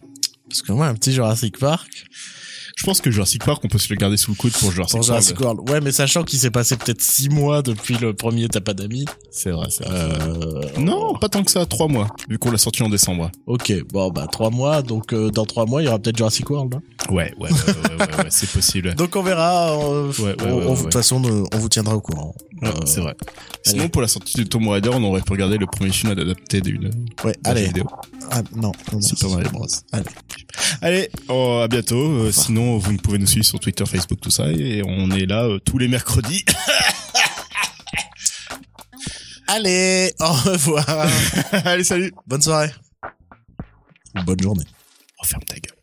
Parce que moi, un petit Jurassic Park, Je pense que Jurassic Park, on peut se le garder sous le coude pour Jurassic, pour Jurassic World. World. Ouais, mais sachant qu'il s'est passé peut-être six mois depuis le premier Tapadami. C'est vrai, c'est vrai. Euh, Non, pas tant que ça, trois mois, vu qu'on l'a sorti en décembre. Ok, bon, bah, trois mois, donc, euh, dans trois mois, il y aura peut-être Jurassic World, hein. Ouais, ouais, ouais, ouais, ouais, ouais, c'est possible. Donc on verra. euh, Ouais, ouais, De toute façon, on vous tiendra au courant. Ouais, Euh, c'est vrai. allez. Sinon, pour la sortie de Tomb Raider, on aurait pu regarder le premier film adapté d'une Ouais, allez. vidéo. Ah, non, non, Super non, Mario Bros. Allez. Allez, oh, à bientôt. Euh, sinon, vous pouvez nous suivre sur Twitter, Facebook, tout ça, et on est là euh, tous les mercredis. Allez, au revoir. Allez, salut. Bonne soirée. Bonne journée. Referme ta gueule.